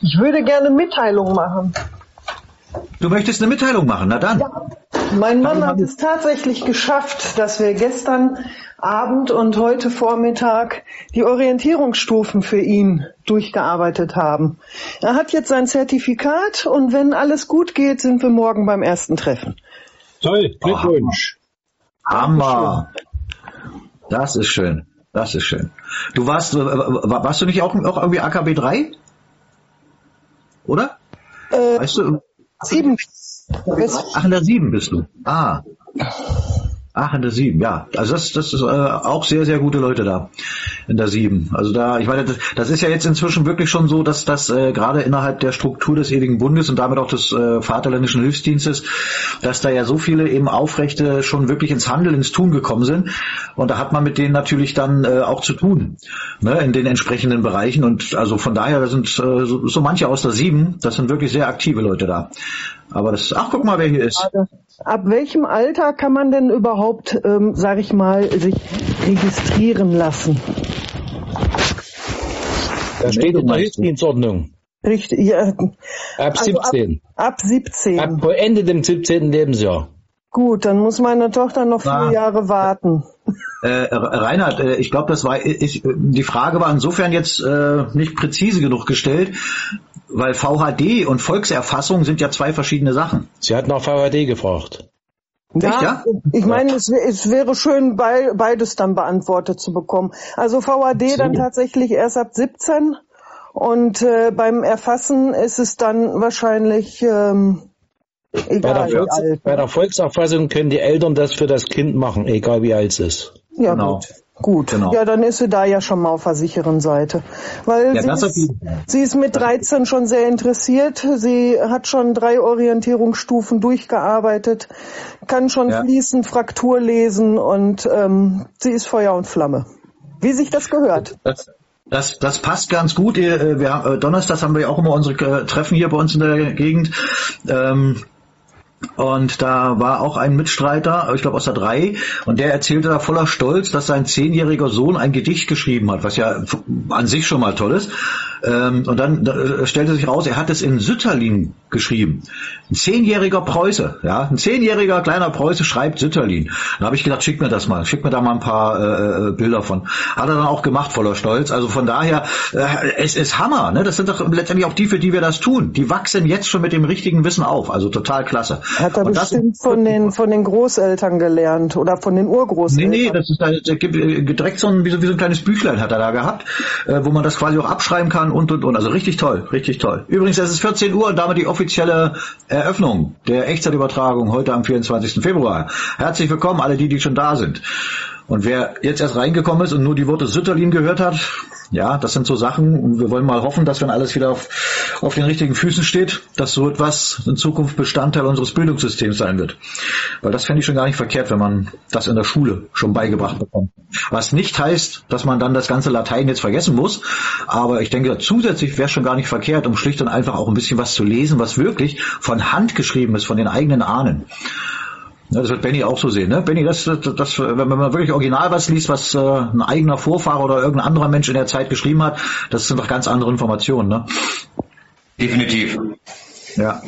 Ich würde gerne Mitteilung machen. Du möchtest eine Mitteilung machen, na dann. Ja. Mein Mann hat es tatsächlich geschafft, dass wir gestern Abend und heute Vormittag die Orientierungsstufen für ihn durchgearbeitet haben. Er hat jetzt sein Zertifikat und wenn alles gut geht, sind wir morgen beim ersten Treffen. Toll, Glückwunsch. Oh, Hammer. Das ist schön. Das ist schön. Du warst, äh, warst du nicht auch, auch irgendwie AKB 3? Äh, weißt du? Sieben. Ach, in der sieben bist du. Ah. Ach, in der sieben, ja. Also das, das ist äh, auch sehr, sehr gute Leute da in der sieben. Also da, ich meine, das, das ist ja jetzt inzwischen wirklich schon so, dass das äh, gerade innerhalb der Struktur des ewigen Bundes und damit auch des äh, Vaterländischen Hilfsdienstes, dass da ja so viele eben Aufrechte schon wirklich ins Handeln, ins Tun gekommen sind. Und da hat man mit denen natürlich dann äh, auch zu tun, ne, in den entsprechenden Bereichen. Und also von daher, da sind äh, so, so manche aus der sieben, das sind wirklich sehr aktive Leute da. Aber das, ach guck mal, wer hier ist. Ab welchem Alter kann man denn überhaupt, ähm, sag ich mal, sich registrieren lassen? Da steht in der Hilfsdienstordnung. Richtig, ja. Ab 17. Also ab, ab 17. Ab Ende dem 17. Lebensjahr. Gut, dann muss meine Tochter noch vier ah. Jahre warten. Äh, Reinhard, äh, ich glaube, das war ich, die Frage war insofern jetzt äh, nicht präzise genug gestellt, weil VHD und Volkserfassung sind ja zwei verschiedene Sachen. Sie hat nach VHD gefragt. Ja, Echt, ja? ich meine, es, es, wäre schön, beides dann beantwortet zu bekommen. Also VHD so. dann tatsächlich erst ab 17 und äh, beim Erfassen ist es dann wahrscheinlich ähm, egal. Bei der, Volks, bei der Volkserfassung können die Eltern das für das Kind machen, egal wie alt es ist. Ja, genau. gut. Gut, genau. ja, dann ist sie da ja schon mal auf der sicheren Seite. Weil ja, sie, ist, sie ist mit 13 schon sehr interessiert. Sie hat schon drei Orientierungsstufen durchgearbeitet, kann schon ja. fließend Fraktur lesen und ähm, sie ist Feuer und Flamme. Wie sich das gehört. Das, das, das passt ganz gut. Äh, wir haben, äh, Donnerstags haben wir ja auch immer unsere äh, Treffen hier bei uns in der Gegend. Ähm, und da war auch ein Mitstreiter, ich glaube aus der drei, und der erzählte da voller Stolz, dass sein zehnjähriger Sohn ein Gedicht geschrieben hat, was ja an sich schon mal toll ist. Ähm, und dann äh, stellte sich raus, er hat es in Sütterlin geschrieben. Ein zehnjähriger Preuße, ja, ein zehnjähriger kleiner Preuße schreibt Sütterlin. Dann habe ich gedacht, schick mir das mal, schick mir da mal ein paar äh, äh, Bilder von. Hat er dann auch gemacht, voller Stolz. Also von daher, äh, es ist Hammer, ne? Das sind doch letztendlich auch die, für die wir das tun. Die wachsen jetzt schon mit dem richtigen Wissen auf. Also total klasse. Hat er und bestimmt von den von den Großeltern gelernt oder von den Urgroßeltern? Nee, nee, das ist da, direkt so ein, wie so, wie so ein kleines Büchlein hat er da gehabt, äh, wo man das quasi auch abschreiben kann und und und. Also richtig toll, richtig toll. Übrigens, es ist 14 Uhr und damit die offizielle Eröffnung der Echtzeitübertragung heute am 24. Februar. Herzlich willkommen, alle die, die schon da sind. Und wer jetzt erst reingekommen ist und nur die Worte Sütterlin gehört hat, ja, das sind so Sachen und wir wollen mal hoffen, dass wenn alles wieder auf, auf den richtigen Füßen steht, dass so etwas in Zukunft Bestandteil unseres Bildungssystems sein wird. Weil das fände ich schon gar nicht verkehrt, wenn man das in der Schule schon beigebracht bekommt. Was nicht heißt, dass man dann das ganze Latein jetzt vergessen muss, aber ich denke, zusätzlich wäre es schon gar nicht verkehrt, um schlicht und einfach auch ein bisschen was zu lesen, was wirklich von Hand geschrieben ist, von den eigenen Ahnen. Ja, das wird Benny auch so sehen. Ne? Benny, das, das, das, wenn man wirklich original was liest, was äh, ein eigener Vorfahre oder irgendein anderer Mensch in der Zeit geschrieben hat, das sind doch ganz andere Informationen. Ne? Definitiv. Ja.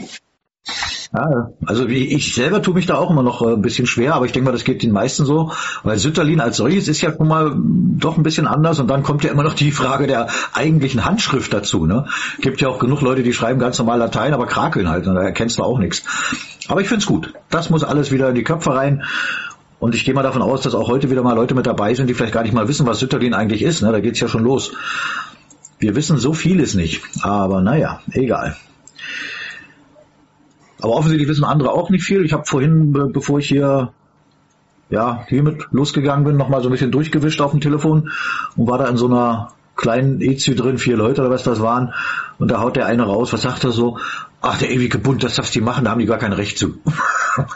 Ja, also ich selber tue mich da auch immer noch äh, ein bisschen schwer, aber ich denke mal, das geht den meisten so, weil Sütterlin als solches ist ja schon mal doch ein bisschen anders und dann kommt ja immer noch die Frage der eigentlichen Handschrift dazu. Ne? Gibt ja auch genug Leute, die schreiben ganz normal Latein, aber krakeln halt und da erkennst du auch nichts. Aber ich find's gut. Das muss alles wieder in die Köpfe rein. Und ich gehe mal davon aus, dass auch heute wieder mal Leute mit dabei sind, die vielleicht gar nicht mal wissen, was Sütterlin eigentlich ist. Ne? Da geht's ja schon los. Wir wissen so vieles nicht, aber naja, egal. Aber offensichtlich wissen andere auch nicht viel. Ich habe vorhin, bevor ich hier ja hiermit losgegangen bin, nochmal so ein bisschen durchgewischt auf dem Telefon und war da in so einer kleinen EZU drin, vier Leute oder was das waren. Und da haut der eine raus, was sagt er so? Ach, der ewige Bund, das darfst du machen, da haben die gar kein Recht zu.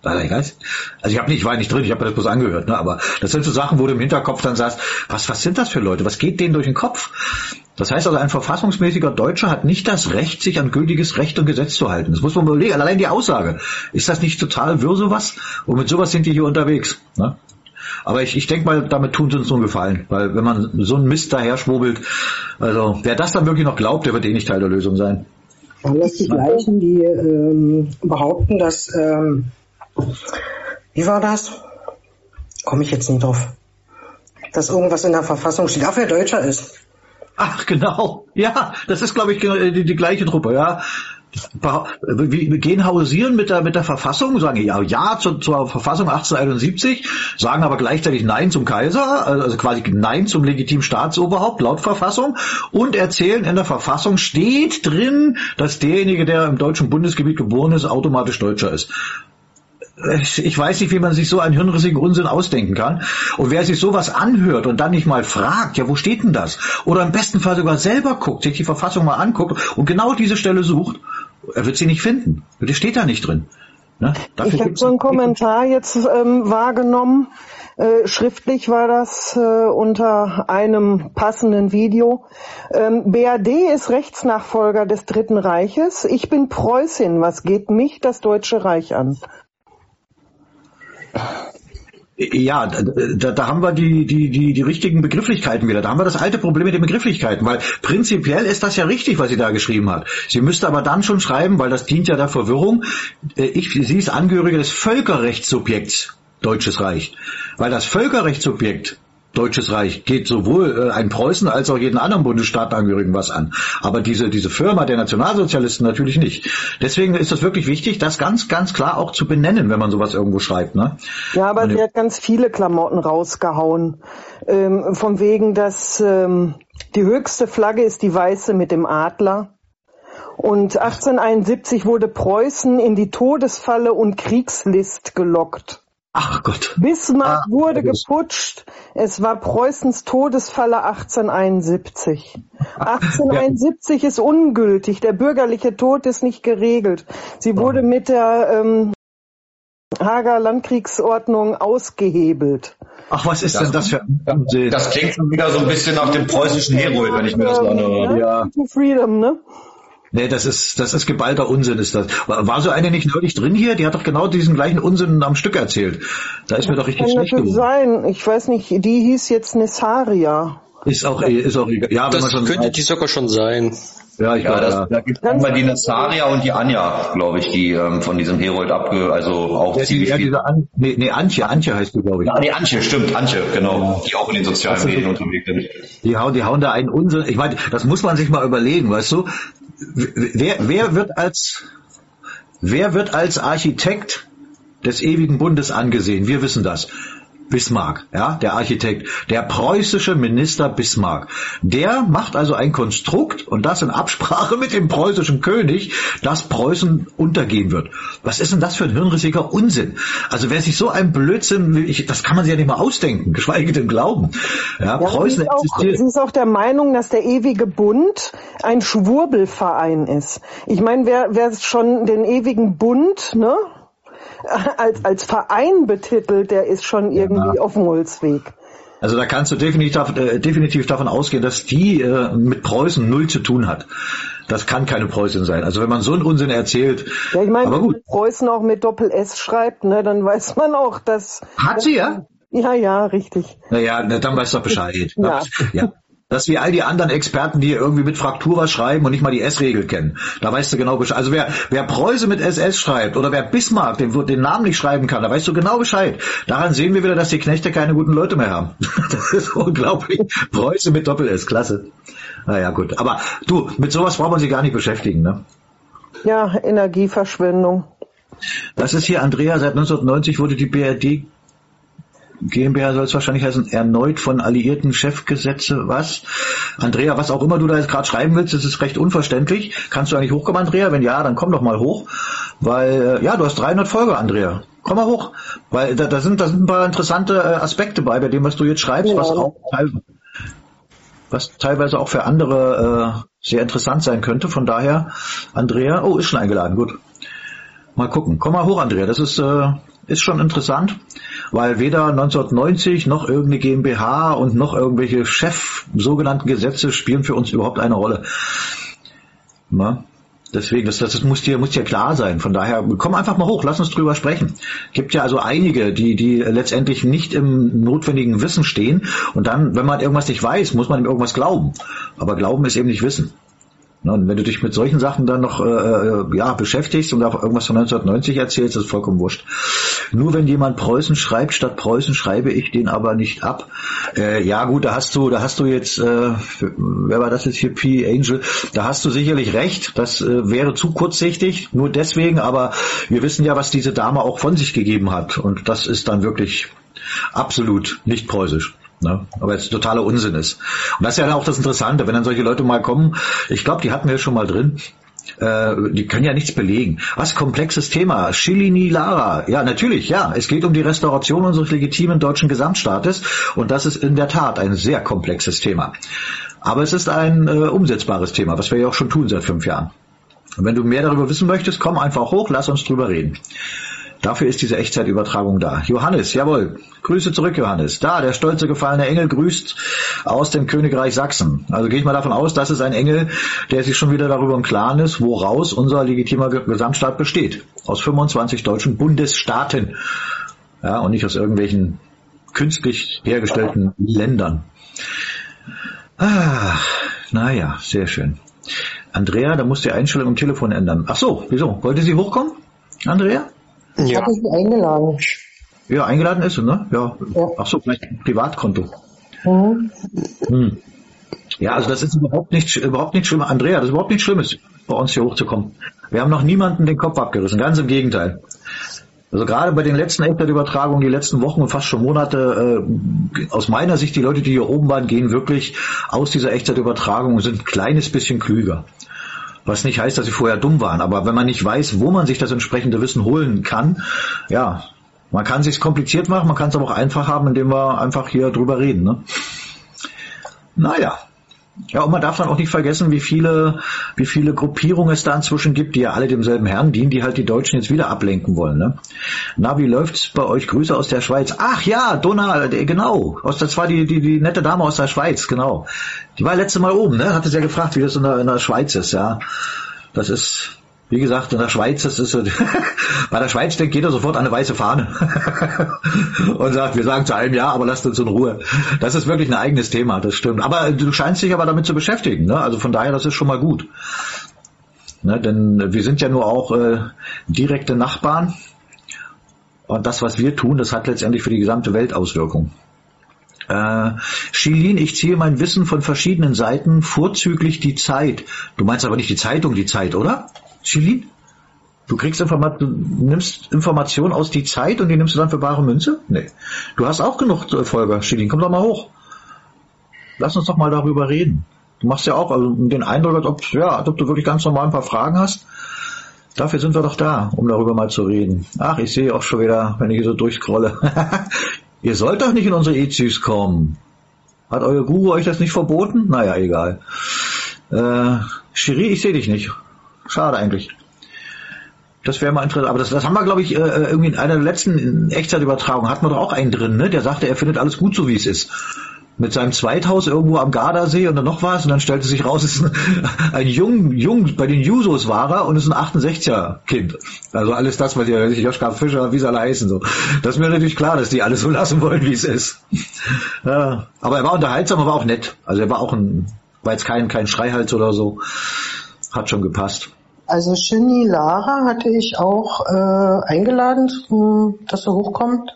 Also ich weiß, habe nicht, ich war nicht drin, ich habe mir das bloß angehört, ne? aber das sind so Sachen, wo du im Hinterkopf dann sagst, was, was sind das für Leute? Was geht denen durch den Kopf? Das heißt also, ein verfassungsmäßiger Deutscher hat nicht das Recht, sich an gültiges Recht und Gesetz zu halten. Das muss man überlegen. Allein die Aussage. Ist das nicht total wirr sowas? Und mit sowas sind die hier unterwegs. Ne? Aber ich, ich denke mal, damit tun sie uns einen Gefallen. Weil wenn man so einen Mist daher schwurbelt, also wer das dann wirklich noch glaubt, der wird eh nicht Teil der Lösung sein. Waren das die gleichen, die ähm, behaupten, dass, ähm, wie war das? Komme ich jetzt nicht drauf. Dass irgendwas in der Verfassung steht, auch wer Deutscher ist. Ach, genau. Ja, das ist, glaube ich, die, die gleiche Truppe, ja. Wir gehen hausieren mit der, mit der Verfassung, sagen ja, ja zur, zur Verfassung 1871, sagen aber gleichzeitig Nein zum Kaiser, also quasi Nein zum legitimen Staatsoberhaupt laut Verfassung und erzählen, in der Verfassung steht drin, dass derjenige, der im deutschen Bundesgebiet geboren ist, automatisch Deutscher ist ich weiß nicht, wie man sich so einen hirnrissigen Unsinn ausdenken kann. Und wer sich sowas anhört und dann nicht mal fragt, ja, wo steht denn das? Oder im besten Fall sogar selber guckt, sich die Verfassung mal anguckt und genau diese Stelle sucht, er wird sie nicht finden. Die steht da nicht drin. Ne? Ich habe so einen Kommentar jetzt ähm, wahrgenommen. Äh, schriftlich war das äh, unter einem passenden Video. Ähm, BAD ist Rechtsnachfolger des Dritten Reiches. Ich bin Preußin. Was geht mich das Deutsche Reich an? Ja, da, da haben wir die, die, die, die richtigen Begrifflichkeiten wieder. Da haben wir das alte Problem mit den Begrifflichkeiten, weil prinzipiell ist das ja richtig, was sie da geschrieben hat. Sie müsste aber dann schon schreiben, weil das dient ja der Verwirrung, äh, ich, sie ist Angehörige des Völkerrechtssubjekts Deutsches Reich. Weil das Völkerrechtssubjekt Deutsches Reich geht sowohl äh, ein Preußen als auch jeden anderen Bundesstaatangehörigen was an. Aber diese, diese Firma der Nationalsozialisten natürlich nicht. Deswegen ist es wirklich wichtig, das ganz, ganz klar auch zu benennen, wenn man sowas irgendwo schreibt. Ne? Ja, aber Und, sie hat ganz viele Klamotten rausgehauen. Ähm, von wegen, dass ähm, die höchste Flagge ist die weiße mit dem Adler. Und 1871 wurde Preußen in die Todesfalle und Kriegslist gelockt. Ach Gott. Bismarck ah, wurde geputscht. Es war Preußens Todesfalle 1871. 1871 ja. ist ungültig. Der bürgerliche Tod ist nicht geregelt. Sie wurde mit der ähm, Hager Landkriegsordnung ausgehebelt. Ach, was ist das, denn das für ein Das klingt schon wieder so ein bisschen nach dem preußischen Herold, wenn ich mir das anhöre. Ja. Freedom, ne? Nee, das ist, das ist geballter Unsinn, ist das. War, so eine nicht neulich drin hier? Die hat doch genau diesen gleichen Unsinn am Stück erzählt. Da ist das mir doch richtig schlecht geworden. sein. Ich weiß nicht, die hieß jetzt Nessaria. Ist auch, ist auch egal. Ja, das wenn man schon könnte die sogar schon sein. Ja, ich ja, glaube, das, ja. da gibt es einmal die Nessaria und die Anja, glaube ich, die ähm, von diesem Herold abge, also auch ja, ziemlich die, ja, An nee, nee, Antje, Antje heißt die, glaube ich. Ja, die Antje, stimmt, Antje, genau, die auch in den sozialen Medien unterwegs sind. Die hauen, die hauen da einen Unsinn. Ich meine, das muss man sich mal überlegen, weißt du? Wer, wer wird als, wer wird als Architekt des ewigen Bundes angesehen? Wir wissen das. Bismarck, ja, der Architekt, der preußische Minister Bismarck. Der macht also ein Konstrukt und das in Absprache mit dem preußischen König, dass Preußen untergehen wird. Was ist denn das für ein hirnrissiger Unsinn? Also wer sich so ein Blödsinn, ich, das kann man sich ja nicht mal ausdenken, geschweige denn glauben. Ja, ja Preußen sie, auch, sie ist auch der Meinung, dass der ewige Bund ein Schwurbelverein ist. Ich meine, wer, wer schon den ewigen Bund, ne, als, als Verein betitelt, der ist schon irgendwie ja. auf dem Holzweg. Also da kannst du definitiv, äh, definitiv davon ausgehen, dass die äh, mit Preußen null zu tun hat. Das kann keine Preußin sein. Also wenn man so einen Unsinn erzählt. Ja, ich meine, wenn man Preußen auch mit Doppel S schreibt, ne, dann weiß man auch, dass. Hat sie ja? Ja, ja, richtig. Naja, dann weißt du Bescheid. Ja. ja. Das wie all die anderen Experten, die irgendwie mit Fraktur was schreiben und nicht mal die S-Regel kennen. Da weißt du genau Bescheid. Also wer, wer Preuße mit SS schreibt oder wer Bismarck den, den Namen nicht schreiben kann, da weißt du genau Bescheid. Daran sehen wir wieder, dass die Knechte keine guten Leute mehr haben. Das ist unglaublich. Preuße mit Doppel-S, klasse. Naja, gut. Aber du, mit sowas braucht man sich gar nicht beschäftigen, ne? Ja, Energieverschwendung. Das ist hier, Andrea, seit 1990 wurde die BRD GmbH soll es wahrscheinlich heißen, erneut von alliierten Chefgesetze, was? Andrea, was auch immer du da jetzt gerade schreiben willst, das ist recht unverständlich. Kannst du eigentlich hochkommen, Andrea? Wenn ja, dann komm doch mal hoch, weil, äh, ja, du hast 300 Folge, Andrea. Komm mal hoch, weil da, da, sind, da sind ein paar interessante äh, Aspekte bei, bei dem, was du jetzt schreibst, ja. was auch teilweise was teilweise auch für andere äh, sehr interessant sein könnte. Von daher, Andrea, oh, ist schon eingeladen, gut. Mal gucken. Komm mal hoch, Andrea. Das ist, äh, ist schon interessant weil weder 1990 noch irgendeine GmbH und noch irgendwelche Chef sogenannten Gesetze spielen für uns überhaupt eine Rolle. Na? Deswegen, das, das muss dir, muss dir klar sein. Von daher, komm einfach mal hoch, lass uns drüber sprechen. Gibt ja also einige, die, die letztendlich nicht im notwendigen Wissen stehen. Und dann, wenn man irgendwas nicht weiß, muss man ihm irgendwas glauben. Aber Glauben ist eben nicht Wissen. Ne, und wenn du dich mit solchen Sachen dann noch äh, äh ja, beschäftigst und auch irgendwas von 1990 erzählst, ist vollkommen wurscht. Nur wenn jemand Preußen schreibt, statt Preußen schreibe ich den aber nicht ab. Äh, ja gut, da hast du, da hast du jetzt, äh, wer war das jetzt hier, P. Angel, da hast du sicherlich recht, das äh, wäre zu kurzsichtig, nur deswegen, aber wir wissen ja, was diese Dame auch von sich gegeben hat und das ist dann wirklich absolut nicht preußisch. Ne? Aber es totaler Unsinn ist. Und das ist ja auch das Interessante, wenn dann solche Leute mal kommen, ich glaube, die hatten wir schon mal drin, äh, die können ja nichts belegen. Was komplexes Thema. Shilini Lara. Ja, natürlich, ja. Es geht um die Restauration unseres legitimen deutschen Gesamtstaates und das ist in der Tat ein sehr komplexes Thema. Aber es ist ein äh, umsetzbares Thema, was wir ja auch schon tun seit fünf Jahren. Und wenn du mehr darüber wissen möchtest, komm einfach hoch, lass uns drüber reden. Dafür ist diese Echtzeitübertragung da. Johannes, jawohl. Grüße zurück, Johannes. Da, der stolze gefallene Engel grüßt aus dem Königreich Sachsen. Also gehe ich mal davon aus, das ist ein Engel, der sich schon wieder darüber im Klaren ist, woraus unser legitimer Gesamtstaat besteht. Aus 25 deutschen Bundesstaaten. Ja, und nicht aus irgendwelchen künstlich hergestellten Ländern. Ah, naja, sehr schön. Andrea, da muss die Einstellung im Telefon ändern. Ach so, wieso? Wollte sie hochkommen? Andrea? Ich ja. hatte sie eingeladen. Ja, eingeladen ist sie, ne? Ja. ja. Ach so, vielleicht ein Privatkonto. Mhm. Hm. Ja, also das ist überhaupt nicht, überhaupt nicht schlimm. Andrea, das ist überhaupt nichts Schlimmes, bei uns hier hochzukommen. Wir haben noch niemanden den Kopf abgerissen, ganz im Gegenteil. Also gerade bei den letzten Echtzeitübertragungen, die letzten Wochen und fast schon Monate, äh, aus meiner Sicht, die Leute, die hier oben waren, gehen wirklich aus dieser Echtzeitübertragung und sind ein kleines bisschen klüger. Was nicht heißt, dass sie vorher dumm waren, aber wenn man nicht weiß, wo man sich das entsprechende Wissen holen kann, ja, man kann sich's kompliziert machen, man kann es aber auch einfach haben, indem wir einfach hier drüber reden. Ne? Naja. Ja, und man darf dann auch nicht vergessen, wie viele, wie viele Gruppierungen es da inzwischen gibt, die ja alle demselben Herrn dienen, die halt die Deutschen jetzt wieder ablenken wollen. Ne? Na, wie läuft's bei euch? Grüße aus der Schweiz. Ach ja, Donald, äh, genau. Aus, das war die, die, die nette Dame aus der Schweiz, genau. Die war letzte Mal oben, ne? Hatte sie ja gefragt, wie das in der, in der Schweiz ist, ja. Das ist, wie gesagt, in der Schweiz, das ist so, bei der Schweiz denkt jeder sofort an eine weiße Fahne und sagt, wir sagen zu einem Ja, aber lasst uns in Ruhe. Das ist wirklich ein eigenes Thema, das stimmt. Aber du scheinst dich aber damit zu beschäftigen, ne? Also von daher, das ist schon mal gut. Ne? Denn wir sind ja nur auch äh, direkte Nachbarn und das, was wir tun, das hat letztendlich für die gesamte Welt Auswirkungen. Äh, Shilin, ich ziehe mein Wissen von verschiedenen Seiten, vorzüglich die Zeit. Du meinst aber nicht die Zeitung, die Zeit, oder? Chili? Du kriegst Informat du nimmst Informationen aus die Zeit und die nimmst du dann für bare Münze? Nee. Du hast auch genug Folger, Chili. Komm doch mal hoch. Lass uns doch mal darüber reden. Du machst ja auch also den Eindruck, als ob, ja, als ob du wirklich ganz normal ein paar Fragen hast. Dafür sind wir doch da, um darüber mal zu reden. Ach, ich sehe auch schon wieder, wenn ich hier so durchscrolle. Ihr sollt doch nicht in unsere EZs kommen. Hat euer Guru euch das nicht verboten? Naja, egal. Äh, Chiri, ich sehe dich nicht. Schade eigentlich. Das wäre mal interessant. Aber das, das haben wir, glaube ich, äh, äh, irgendwie in einer der letzten Echtzeitübertragungen hatten wir doch auch einen drin, ne? Der sagte, er findet alles gut so, wie es ist. Mit seinem Zweithaus irgendwo am Gardasee und dann noch was und dann stellte sich raus, es ist ein, ein Jung, Jung, bei den Jusos war er und ist ein 68er Kind. Also alles das, was ihr, Joschka Fischer, wie sie alle heißen, so. Das ist mir natürlich klar, dass die alles so lassen wollen, wie es ist. Ja. Aber er war unterhaltsam, aber auch nett. Also er war auch ein, war jetzt kein, kein Schreihals oder so. Hat schon gepasst. Also Shinny Lara hatte ich auch äh, eingeladen, dass er hochkommt.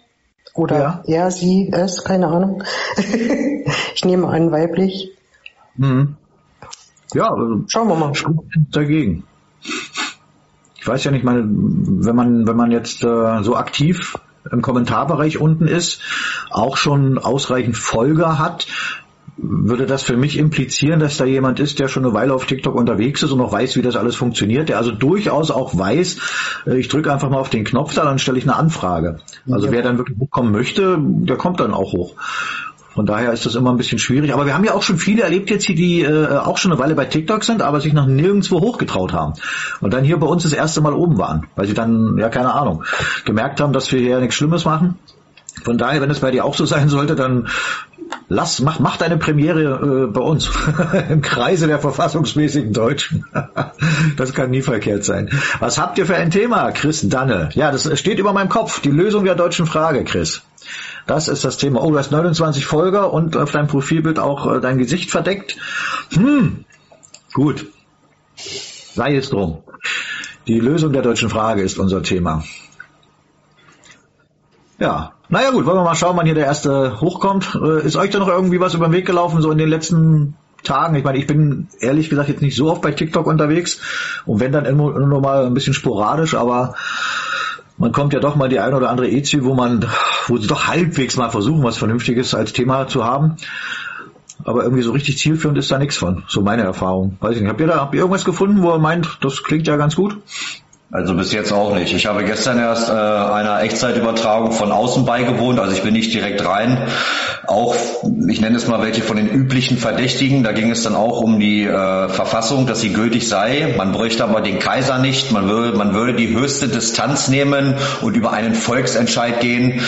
Oder ja. er, sie, es, keine Ahnung. ich nehme an, weiblich. Mhm. Ja, also schauen wir mal. Dagegen. Ich weiß ja nicht mal, wenn man, wenn man jetzt äh, so aktiv im Kommentarbereich unten ist, auch schon ausreichend Folger hat, würde das für mich implizieren, dass da jemand ist, der schon eine Weile auf TikTok unterwegs ist und auch weiß, wie das alles funktioniert, der also durchaus auch weiß, äh, ich drücke einfach mal auf den Knopf da, dann stelle ich eine Anfrage. Also ja. wer dann wirklich hochkommen möchte, der kommt dann auch hoch. Von daher ist das immer ein bisschen schwierig. Aber wir haben ja auch schon viele erlebt jetzt hier, die äh, auch schon eine Weile bei TikTok sind, aber sich noch nirgendwo hochgetraut haben. Und dann hier bei uns das erste Mal oben waren, weil sie dann, ja keine Ahnung, gemerkt haben, dass wir hier nichts Schlimmes machen. Von daher, wenn es bei dir auch so sein sollte, dann Lass, mach, mach deine Premiere äh, bei uns im Kreise der verfassungsmäßigen Deutschen. das kann nie verkehrt sein. Was habt ihr für ein Thema, Chris Danne? Ja, das steht über meinem Kopf. Die Lösung der deutschen Frage, Chris. Das ist das Thema. Oh, du hast 29 Folger und auf deinem Profilbild auch äh, dein Gesicht verdeckt. Hm, gut. Sei es drum. Die Lösung der deutschen Frage ist unser Thema. Ja, naja gut, wollen wir mal schauen, wann hier der erste hochkommt. Äh, ist euch da noch irgendwie was über den Weg gelaufen, so in den letzten Tagen? Ich meine, ich bin ehrlich gesagt jetzt nicht so oft bei TikTok unterwegs und wenn dann immer nur mal ein bisschen sporadisch, aber man kommt ja doch mal die ein oder andere EZ, wo man, wo sie doch halbwegs mal versuchen, was Vernünftiges als Thema zu haben. Aber irgendwie so richtig zielführend ist da nichts von. So meine Erfahrung. Weiß ich nicht. Habt ihr da, habt ihr irgendwas gefunden, wo ihr meint, das klingt ja ganz gut? Also bis jetzt auch nicht. Ich habe gestern erst äh, einer Echtzeitübertragung von außen beigewohnt, also ich bin nicht direkt rein. Auch, ich nenne es mal welche von den üblichen Verdächtigen, da ging es dann auch um die äh, Verfassung, dass sie gültig sei. Man bräuchte aber den Kaiser nicht, man würde, man würde die höchste Distanz nehmen und über einen Volksentscheid gehen.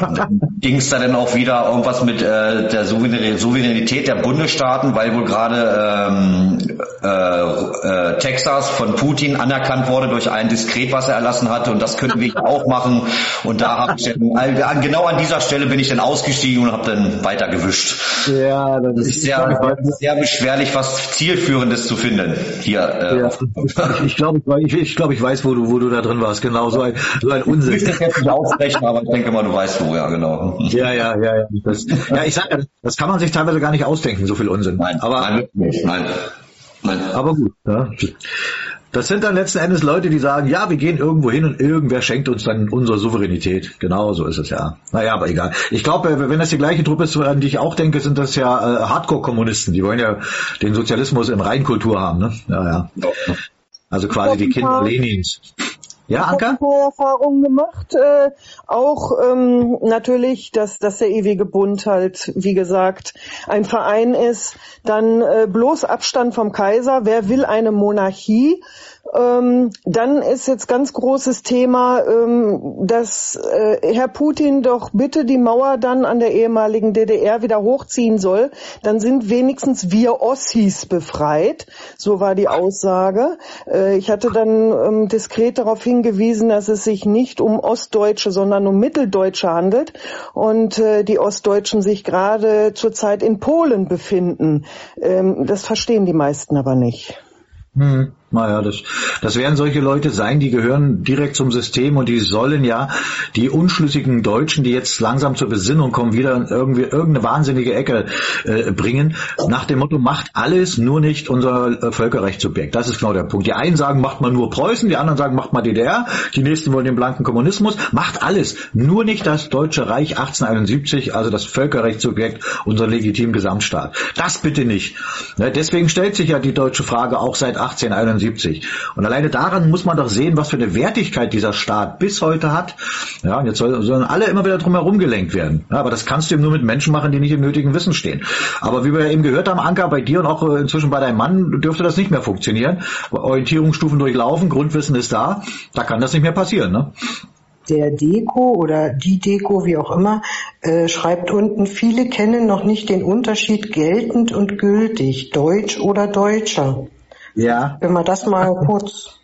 Dann ging es da dann auch wieder irgendwas mit äh, der Souveränität der Bundesstaaten, weil wohl gerade ähm, äh, äh, Texas von Putin anerkannt wurde durch einen ein Diskret, was er erlassen hatte und das könnten wir auch machen. Und da habe ich dann, genau an dieser Stelle bin ich dann ausgestiegen und habe dann weitergewischt. Ja, das ist sehr, sehr beschwerlich, was zielführendes zu finden hier. Äh, ja, ich glaube, ich, ich, glaub, ich weiß, wo du, wo du da drin warst. Genau so ein, so ein Unsinn. Ich will jetzt nicht ausrechnen, aber ich denke mal, du weißt wo, ja genau. Ja, ja, ja, ja. Das, ja, ich sage, das kann man sich teilweise gar nicht ausdenken, so viel Unsinn. Nein, aber nein, nein. Nein. Aber gut. Ja. Das sind dann letzten Endes Leute, die sagen, ja, wir gehen irgendwo hin und irgendwer schenkt uns dann unsere Souveränität. Genau so ist es ja. Naja, aber egal. Ich glaube, wenn das die gleiche Truppe ist, an die ich auch denke, sind das ja äh, Hardcore-Kommunisten. Die wollen ja den Sozialismus in Reinkultur haben. Ne? Ja, ja. Also quasi die Kinder Lenins. Ja, Anka? Ich habe Erfahrungen gemacht, äh, auch ähm, natürlich, dass, dass der ewige Bund halt, wie gesagt, ein Verein ist, dann äh, bloß Abstand vom Kaiser, wer will eine Monarchie? Ähm, dann ist jetzt ganz großes Thema, ähm, dass äh, Herr Putin doch bitte die Mauer dann an der ehemaligen DDR wieder hochziehen soll. Dann sind wenigstens wir Ossis befreit. So war die Aussage. Äh, ich hatte dann ähm, diskret darauf hingewiesen, dass es sich nicht um Ostdeutsche, sondern um Mitteldeutsche handelt und äh, die Ostdeutschen sich gerade zurzeit in Polen befinden. Ähm, das verstehen die meisten aber nicht. Hm. Naja, das, das werden solche Leute sein, die gehören direkt zum System und die sollen ja die unschlüssigen Deutschen, die jetzt langsam zur Besinnung kommen, wieder in irgendwie irgendeine wahnsinnige Ecke äh, bringen. Nach dem Motto, macht alles, nur nicht unser äh. Das ist genau der Punkt. Die einen sagen, macht man nur Preußen, die anderen sagen, macht man DDR, die nächsten wollen den blanken Kommunismus. Macht alles, nur nicht das Deutsche Reich 1871, also das Völkerrechtssubjekt, unser legitimen Gesamtstaat. Das bitte nicht. Ne, deswegen stellt sich ja die deutsche Frage auch seit 1871 1971. Und alleine daran muss man doch sehen, was für eine Wertigkeit dieser Staat bis heute hat. Ja, und jetzt sollen alle immer wieder drum herum gelenkt werden. Ja, aber das kannst du eben nur mit Menschen machen, die nicht im nötigen Wissen stehen. Aber wie wir eben gehört haben, Anker, bei dir und auch äh, inzwischen bei deinem Mann dürfte das nicht mehr funktionieren. Orientierungsstufen durchlaufen, Grundwissen ist da. Da kann das nicht mehr passieren, ne? der Deko oder die Deko, wie auch immer, äh, schreibt unten, viele kennen noch nicht den Unterschied geltend und gültig, Deutsch oder Deutscher. Ja. Wenn man das mal kurz.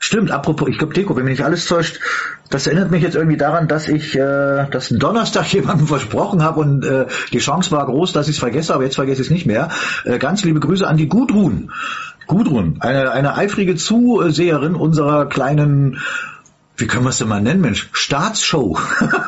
Stimmt, apropos, ich glaube Deko, wenn mich nicht alles täuscht, das erinnert mich jetzt irgendwie daran, dass ich äh, das Donnerstag jemandem versprochen habe und äh, die Chance war groß, dass ich es vergesse, aber jetzt vergesse ich es nicht mehr. Äh, ganz liebe Grüße an die Gudrun. Gudrun, eine, eine eifrige Zuseherin unserer kleinen wie können wir es denn mal nennen, Mensch? Staatsshow.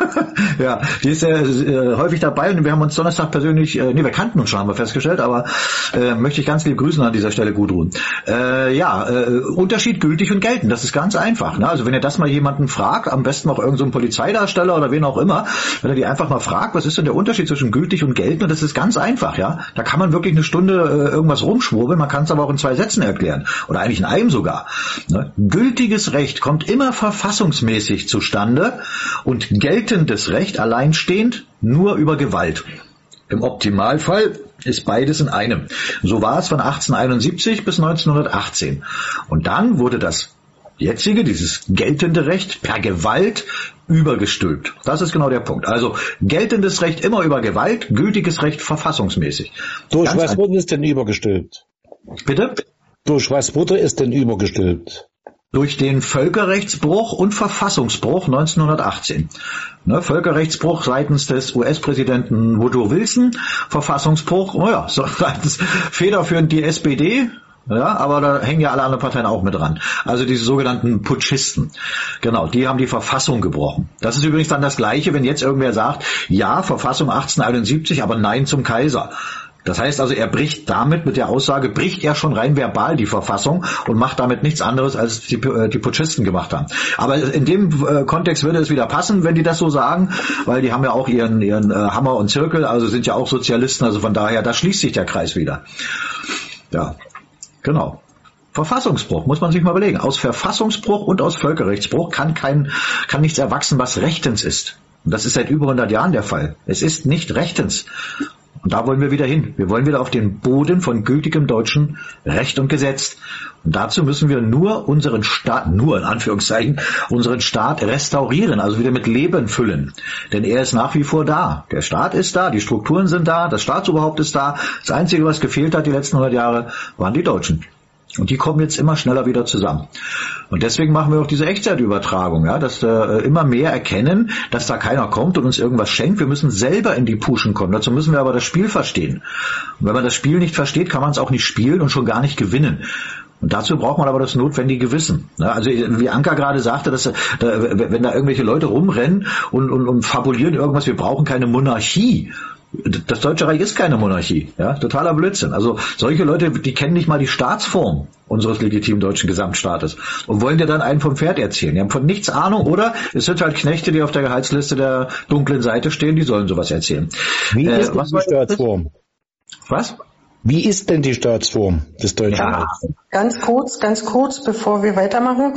ja, die ist ja äh, häufig dabei und wir haben uns Donnerstag persönlich, äh, nee, wir kannten uns schon, haben wir festgestellt, aber äh, möchte ich ganz lieb grüßen an dieser Stelle, Gudrun. Äh, ja, äh, Unterschied gültig und geltend, das ist ganz einfach. Ne? Also wenn ihr das mal jemanden fragt, am besten auch irgendein so Polizeidarsteller oder wen auch immer, wenn ihr die einfach mal fragt, was ist denn der Unterschied zwischen gültig und geltend, und das ist ganz einfach, ja. Da kann man wirklich eine Stunde äh, irgendwas rumschwurbeln, man kann es aber auch in zwei Sätzen erklären. Oder eigentlich in einem sogar. Ne? Gültiges Recht kommt immer verfasst verfassungsmäßig zustande und geltendes Recht alleinstehend nur über Gewalt. Im Optimalfall ist beides in einem. So war es von 1871 bis 1918. Und dann wurde das jetzige, dieses geltende Recht per Gewalt übergestülpt. Das ist genau der Punkt. Also geltendes Recht immer über Gewalt, gültiges Recht verfassungsmäßig. Durch Ganz was wurde es denn übergestülpt? Bitte? Durch was wurde es denn übergestülpt? Durch den Völkerrechtsbruch und Verfassungsbruch 1918. Ne, Völkerrechtsbruch seitens des US-Präsidenten Woodrow Wilson, Verfassungsbruch, naja, so seitens federführend die SPD, ja, aber da hängen ja alle anderen Parteien auch mit dran. Also diese sogenannten Putschisten. Genau, die haben die Verfassung gebrochen. Das ist übrigens dann das Gleiche, wenn jetzt irgendwer sagt, ja, Verfassung 1871, aber nein zum Kaiser. Das heißt also, er bricht damit, mit der Aussage, bricht er schon rein verbal die Verfassung und macht damit nichts anderes, als die, äh, die Putschisten gemacht haben. Aber in dem äh, Kontext würde es wieder passen, wenn die das so sagen, weil die haben ja auch ihren, ihren äh, Hammer und Zirkel, also sind ja auch Sozialisten, also von daher, da schließt sich der Kreis wieder. Ja, genau. Verfassungsbruch, muss man sich mal überlegen. Aus Verfassungsbruch und aus Völkerrechtsbruch kann kein, kann nichts erwachsen, was rechtens ist. Und das ist seit über 100 Jahren der Fall. Es ist nicht rechtens. Und da wollen wir wieder hin. Wir wollen wieder auf den Boden von gültigem deutschen Recht und Gesetz. Und dazu müssen wir nur unseren Staat, nur in Anführungszeichen, unseren Staat restaurieren, also wieder mit Leben füllen. Denn er ist nach wie vor da. Der Staat ist da, die Strukturen sind da, das Staatsoberhaupt ist da. Das Einzige, was gefehlt hat die letzten 100 Jahre, waren die Deutschen. Und die kommen jetzt immer schneller wieder zusammen. Und deswegen machen wir auch diese Echtzeitübertragung, ja, dass äh, immer mehr erkennen, dass da keiner kommt und uns irgendwas schenkt. Wir müssen selber in die Puschen kommen. Dazu müssen wir aber das Spiel verstehen. Und wenn man das Spiel nicht versteht, kann man es auch nicht spielen und schon gar nicht gewinnen. Und dazu braucht man aber das notwendige Wissen. Also wie Anka gerade sagte, dass wenn da irgendwelche Leute rumrennen und, und, und fabulieren irgendwas, wir brauchen keine Monarchie das Deutsche Reich ist keine Monarchie, ja, totaler Blödsinn. Also solche Leute, die kennen nicht mal die Staatsform unseres legitimen deutschen Gesamtstaates und wollen dir dann einen vom Pferd erzählen. Die haben von nichts Ahnung oder es sind halt Knechte, die auf der Gehaltsliste der dunklen Seite stehen, die sollen sowas erzählen. Wie äh, ist die Staatsform? Was? Wie ist denn die Staatsform des Deutschen ja? Ganz kurz, ganz kurz, bevor wir weitermachen.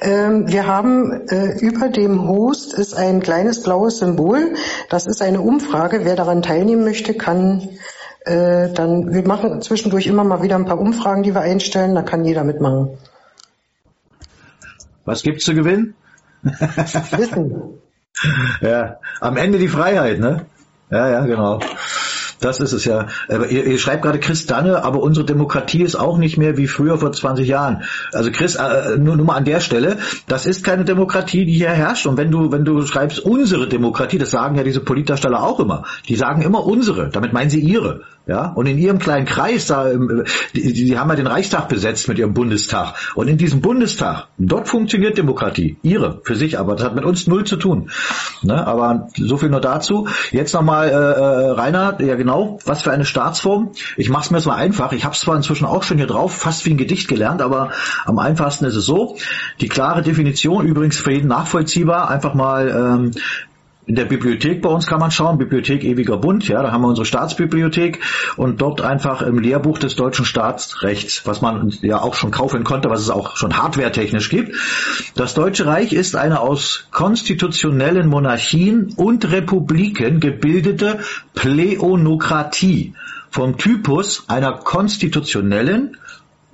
Ähm, wir haben äh, über dem Host ist ein kleines blaues Symbol. Das ist eine Umfrage. Wer daran teilnehmen möchte, kann äh, dann, wir machen zwischendurch immer mal wieder ein paar Umfragen, die wir einstellen. Da kann jeder mitmachen. Was gibt's zu gewinnen? Wissen. ja, am Ende die Freiheit, ne? Ja, ja, genau. Das ist es ja. Ihr, ihr schreibt gerade Chris Danne, aber unsere Demokratie ist auch nicht mehr wie früher vor 20 Jahren. Also Chris, äh, nur, nur mal an der Stelle, das ist keine Demokratie, die hier herrscht. Und wenn du, wenn du schreibst unsere Demokratie, das sagen ja diese Politdarsteller auch immer. Die sagen immer unsere, damit meinen sie ihre. Ja, und in ihrem kleinen Kreis, da, die, die haben ja den Reichstag besetzt mit ihrem Bundestag. Und in diesem Bundestag, dort funktioniert Demokratie. Ihre, für sich, aber das hat mit uns null zu tun. Ne? Aber so viel nur dazu. Jetzt nochmal, äh, äh, Rainer, ja genau, was für eine Staatsform. Ich mache es mir jetzt mal einfach. Ich habe es zwar inzwischen auch schon hier drauf, fast wie ein Gedicht gelernt, aber am einfachsten ist es so. Die klare Definition, übrigens für jeden nachvollziehbar, einfach mal ähm, in der Bibliothek bei uns kann man schauen, Bibliothek Ewiger Bund, ja, da haben wir unsere Staatsbibliothek und dort einfach im Lehrbuch des deutschen Staatsrechts, was man ja auch schon kaufen konnte, was es auch schon hardwaretechnisch gibt. Das Deutsche Reich ist eine aus konstitutionellen Monarchien und Republiken gebildete Pleonokratie vom Typus einer konstitutionellen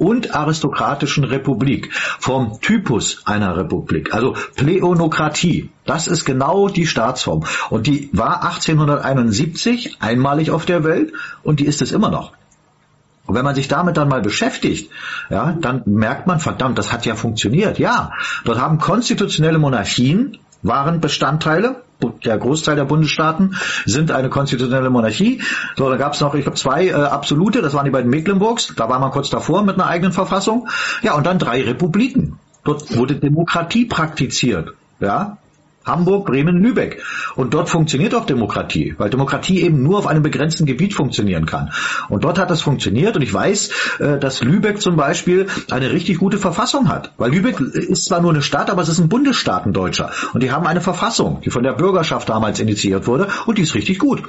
und aristokratischen Republik, vom Typus einer Republik, also Pleonokratie. Das ist genau die Staatsform. Und die war 1871 einmalig auf der Welt und die ist es immer noch. Und wenn man sich damit dann mal beschäftigt, ja, dann merkt man, verdammt, das hat ja funktioniert. Ja, dort haben konstitutionelle Monarchien waren Bestandteile der Großteil der Bundesstaaten sind eine konstitutionelle Monarchie. So, da gab es noch, ich glaube, zwei äh, absolute, das waren die beiden Mecklenburgs, da war man kurz davor mit einer eigenen Verfassung. Ja, und dann drei Republiken. Dort wurde Demokratie praktiziert. Ja, Hamburg, Bremen, Lübeck. Und dort funktioniert auch Demokratie, weil Demokratie eben nur auf einem begrenzten Gebiet funktionieren kann. Und dort hat das funktioniert und ich weiß, äh, dass Lübeck zum Beispiel eine richtig gute Verfassung hat. Weil Lübeck ist zwar nur eine Stadt, aber es ist ein Bundesstaat, ein Deutscher. Und die haben eine Verfassung, die von der Bürgerschaft damals initiiert wurde und die ist richtig gut.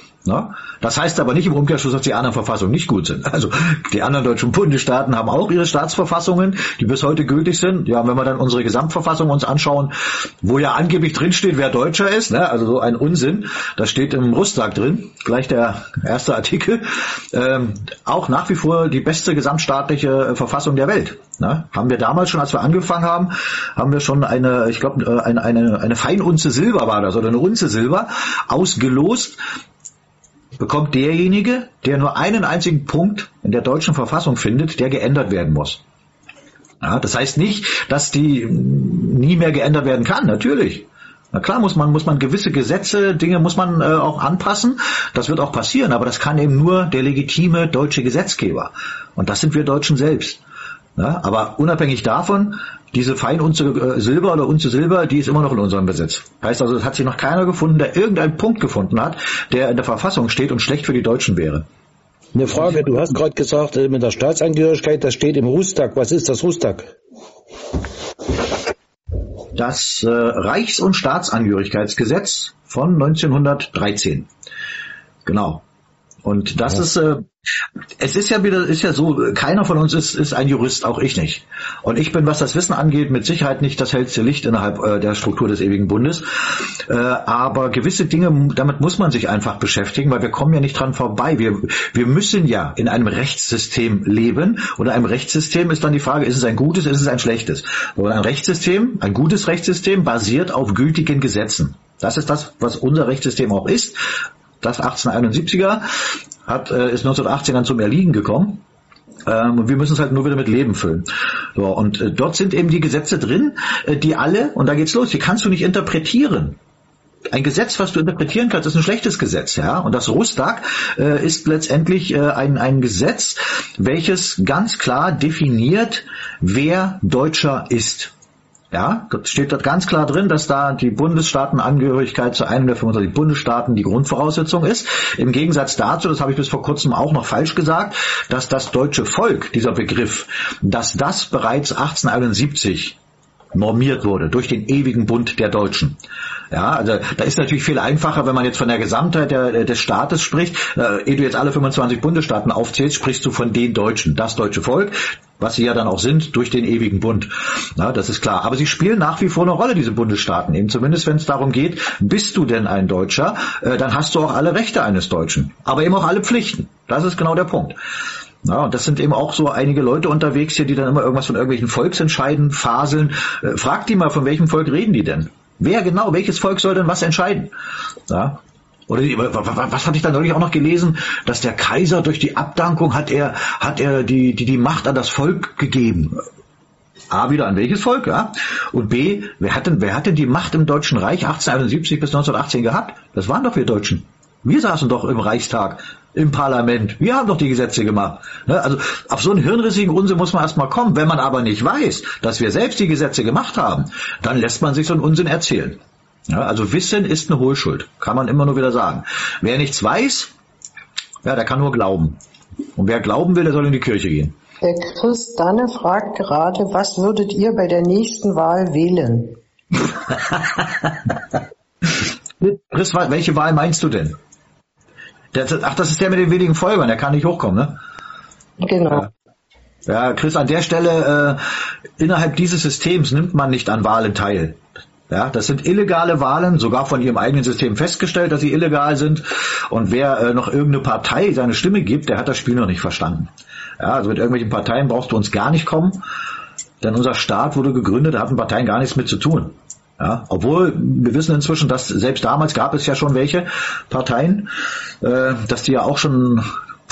Das heißt aber nicht im Umkehrschluss, dass die anderen Verfassungen nicht gut sind. Also die anderen deutschen Bundesstaaten haben auch ihre Staatsverfassungen, die bis heute gültig sind. Ja, wenn wir dann unsere Gesamtverfassung uns anschauen, wo ja angeblich drinsteht, steht, wer Deutscher ist, ne? also so ein Unsinn. Das steht im Rustag drin, gleich der erste Artikel. Ähm, auch nach wie vor die beste gesamtstaatliche äh, Verfassung der Welt. Ne? Haben wir damals schon, als wir angefangen haben, haben wir schon eine, ich glaube, äh, eine, eine, eine Feinunze Silber war das, oder eine Unze Silber, ausgelost bekommt derjenige, der nur einen einzigen Punkt in der deutschen Verfassung findet, der geändert werden muss. Ja, das heißt nicht, dass die nie mehr geändert werden kann, natürlich. Na klar muss man, muss man gewisse Gesetze, Dinge muss man äh, auch anpassen. Das wird auch passieren, aber das kann eben nur der legitime deutsche Gesetzgeber. Und das sind wir Deutschen selbst. Ja, aber unabhängig davon, diese Feinunze äh, Silber oder Unze Silber, die ist immer noch in unserem Besitz. Heißt also, es hat sich noch keiner gefunden, der irgendeinen Punkt gefunden hat, der in der Verfassung steht und schlecht für die Deutschen wäre. Eine Frage, du hast gerade gesagt, äh, mit der Staatsangehörigkeit, das steht im Rustag. Was ist das Rustag? Das äh, Reichs- und Staatsangehörigkeitsgesetz von 1913. Genau. Und das ja. ist, äh, es ist ja wieder, ist ja so, keiner von uns ist, ist ein Jurist, auch ich nicht. Und ich bin, was das Wissen angeht, mit Sicherheit nicht das hellste Licht innerhalb äh, der Struktur des ewigen Bundes. Äh, aber gewisse Dinge, damit muss man sich einfach beschäftigen, weil wir kommen ja nicht dran vorbei. Wir, wir müssen ja in einem Rechtssystem leben. Und in einem Rechtssystem ist dann die Frage, ist es ein gutes, ist es ein schlechtes? Und ein Rechtssystem, ein gutes Rechtssystem basiert auf gültigen Gesetzen. Das ist das, was unser Rechtssystem auch ist das 1871er, hat, äh, ist 1918 dann zum Erliegen gekommen. Ähm, und wir müssen es halt nur wieder mit Leben füllen. So, und äh, dort sind eben die Gesetze drin, äh, die alle, und da geht's los, die kannst du nicht interpretieren. Ein Gesetz, was du interpretieren kannst, ist ein schlechtes Gesetz, ja. Und das Rustag äh, ist letztendlich äh, ein, ein Gesetz, welches ganz klar definiert, wer Deutscher ist. Ja, steht dort ganz klar drin, dass da die Bundesstaatenangehörigkeit zu einem der 25 Bundesstaaten die Grundvoraussetzung ist. Im Gegensatz dazu, das habe ich bis vor kurzem auch noch falsch gesagt, dass das deutsche Volk, dieser Begriff, dass das bereits 1871 normiert wurde durch den ewigen Bund der Deutschen. Ja, also da ist natürlich viel einfacher, wenn man jetzt von der Gesamtheit der, des Staates spricht. Äh, ehe du jetzt alle 25 Bundesstaaten aufzählst, sprichst du von den Deutschen, das deutsche Volk, was sie ja dann auch sind durch den ewigen Bund. Ja, das ist klar. Aber sie spielen nach wie vor eine Rolle, diese Bundesstaaten. Eben zumindest, wenn es darum geht, bist du denn ein Deutscher, äh, dann hast du auch alle Rechte eines Deutschen, aber eben auch alle Pflichten. Das ist genau der Punkt. Ja, und das sind eben auch so einige Leute unterwegs hier, die dann immer irgendwas von irgendwelchen Volksentscheiden faseln. Äh, frag die mal, von welchem Volk reden die denn? Wer genau, welches Volk soll denn was entscheiden? Ja, oder was hatte ich da neulich auch noch gelesen, dass der Kaiser durch die Abdankung hat er hat er die die die Macht an das Volk gegeben. A wieder an welches Volk, ja? Und B, wer hat denn wer hat denn die Macht im Deutschen Reich 1871 bis 1918 gehabt? Das waren doch wir Deutschen. Wir saßen doch im Reichstag, im Parlament. Wir haben doch die Gesetze gemacht. Ne? Also auf so einen hirnrissigen Unsinn muss man erstmal kommen. Wenn man aber nicht weiß, dass wir selbst die Gesetze gemacht haben, dann lässt man sich so einen Unsinn erzählen. Also Wissen ist eine Hohlschuld, kann man immer nur wieder sagen. Wer nichts weiß, ja, der kann nur glauben. Und wer glauben will, der soll in die Kirche gehen. Der Chris Danne fragt gerade, was würdet ihr bei der nächsten Wahl wählen? Chris, welche Wahl meinst du denn? Der, ach, das ist der mit den wenigen Folgern, der kann nicht hochkommen, ne? Genau. Ja, Chris, an der Stelle, äh, innerhalb dieses Systems nimmt man nicht an Wahlen teil. Ja, das sind illegale Wahlen, sogar von ihrem eigenen System festgestellt, dass sie illegal sind. Und wer äh, noch irgendeine Partei seine Stimme gibt, der hat das Spiel noch nicht verstanden. Ja, also mit irgendwelchen Parteien brauchst du uns gar nicht kommen, denn unser Staat wurde gegründet, da hatten Parteien gar nichts mit zu tun. Ja, obwohl wir wissen inzwischen, dass selbst damals gab es ja schon welche Parteien, äh, dass die ja auch schon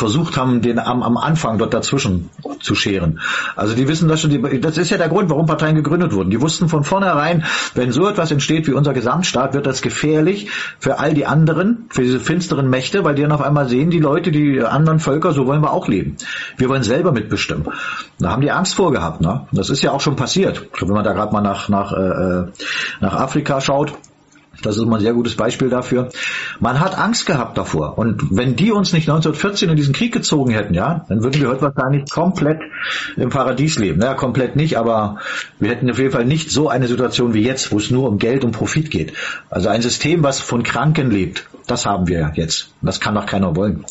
versucht haben, den am, am Anfang dort dazwischen zu scheren. Also die wissen das schon, die, das ist ja der Grund, warum Parteien gegründet wurden. Die wussten von vornherein, wenn so etwas entsteht wie unser Gesamtstaat, wird das gefährlich für all die anderen, für diese finsteren Mächte, weil die dann auf einmal sehen, die Leute, die anderen Völker, so wollen wir auch leben. Wir wollen selber mitbestimmen. Da haben die Angst vorgehabt. Ne? Das ist ja auch schon passiert. Wenn man da gerade mal nach, nach, äh, äh nach Afrika schaut, das ist mal ein sehr gutes Beispiel dafür. Man hat Angst gehabt davor. Und wenn die uns nicht 1914 in diesen Krieg gezogen hätten, ja, dann würden wir heute wahrscheinlich komplett im Paradies leben. Naja, komplett nicht, aber wir hätten auf jeden Fall nicht so eine Situation wie jetzt, wo es nur um Geld und Profit geht. Also ein System, was von Kranken lebt, das haben wir jetzt. Das kann doch keiner wollen.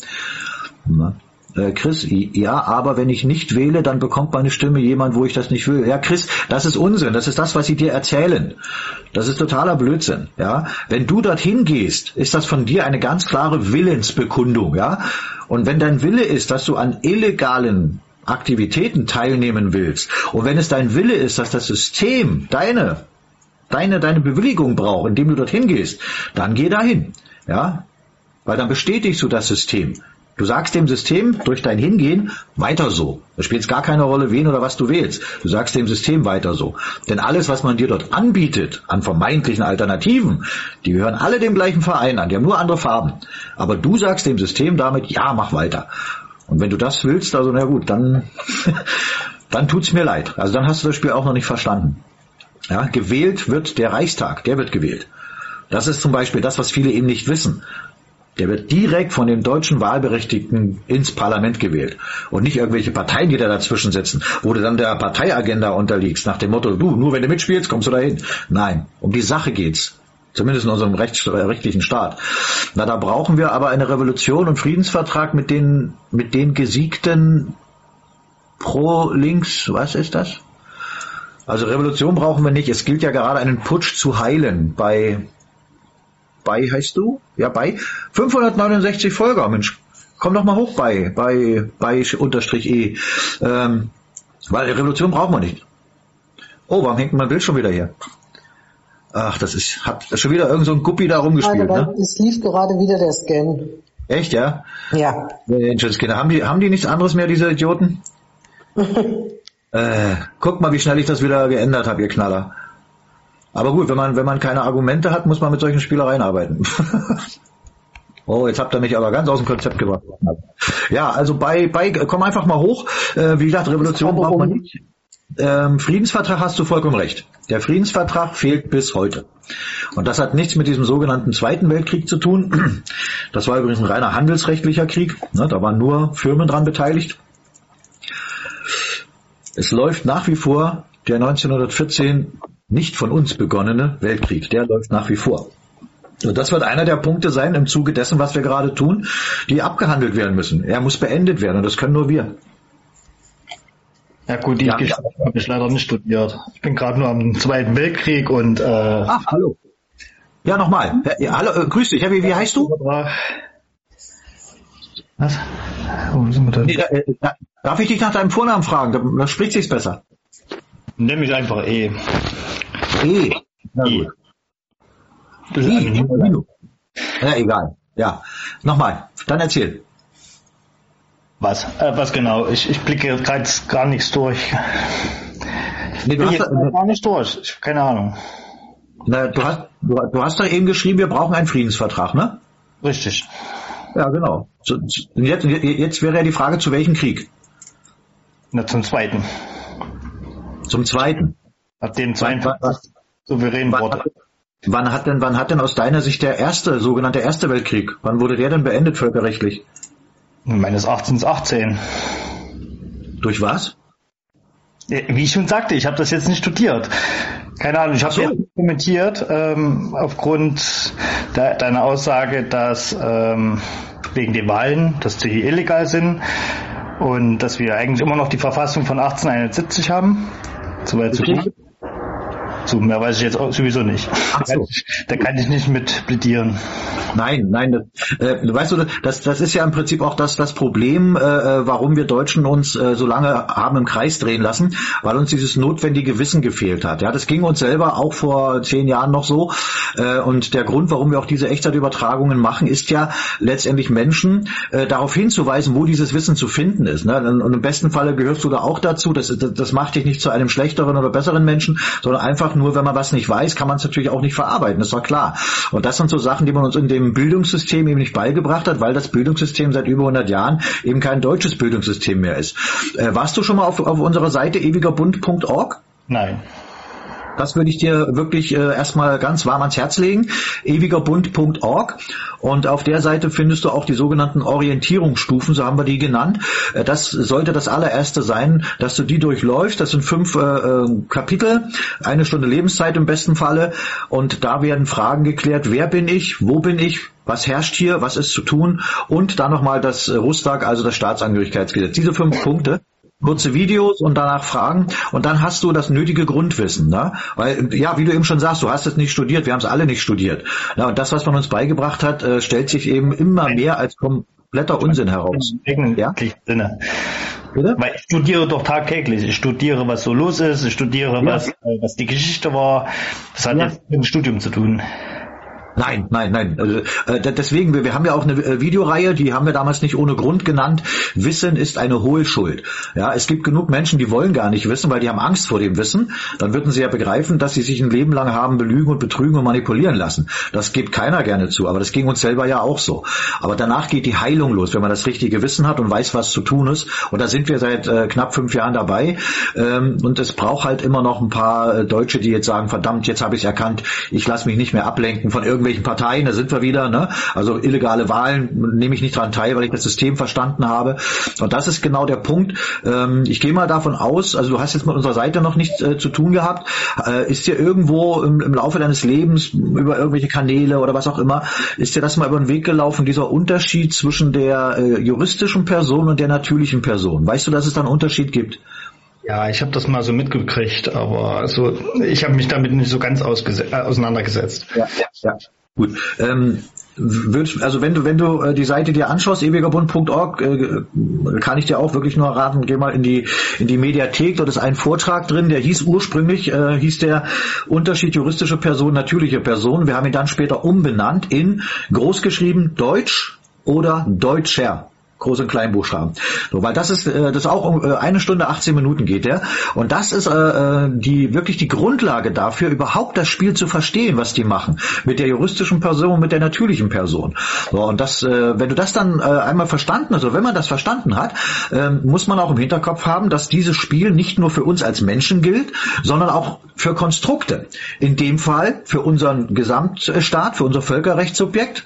Äh, Chris, ja, aber wenn ich nicht wähle, dann bekommt meine Stimme jemand, wo ich das nicht will. Ja, Chris, das ist Unsinn. Das ist das, was sie dir erzählen. Das ist totaler Blödsinn. Ja, wenn du dorthin gehst, ist das von dir eine ganz klare Willensbekundung. Ja, und wenn dein Wille ist, dass du an illegalen Aktivitäten teilnehmen willst und wenn es dein Wille ist, dass das System deine deine deine Bewilligung braucht, indem du dorthin gehst, dann geh dahin. Ja, weil dann bestätigst du das System. Du sagst dem System durch dein Hingehen weiter so. Da spielt es gar keine Rolle, wen oder was du wählst. Du sagst dem System weiter so. Denn alles, was man dir dort anbietet an vermeintlichen Alternativen, die gehören alle dem gleichen Verein an. Die haben nur andere Farben. Aber du sagst dem System damit, ja, mach weiter. Und wenn du das willst, also na gut, dann, dann tut's mir leid. Also dann hast du das Spiel auch noch nicht verstanden. Ja, gewählt wird der Reichstag, der wird gewählt. Das ist zum Beispiel das, was viele eben nicht wissen. Der wird direkt von den deutschen Wahlberechtigten ins Parlament gewählt. Und nicht irgendwelche Parteien, die da dazwischen sitzen, wo du dann der Parteiagenda unterliegst, nach dem Motto, du, nur wenn du mitspielst, kommst du dahin. Nein, um die Sache geht's. Zumindest in unserem recht, rechtlichen Staat. Na, da brauchen wir aber eine Revolution und Friedensvertrag mit den, mit den gesiegten Pro-Links, was ist das? Also Revolution brauchen wir nicht. Es gilt ja gerade einen Putsch zu heilen bei bei heißt du? Ja, bei 569 Folger, Mensch. Komm doch mal hoch bei, bei, bei unterstrich E. Ähm, weil Revolution braucht man nicht. Oh, warum hängt mein Bild schon wieder hier? Ach, das ist, hat schon wieder irgend so ein Guppi da rumgespielt, also, ne? Es lief gerade wieder der Scan. Echt, ja? Ja. Haben die, haben die nichts anderes mehr, diese Idioten? äh, guck mal, wie schnell ich das wieder geändert habe, ihr Knaller. Aber gut, wenn man, wenn man keine Argumente hat, muss man mit solchen Spielereien arbeiten. oh, jetzt habt ihr mich aber ganz aus dem Konzept gebracht. Ja, also bei, bei, komm einfach mal hoch. Äh, wie gesagt, Revolution braucht man nicht. Ähm, Friedensvertrag hast du vollkommen recht. Der Friedensvertrag fehlt bis heute. Und das hat nichts mit diesem sogenannten Zweiten Weltkrieg zu tun. Das war übrigens ein reiner handelsrechtlicher Krieg. Ne, da waren nur Firmen dran beteiligt. Es läuft nach wie vor der 1914 nicht von uns begonnene Weltkrieg. Der läuft nach wie vor. Und das wird einer der Punkte sein im Zuge dessen, was wir gerade tun, die abgehandelt werden müssen. Er muss beendet werden und das können nur wir. Ja gut, die ja, ja. habe ich leider nicht studiert. Ich bin gerade nur am Zweiten Weltkrieg und äh, Ach, hallo. Ja, nochmal. Ja, hallo, äh, grüß dich. Wie, wie heißt du? Was? Oh, sind wir da? Nee, äh, darf ich dich nach deinem Vornamen fragen? Da, da spricht sich's besser. Nenn mich einfach E. E. Na gut. Das ist e. Ja, egal. Ja. Nochmal. Dann erzähl. Was? Äh, was genau? Ich, ich blicke gerade gar nichts durch. Nee, du hast da, gar nicht durch. Ich, keine Ahnung. Na, du, hast, du, du hast doch eben geschrieben, wir brauchen einen Friedensvertrag, ne? Richtig. Ja, genau. So, jetzt, jetzt wäre ja die Frage, zu welchem Krieg? Na, zum zweiten. Zum zweiten. Ab dem zweiten souverän wurde. Wann hat denn, wann hat denn aus deiner Sicht der erste, sogenannte Erste Weltkrieg, wann wurde der denn beendet völkerrechtlich? Meines Erachtens 18. Durch was? Wie ich schon sagte, ich habe das jetzt nicht studiert. Keine Ahnung, ich habe so. kommentiert ähm, aufgrund de deiner Aussage, dass ähm, wegen den Wahlen, dass die illegal sind und dass wir eigentlich immer noch die Verfassung von 1871 haben. Soweit so gut. So, mehr weiß ich jetzt sowieso nicht. Ach so. Da kann ich nicht mit plädieren. Nein, nein, das, äh, weißt du, das, das ist ja im Prinzip auch das, das Problem, äh, äh, warum wir Deutschen uns äh, so lange haben im Kreis drehen lassen, weil uns dieses notwendige Wissen gefehlt hat. Ja, das ging uns selber auch vor zehn Jahren noch so. Äh, und der Grund, warum wir auch diese Echtzeitübertragungen machen, ist ja letztendlich Menschen äh, darauf hinzuweisen, wo dieses Wissen zu finden ist. Ne? Und im besten Falle gehörst du da auch dazu. Das, das, das macht dich nicht zu einem schlechteren oder besseren Menschen, sondern einfach nur, wenn man was nicht weiß, kann man es natürlich auch nicht verarbeiten. Das war klar. Und das sind so Sachen, die man uns in dem dem Bildungssystem eben nicht beigebracht hat, weil das Bildungssystem seit über 100 Jahren eben kein deutsches Bildungssystem mehr ist. Äh, warst du schon mal auf, auf unserer Seite ewigerbund.org? Nein. Das würde ich dir wirklich äh, erstmal ganz warm ans Herz legen. ewigerbund.org und auf der Seite findest du auch die sogenannten Orientierungsstufen, so haben wir die genannt. Äh, das sollte das allererste sein, dass du die durchläufst. Das sind fünf äh, äh, Kapitel, eine Stunde Lebenszeit im besten Falle und da werden Fragen geklärt. Wer bin ich? Wo bin ich? was herrscht hier, was ist zu tun und dann nochmal das Rustag, also das Staatsangehörigkeitsgesetz. Diese fünf Punkte kurze Videos und danach Fragen und dann hast du das nötige Grundwissen, ne? Weil ja, wie du eben schon sagst, du hast es nicht studiert, wir haben es alle nicht studiert. Ja, und das, was man uns beigebracht hat, äh, stellt sich eben immer mehr als kompletter Unsinn heraus. Ja? Sinne. Bitte? Weil ich studiere doch tagtäglich. Ich studiere, was so los ist. Ich studiere, ja. was, äh, was die Geschichte war. Das hat ja. jetzt mit dem Studium zu tun. Nein, nein, nein. Also, äh, deswegen, wir, wir haben ja auch eine äh, Videoreihe, die haben wir damals nicht ohne Grund genannt. Wissen ist eine Hohlschuld. Ja, es gibt genug Menschen, die wollen gar nicht wissen, weil die haben Angst vor dem Wissen. Dann würden sie ja begreifen, dass sie sich ein Leben lang haben belügen und betrügen und manipulieren lassen. Das gibt keiner gerne zu, aber das ging uns selber ja auch so. Aber danach geht die Heilung los, wenn man das richtige Wissen hat und weiß, was zu tun ist. Und da sind wir seit äh, knapp fünf Jahren dabei. Ähm, und es braucht halt immer noch ein paar äh, Deutsche, die jetzt sagen, verdammt, jetzt habe ich erkannt, ich lasse mich nicht mehr ablenken von irgendwelchen irgendwelchen Parteien, da sind wir wieder, ne? Also illegale Wahlen nehme ich nicht dran teil, weil ich das System verstanden habe. Und das ist genau der Punkt. Ähm, ich gehe mal davon aus, also du hast jetzt mit unserer Seite noch nichts äh, zu tun gehabt. Äh, ist dir irgendwo im, im, Laufe deines Lebens über irgendwelche Kanäle oder was auch immer, ist dir das mal über den Weg gelaufen, dieser Unterschied zwischen der äh, juristischen Person und der natürlichen Person? Weißt du, dass es da einen Unterschied gibt? Ja, ich habe das mal so mitgekriegt, aber so ich habe mich damit nicht so ganz äh, auseinandergesetzt. Ja, ja, ja. Gut. Ähm, also wenn du wenn du äh, die Seite dir anschaust, ewigerbund.org, äh, kann ich dir auch wirklich nur raten, geh mal in die in die Mediathek, dort ist ein Vortrag drin, der hieß ursprünglich äh, hieß der Unterschied juristische Person, natürliche Person. Wir haben ihn dann später umbenannt in großgeschrieben Deutsch oder Deutscher. Groß- und Kleinbuchstaben. So, weil das ist, äh, das auch um äh, eine Stunde 18 Minuten geht der. Und das ist äh, äh, die wirklich die Grundlage dafür, überhaupt das Spiel zu verstehen, was die machen. Mit der juristischen Person, mit der natürlichen Person. So, und das, äh, wenn du das dann äh, einmal verstanden hast, oder wenn man das verstanden hat, äh, muss man auch im Hinterkopf haben, dass dieses Spiel nicht nur für uns als Menschen gilt, sondern auch für Konstrukte. In dem Fall für unseren Gesamtstaat, für unser Völkerrechtssubjekt,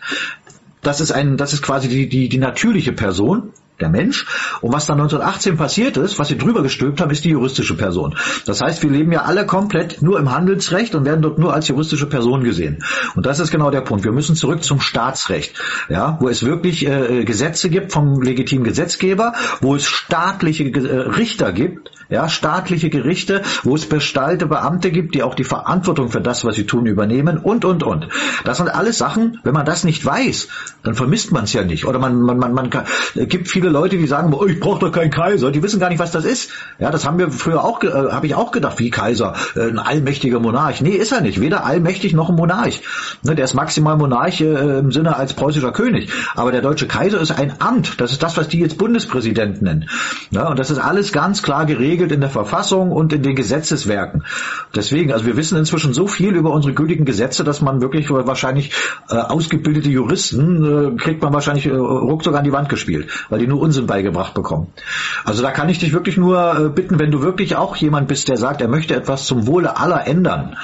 das ist ein, das ist quasi die, die, die natürliche Person, der Mensch. Und was dann 1918 passiert ist, was sie drüber gestülpt haben, ist die juristische Person. Das heißt, wir leben ja alle komplett nur im Handelsrecht und werden dort nur als juristische Person gesehen. Und das ist genau der Punkt. Wir müssen zurück zum Staatsrecht, ja, wo es wirklich äh, Gesetze gibt vom legitimen Gesetzgeber, wo es staatliche äh, Richter gibt, ja, staatliche Gerichte, wo es bestallte Beamte gibt, die auch die Verantwortung für das, was sie tun, übernehmen und, und, und. Das sind alles Sachen, wenn man das nicht weiß, dann vermisst man es ja nicht. Oder man, man, man, man kann, es gibt viele Leute, die sagen, ich brauche doch keinen Kaiser, die wissen gar nicht, was das ist. Ja, das haben wir früher auch, äh, habe ich auch gedacht, wie Kaiser, äh, ein allmächtiger Monarch. Nee, ist er nicht. Weder allmächtig noch ein Monarch. Ne, der ist maximal Monarch äh, im Sinne als preußischer König. Aber der deutsche Kaiser ist ein Amt. Das ist das, was die jetzt Bundespräsident nennen. Ja, und das ist alles ganz klar geregelt in der Verfassung und in den Gesetzeswerken. Deswegen, also wir wissen inzwischen so viel über unsere gültigen Gesetze, dass man wirklich wahrscheinlich äh, ausgebildete Juristen äh, kriegt man wahrscheinlich äh, ruckzuck an die Wand gespielt, weil die nur Unsinn beigebracht bekommen. Also da kann ich dich wirklich nur äh, bitten, wenn du wirklich auch jemand bist, der sagt, er möchte etwas zum Wohle aller ändern,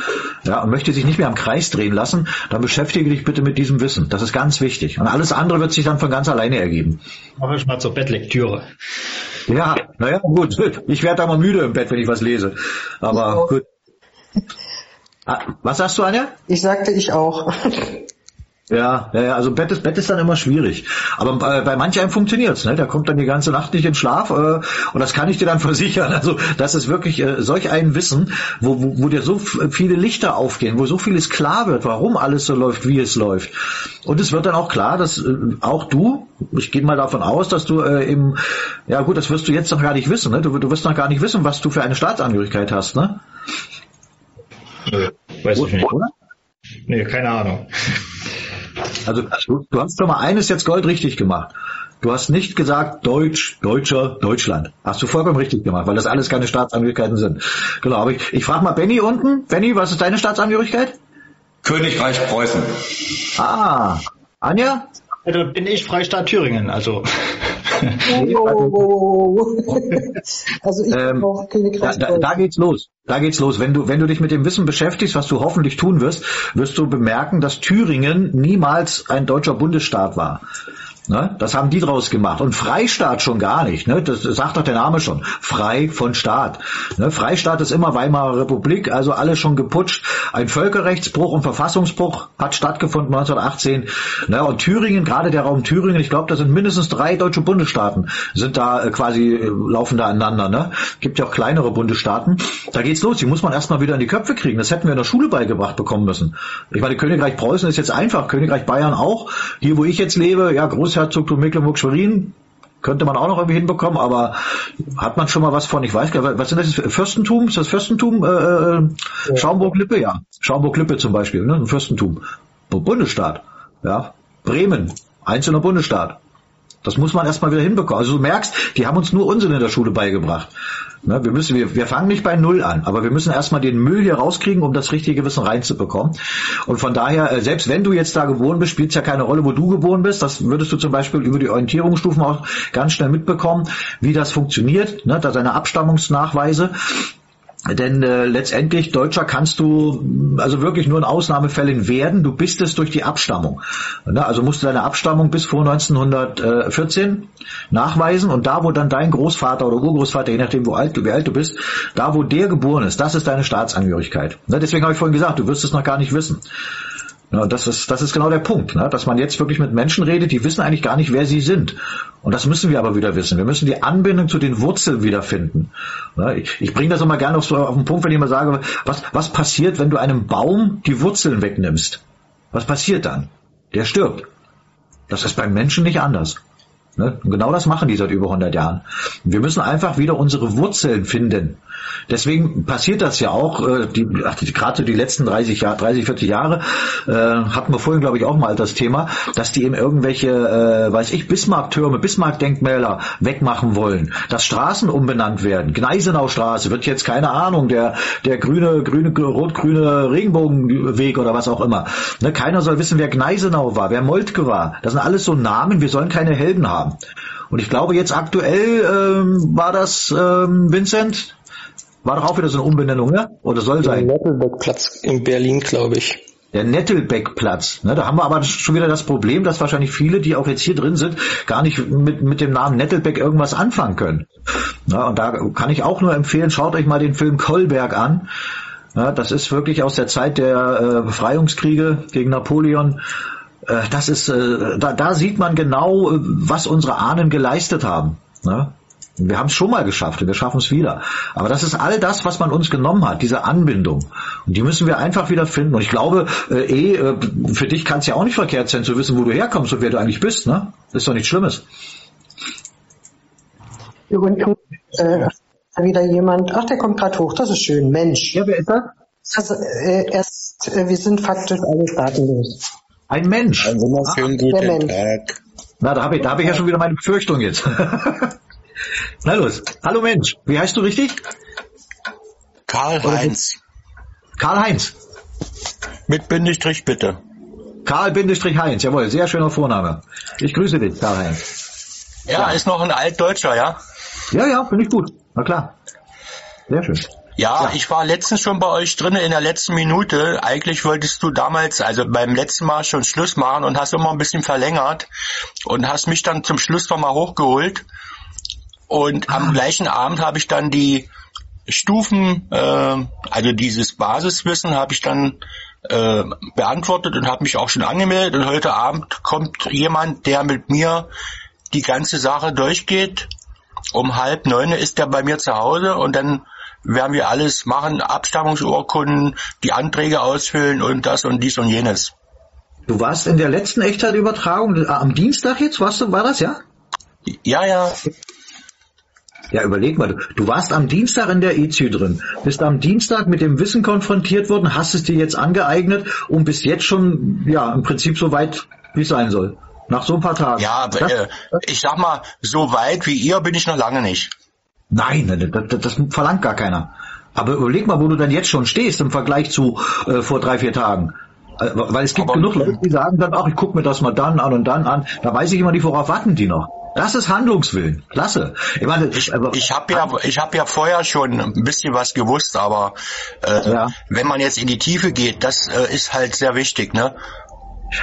ja, und möchte sich nicht mehr am Kreis drehen lassen, dann beschäftige dich bitte mit diesem Wissen. Das ist ganz wichtig. Und alles andere wird sich dann von ganz alleine ergeben. Mach ich mal zur Bettlektüre. Ja, naja, gut. Ich werde da mal müde im Bett, wenn ich was lese. Aber so. gut. Ah, was sagst du, Anja? Ich sagte ich auch. Ja, ja, ja, also Bett ist, Bett ist dann immer schwierig. Aber bei, bei manch einem funktioniert's, ne? Der kommt dann die ganze Nacht nicht in Schlaf äh, und das kann ich dir dann versichern. Also das ist wirklich äh, solch ein Wissen, wo, wo, wo dir so viele Lichter aufgehen, wo so vieles klar wird, warum alles so läuft, wie es läuft. Und es wird dann auch klar, dass äh, auch du, ich gehe mal davon aus, dass du äh, eben, ja gut, das wirst du jetzt noch gar nicht wissen, ne? Du, du wirst noch gar nicht wissen, was du für eine Staatsangehörigkeit hast, ne? Nö, weiß ich nicht. Oder? Nee, keine Ahnung. Also du, du hast schon mal eines jetzt goldrichtig gemacht. Du hast nicht gesagt Deutsch, Deutscher, Deutschland. Hast du vollkommen richtig gemacht, weil das alles keine Staatsangehörigkeiten sind. Genau, aber ich, ich frage mal Benny unten. Benny, was ist deine Staatsangehörigkeit? Königreich Preußen. Ah, Anja? Also bin ich Freistaat Thüringen, also. also ich ähm, da, da, da geht's los. Da geht's los. Wenn du, wenn du dich mit dem Wissen beschäftigst, was du hoffentlich tun wirst, wirst du bemerken, dass Thüringen niemals ein deutscher Bundesstaat war. Ne? Das haben die draus gemacht. Und Freistaat schon gar nicht. Ne? Das sagt doch der Name schon. Frei von Staat. Ne? Freistaat ist immer Weimarer Republik, also alles schon geputscht. Ein Völkerrechtsbruch und Verfassungsbruch hat stattgefunden 1918. Ne? Und Thüringen, gerade der Raum Thüringen, ich glaube, da sind mindestens drei deutsche Bundesstaaten, sind da äh, quasi, äh, laufen da aneinander. Ne? Gibt ja auch kleinere Bundesstaaten. Da geht's los. Die muss man erstmal wieder in die Köpfe kriegen. Das hätten wir in der Schule beigebracht bekommen müssen. Ich meine, Königreich Preußen ist jetzt einfach, Königreich Bayern auch. Hier, wo ich jetzt lebe, ja, groß Großherzogtum Mecklenburg-Schwerin könnte man auch noch irgendwie hinbekommen, aber hat man schon mal was von, ich weiß gar nicht, was ist das, Fürstentum? Ist das Fürstentum? Äh, äh, ja. Schaumburg-Lippe, ja. Schaumburg-Lippe zum Beispiel, ne? ein Fürstentum. Bundesstaat, ja. Bremen, einzelner Bundesstaat. Das muss man erstmal wieder hinbekommen. Also du merkst, die haben uns nur Unsinn in der Schule beigebracht. Ne, wir müssen, wir, wir fangen nicht bei Null an, aber wir müssen erstmal den Müll hier rauskriegen, um das richtige Wissen reinzubekommen. Und von daher, äh, selbst wenn du jetzt da geboren bist, spielt es ja keine Rolle, wo du geboren bist. Das würdest du zum Beispiel über die Orientierungsstufen auch ganz schnell mitbekommen, wie das funktioniert, ne, da seine Abstammungsnachweise. Denn äh, letztendlich Deutscher kannst du also wirklich nur in Ausnahmefällen werden. Du bist es durch die Abstammung. Ne? Also musst du deine Abstammung bis vor 1914 nachweisen und da, wo dann dein Großvater oder Urgroßvater, je nachdem, wo alt, wie alt du bist, da, wo der geboren ist, das ist deine Staatsangehörigkeit. Ne? Deswegen habe ich vorhin gesagt, du wirst es noch gar nicht wissen. Ja, das ist, das ist genau der Punkt, ne? dass man jetzt wirklich mit Menschen redet, die wissen eigentlich gar nicht, wer sie sind. Und das müssen wir aber wieder wissen. Wir müssen die Anbindung zu den Wurzeln wiederfinden. Ne? Ich, ich bringe das immer gerne auf, auf den Punkt, wenn ich mal sage, was, was passiert, wenn du einem Baum die Wurzeln wegnimmst? Was passiert dann? Der stirbt. Das ist beim Menschen nicht anders. Ne? Genau das machen die seit über 100 Jahren. Wir müssen einfach wieder unsere Wurzeln finden. Deswegen passiert das ja auch, äh, die, gerade so die letzten 30 Jahre, 30, 40 Jahre, äh, hatten wir vorhin, glaube ich, auch mal das Thema, dass die eben irgendwelche, äh, weiß ich, Bismarck-Türme, Bismarck-Denkmäler wegmachen wollen, dass Straßen umbenannt werden. Gneisenau-Straße wird jetzt, keine Ahnung, der, der grüne, grüne, rot-grüne Regenbogenweg oder was auch immer. Ne, keiner soll wissen, wer Gneisenau war, wer Moltke war. Das sind alles so Namen, wir sollen keine Helden haben. Und ich glaube, jetzt aktuell ähm, war das ähm, Vincent, war doch auch wieder so eine Umbenennung, ne? Oder soll sein? Der Nettelbeck-Platz in Berlin, glaube ich. Der Nettelbeck-Platz. Ne? Da haben wir aber schon wieder das Problem, dass wahrscheinlich viele, die auch jetzt hier drin sind, gar nicht mit, mit dem Namen Nettelbeck irgendwas anfangen können. Ja, und da kann ich auch nur empfehlen, schaut euch mal den Film Kolberg an. Ja, das ist wirklich aus der Zeit der äh, Befreiungskriege gegen Napoleon. Äh, das ist, äh, da, da sieht man genau, äh, was unsere Ahnen geleistet haben. Ne? Wir haben es schon mal geschafft und wir schaffen es wieder. Aber das ist all das, was man uns genommen hat, diese Anbindung. Und die müssen wir einfach wieder finden. Und ich glaube, äh, eh, äh, für dich kann es ja auch nicht verkehrt sein, zu wissen, wo du herkommst und wer du eigentlich bist. Ne? Das ist doch nichts Schlimmes. Und äh, wieder jemand, ach, der kommt gerade hoch, das ist schön. Mensch. Ja, wer ist das? Also, äh, erst, äh, wir sind faktisch alle staatenlos. Ein Mensch. Einen wunderschönen ah, guten Tag. Na, da habe ich, da hab ich ja schon wieder meine Befürchtung jetzt. Na los. Hallo Mensch. Wie heißt du richtig? Karl-Heinz. Karl-Heinz. Mit Bindestrich bitte. Karl-Heinz, jawohl, sehr schöner Vorname. Ich grüße dich, Karl-Heinz. Ja, ja, ist noch ein Altdeutscher, ja? Ja, ja, finde ich gut. Na klar. Sehr schön. Ja, ja, ich war letztens schon bei euch drin in der letzten Minute. Eigentlich wolltest du damals, also beim letzten Mal schon Schluss machen und hast immer ein bisschen verlängert und hast mich dann zum Schluss nochmal hochgeholt. Und ah. am gleichen Abend habe ich dann die Stufen, äh, also dieses Basiswissen habe ich dann äh, beantwortet und habe mich auch schon angemeldet. Und heute Abend kommt jemand, der mit mir die ganze Sache durchgeht. Um halb neun ist er bei mir zu Hause und dann werden wir alles machen, Abstammungsurkunden, die Anträge ausfüllen und das und dies und jenes. Du warst in der letzten Echtzeitübertragung äh, am Dienstag jetzt, warst du, war das, ja? Ja, ja. Ja, überleg mal, du warst am Dienstag in der EZÜ drin, bist am Dienstag mit dem Wissen konfrontiert worden, hast es dir jetzt angeeignet und bist jetzt schon, ja, im Prinzip so weit, wie es sein soll. Nach so ein paar Tagen. Ja, das, äh, ich sag mal, so weit wie ihr bin ich noch lange nicht. Nein, das, das, das verlangt gar keiner. Aber überleg mal, wo du dann jetzt schon stehst im Vergleich zu äh, vor drei, vier Tagen. Äh, weil es gibt Aber genug Leute, die sagen dann, ach, ich gucke mir das mal dann an und dann an. Da weiß ich immer nicht, worauf warten die noch. Das ist Handlungswillen. Klasse. Ich, meine, ich, ich habe ja, ich habe ja vorher schon ein bisschen was gewusst, aber äh, ja. wenn man jetzt in die Tiefe geht, das äh, ist halt sehr wichtig, ne?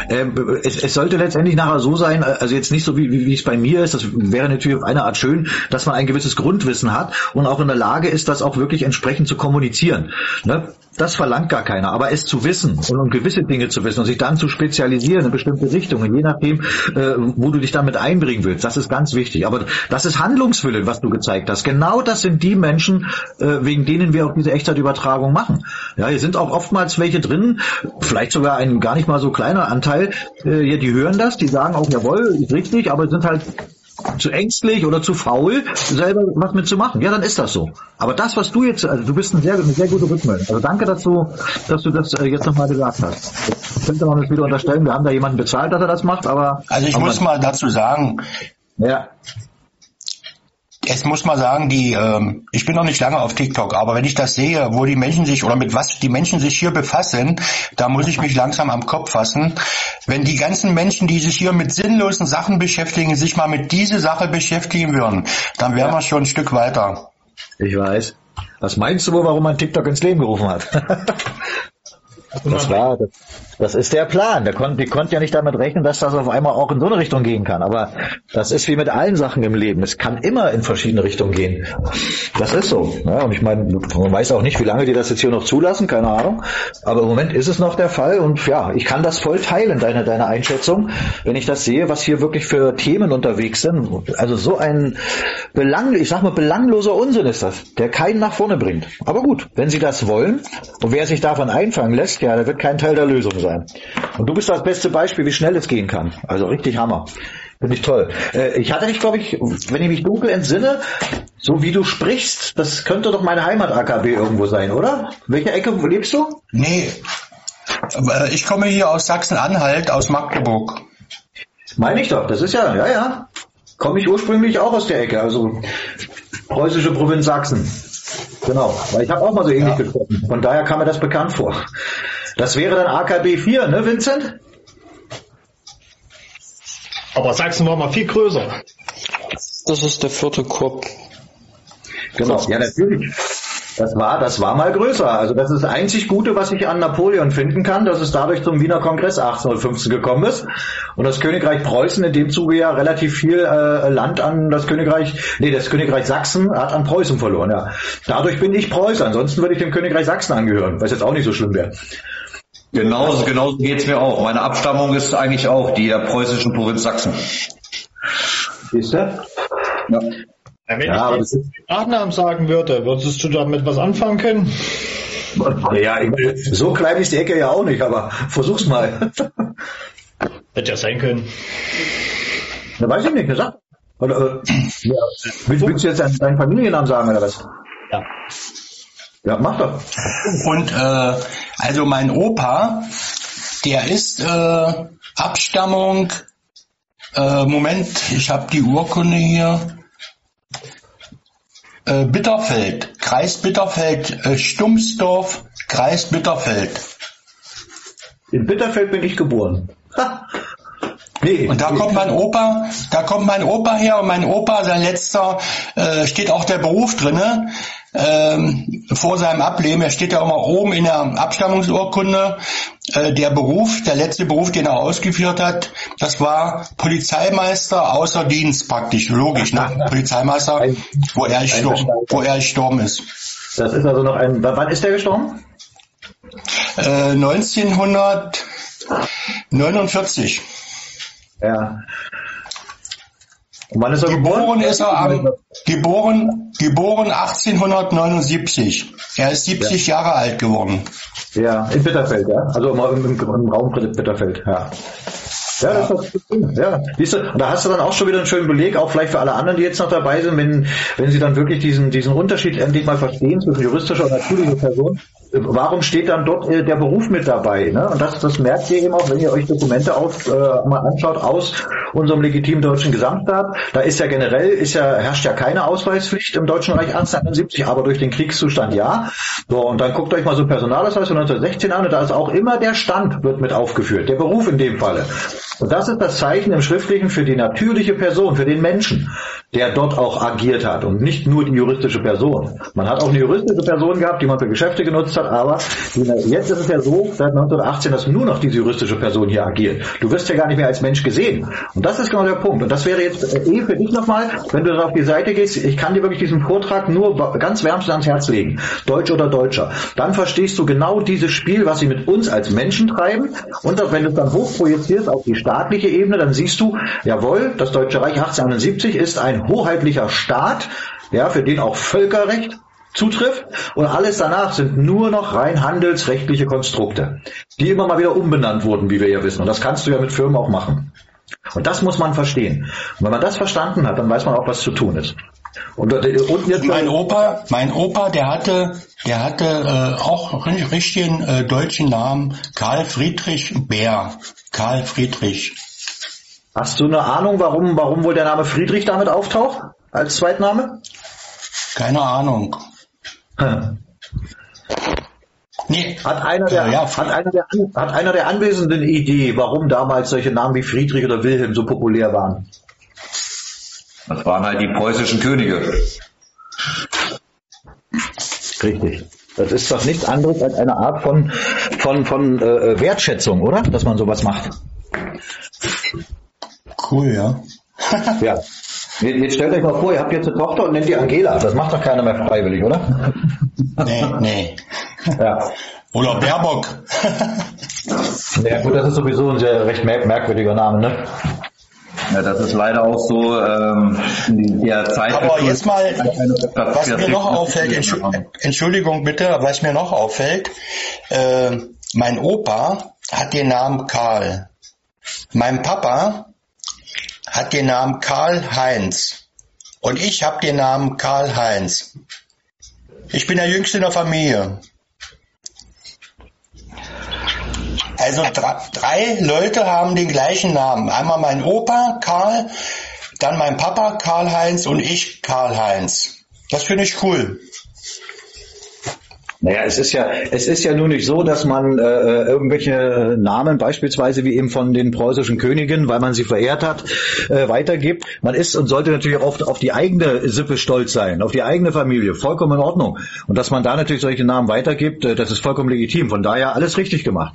Ähm, es, es, sollte letztendlich nachher so sein, also jetzt nicht so wie, wie, wie es bei mir ist, das wäre natürlich auf eine Art schön, dass man ein gewisses Grundwissen hat und auch in der Lage ist, das auch wirklich entsprechend zu kommunizieren. Ne? Das verlangt gar keiner, aber es zu wissen und um gewisse Dinge zu wissen und sich dann zu spezialisieren in bestimmte Richtungen, je nachdem, äh, wo du dich damit einbringen willst, das ist ganz wichtig. Aber das ist Handlungswille, was du gezeigt hast. Genau das sind die Menschen, äh, wegen denen wir auch diese Echtzeitübertragung machen. Ja, hier sind auch oftmals welche drin, vielleicht sogar ein gar nicht mal so kleiner Anteil, äh, die hören das, die sagen auch, jawohl, ist richtig, aber sind halt zu ängstlich oder zu faul, selber was mitzumachen. Ja, dann ist das so. Aber das, was du jetzt, also du bist eine sehr, eine sehr gute Rückmeldung. Also danke, dass du, dass du das äh, jetzt nochmal gesagt hast. Jetzt könnte man uns wieder unterstellen, wir haben da jemanden bezahlt, dass er das macht, aber. Also ich muss mal dazu sagen, ja es muss mal sagen, die, ähm, ich bin noch nicht lange auf TikTok, aber wenn ich das sehe, wo die Menschen sich oder mit was die Menschen sich hier befassen, da muss ich mich langsam am Kopf fassen. Wenn die ganzen Menschen, die sich hier mit sinnlosen Sachen beschäftigen, sich mal mit dieser Sache beschäftigen würden, dann wären ja. wir schon ein Stück weiter. Ich weiß. Was meinst du wohl, warum man TikTok ins Leben gerufen hat? das war, das, das ist der Plan. Der kon, die konnte ja nicht damit rechnen, dass das auf einmal auch in so eine Richtung gehen kann. Aber das ist wie mit allen Sachen im Leben. Es kann immer in verschiedene Richtungen gehen. Das ist so. Ja, und ich meine, man weiß auch nicht, wie lange die das jetzt hier noch zulassen, keine Ahnung. Aber im Moment ist es noch der Fall. Und ja, ich kann das voll teilen, deine, deine Einschätzung, wenn ich das sehe, was hier wirklich für Themen unterwegs sind. Also so ein belang, ich sag mal, belangloser Unsinn ist das, der keinen nach vorne bringt. Aber gut, wenn sie das wollen und wer sich davon einfangen lässt, ja, der wird kein Teil der Lösung sein sein. Und du bist das beste Beispiel, wie schnell es gehen kann. Also richtig Hammer. Finde ich toll. Äh, ich hatte dich, glaube ich, wenn ich mich dunkel entsinne, so wie du sprichst, das könnte doch meine Heimat-AKB irgendwo sein, oder? Welche Ecke lebst du? Nee. Äh, ich komme hier aus Sachsen-Anhalt, aus Magdeburg. Meine ich doch, das ist ja, ja, ja. Komme ich ursprünglich auch aus der Ecke, also preußische Provinz Sachsen. Genau, weil ich habe auch mal so ähnlich ja. gesprochen. Von daher kam mir das bekannt vor. Das wäre dann AKB 4, ne, Vincent? Aber Sachsen war mal viel größer. Das ist der vierte Korb. Genau, ja natürlich. Das war, das war mal größer. Also das ist das einzig Gute, was ich an Napoleon finden kann, dass es dadurch zum Wiener Kongress 1815 gekommen ist und das Königreich Preußen in dem Zuge ja relativ viel äh, Land an das Königreich, nee, das Königreich Sachsen hat an Preußen verloren. Ja, dadurch bin ich Preußer. Ansonsten würde ich dem Königreich Sachsen angehören, was jetzt auch nicht so schlimm wäre. Genauso, genauso geht's mir auch. Meine Abstammung ist eigentlich auch die der preußischen Provinz Sachsen. Siehst du? Ja. Ja, wenn ja, ich den Nachnamen sagen würde, würdest du damit was anfangen können? Ja, so klein ist die Ecke ja auch nicht, aber versuch's mal. Hätte ja sein können. Da weiß ich nicht, gesagt. Oder, äh, ja. willst, willst, du jetzt deinen Familiennamen sagen oder was? Ja. Ja, mach doch. Und äh, also mein Opa, der ist äh, Abstammung, äh, Moment, ich habe die Urkunde hier. Äh, Bitterfeld, Kreis Bitterfeld, äh, Kreis Bitterfeld. In Bitterfeld bin ich geboren. Nee, und da kommt mein Opa, da kommt mein Opa her und mein Opa, sein letzter, äh, steht auch der Beruf drinne ähm, vor seinem Ableben, er steht ja immer oben in der Abstammungsurkunde, äh, der Beruf, der letzte Beruf, den er ausgeführt hat, das war Polizeimeister außer Dienst praktisch, logisch, ne? Polizeimeister, wo er, wo er gestorben ist. Das ist also noch ein, wann ist er gestorben? Äh, 1949. Ja. Und wann ist er geboren? Geboren ist er am, geboren, geboren 1879. Er ist 70 ja. Jahre alt geworden. Ja, in Bitterfeld, ja. Also im, im, im Raum Bitterfeld, ja. Ja, das ist ja. Siehst du, und da hast du dann auch schon wieder einen schönen Beleg, auch vielleicht für alle anderen, die jetzt noch dabei sind, wenn, wenn sie dann wirklich diesen, diesen Unterschied endlich mal verstehen zwischen juristischer und natürlicher Person. Warum steht dann dort äh, der Beruf mit dabei? Ne? Und das, das merkt ihr eben auch, wenn ihr euch Dokumente auf, äh, mal anschaut aus unserem legitimen deutschen Gesamtstaat. Da ist ja generell, ist ja, herrscht ja keine Ausweispflicht im Deutschen Reich 1871, aber durch den Kriegszustand ja. So, und dann guckt euch mal so Personalausweis von 1916 an und da ist auch immer der Stand wird mit aufgeführt, der Beruf in dem Falle. Und das ist das Zeichen im Schriftlichen für die natürliche Person, für den Menschen, der dort auch agiert hat und nicht nur die juristische Person. Man hat auch eine juristische Person gehabt, die man für Geschäfte genutzt hat, aber jetzt ist es ja so, seit 1918, dass nur noch diese juristische Person hier agiert. Du wirst ja gar nicht mehr als Mensch gesehen. Und das ist genau der Punkt. Und das wäre jetzt eh für dich nochmal, wenn du auf die Seite gehst, ich kann dir wirklich diesen Vortrag nur ganz wärmstens ans Herz legen. Deutsch oder Deutscher. Dann verstehst du genau dieses Spiel, was sie mit uns als Menschen treiben. Und wenn du es dann hochprojizierst auf die staatliche Ebene, dann siehst du, jawohl, das Deutsche Reich 1871 ist ein hoheitlicher Staat, ja, für den auch Völkerrecht zutrifft und alles danach sind nur noch rein handelsrechtliche Konstrukte, die immer mal wieder umbenannt wurden, wie wir ja wissen. Und das kannst du ja mit Firmen auch machen. Und das muss man verstehen. Und wenn man das verstanden hat, dann weiß man auch, was zu tun ist. Und, äh, und jetzt mein Opa, mein Opa, der hatte, der hatte äh, auch richtigen äh, deutschen Namen, Karl Friedrich Bär. Karl Friedrich. Hast du eine Ahnung, warum, warum wohl der Name Friedrich damit auftaucht als Zweitname? Keine Ahnung. Hm. Nee. Hat einer, der, ja, ja, hat, einer der, hat einer der Anwesenden eine Idee, warum damals solche Namen wie Friedrich oder Wilhelm so populär waren? Das waren halt die preußischen Könige. Richtig. Das ist doch nichts anderes als eine Art von, von, von äh, Wertschätzung, oder? Dass man sowas macht. Cool, ja. ja. Jetzt stellt euch mal vor, ihr habt jetzt eine Tochter und nennt die Angela. Das macht doch keiner mehr freiwillig, oder? Nee, nee. Ja. Oder Baerbock. ja gut, das ist sowieso ein sehr recht merkwürdiger Name, ne? Ja, das ist leider auch so ähm, in der Zeit. Aber jetzt mal, was mir noch auffällt, Entschuldigung bitte, was mir noch auffällt, äh, mein Opa hat den Namen Karl. Mein Papa hat den Namen Karl-Heinz. Und ich habe den Namen Karl-Heinz. Ich bin der Jüngste in der Familie. Also drei Leute haben den gleichen Namen. Einmal mein Opa Karl, dann mein Papa Karl-Heinz und ich Karl-Heinz. Das finde ich cool. Naja, es ist ja, es ist ja nun nicht so, dass man äh, äh, irgendwelche Namen, beispielsweise wie eben von den preußischen Königen, weil man sie verehrt hat, äh, weitergibt. Man ist und sollte natürlich auch auf, auf die eigene Sippe stolz sein, auf die eigene Familie. Vollkommen in Ordnung. Und dass man da natürlich solche Namen weitergibt, äh, das ist vollkommen legitim. Von daher alles richtig gemacht.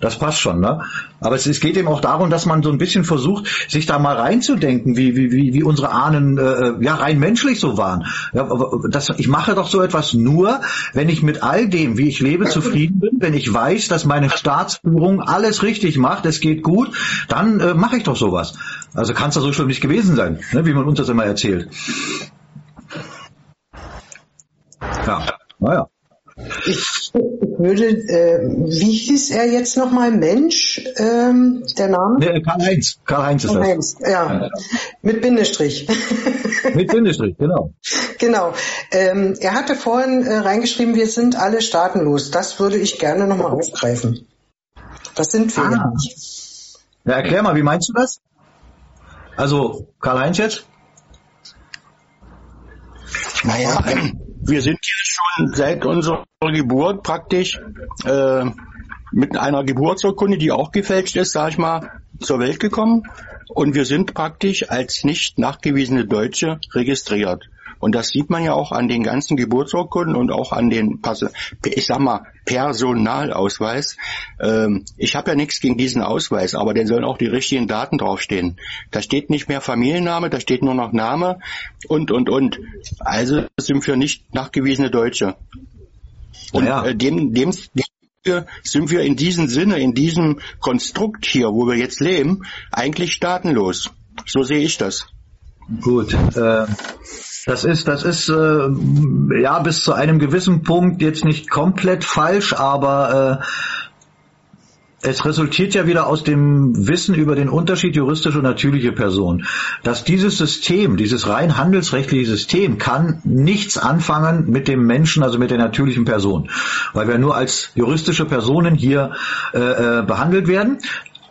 Das passt schon, ne? Aber es, es geht eben auch darum, dass man so ein bisschen versucht, sich da mal reinzudenken, wie, wie, wie, wie unsere Ahnen äh, äh ja rein menschlich so waren. Ja, das, ich mache doch so etwas nur, wenn ich mit all dem, wie ich lebe, zufrieden bin, wenn ich weiß, dass meine Staatsführung alles richtig macht, es geht gut, dann äh, mache ich doch sowas. Also kann es doch so schlimm nicht gewesen sein, ne, wie man uns das immer erzählt. Ja, naja. Ich würde, äh, wie hieß er jetzt nochmal? Mensch, ähm, der Name? Nee, Karl-Heinz. Karl-Heinz ist Karl-Heinz, das. Ja. Mit Bindestrich. Mit Bindestrich, genau. Genau. Ähm, er hatte vorhin äh, reingeschrieben, wir sind alle staatenlos. Das würde ich gerne nochmal aufgreifen. Das sind wir ah. nicht. Ja, erklär mal, wie meinst du das? Also, Karl-Heinz jetzt? Naja, wir sind hier schon seit unserer Geburt praktisch äh, mit einer Geburtsurkunde, die auch gefälscht ist, sag ich mal, zur Welt gekommen. Und wir sind praktisch als nicht nachgewiesene Deutsche registriert. Und das sieht man ja auch an den ganzen Geburtsurkunden und auch an den, ich sag mal, Personalausweis. Ähm, ich habe ja nichts gegen diesen Ausweis, aber den sollen auch die richtigen Daten draufstehen. Da steht nicht mehr Familienname, da steht nur noch Name und, und, und. Also sind wir nicht nachgewiesene Deutsche. Und ja. äh, dem, dem, dem sind wir in diesem Sinne, in diesem Konstrukt hier, wo wir jetzt leben, eigentlich staatenlos. So sehe ich das. Gut. Äh, das ist, das ist äh, ja bis zu einem gewissen Punkt jetzt nicht komplett falsch, aber äh, es resultiert ja wieder aus dem Wissen über den Unterschied juristische und natürliche Person, dass dieses System, dieses rein handelsrechtliche System kann nichts anfangen mit dem Menschen, also mit der natürlichen Person, weil wir nur als juristische Personen hier äh, äh behandelt werden.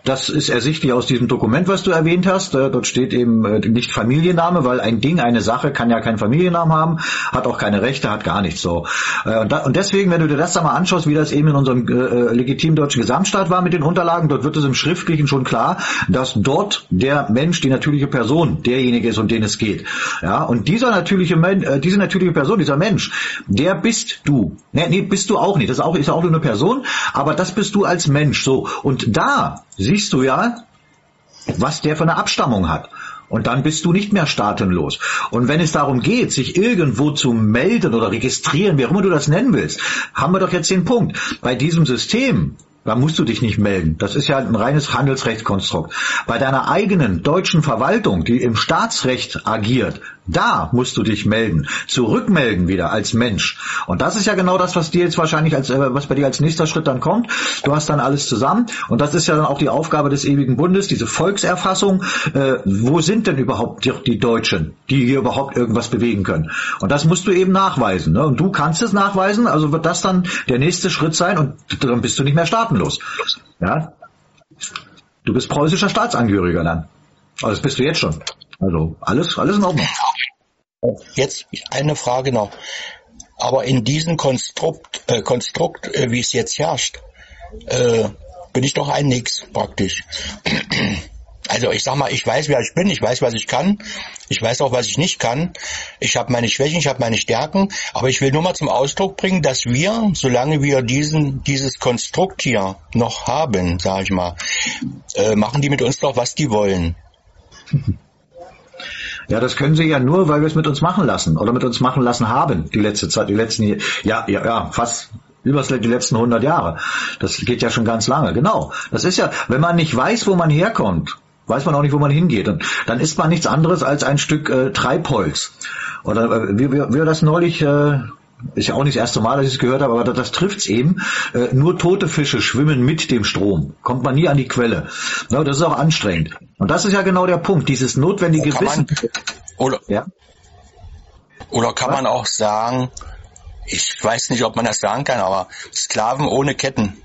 Das ist ersichtlich aus diesem Dokument, was du erwähnt hast. Äh, dort steht eben äh, nicht Familienname, weil ein Ding, eine Sache kann ja keinen Familiennamen haben, hat auch keine Rechte, hat gar nichts so. Äh, und deswegen, wenn du dir das da mal anschaust, wie das eben in unserem legitimen deutschen Gesamtstaat war mit den Unterlagen, dort wird es im Schriftlichen schon klar, dass dort der Mensch, die natürliche Person, derjenige ist, um den es geht. Ja, und dieser natürliche Mensch, diese natürliche Person, dieser Mensch, der bist du. Nee, nee, bist du auch nicht. Das ist auch, ist auch nur eine Person, aber das bist du als Mensch so. Und da siehst du ja, was der für eine Abstammung hat. Und dann bist du nicht mehr staatenlos. Und wenn es darum geht, sich irgendwo zu melden oder registrieren, wie auch immer du das nennen willst, haben wir doch jetzt den Punkt. Bei diesem System, da musst du dich nicht melden. Das ist ja ein reines Handelsrechtskonstrukt. Bei deiner eigenen deutschen Verwaltung, die im Staatsrecht agiert, da musst du dich melden, zurückmelden wieder als Mensch. Und das ist ja genau das, was dir jetzt wahrscheinlich als, äh, was bei dir als nächster Schritt dann kommt. Du hast dann alles zusammen und das ist ja dann auch die Aufgabe des ewigen Bundes, diese Volkserfassung. Äh, wo sind denn überhaupt die, die, Deutschen, die hier überhaupt irgendwas bewegen können? Und das musst du eben nachweisen. Ne? Und du kannst es nachweisen, also wird das dann der nächste Schritt sein und dann bist du nicht mehr staatenlos. Ja? Du bist preußischer Staatsangehöriger dann. Also das bist du jetzt schon. Also alles, alles in Ordnung. Jetzt eine Frage noch. Aber in diesem Konstrukt, äh, Konstrukt äh, wie es jetzt herrscht, äh, bin ich doch ein Nix praktisch. Also ich sag mal, ich weiß, wer ich bin, ich weiß, was ich kann, ich weiß auch, was ich nicht kann. Ich habe meine Schwächen, ich habe meine Stärken, aber ich will nur mal zum Ausdruck bringen, dass wir, solange wir diesen dieses Konstrukt hier noch haben, sage ich mal, äh, machen die mit uns doch, was die wollen. Ja, das können sie ja nur, weil wir es mit uns machen lassen oder mit uns machen lassen haben, die letzte Zeit, die letzten, ja, ja, ja, fast über die letzten 100 Jahre. Das geht ja schon ganz lange, genau. Das ist ja, wenn man nicht weiß, wo man herkommt, weiß man auch nicht, wo man hingeht. Und dann ist man nichts anderes als ein Stück äh, Treibholz. Oder äh, wie, wie, wie das neulich äh, ist ja auch nicht das erste Mal, dass ich es gehört habe, aber das, das trifft's eben. Äh, nur tote Fische schwimmen mit dem Strom. Kommt man nie an die Quelle. Ja, das ist auch anstrengend. Und das ist ja genau der Punkt, dieses notwendige kann Wissen. Man, oder, ja? oder kann Was? man auch sagen, ich weiß nicht, ob man das sagen kann, aber Sklaven ohne Ketten.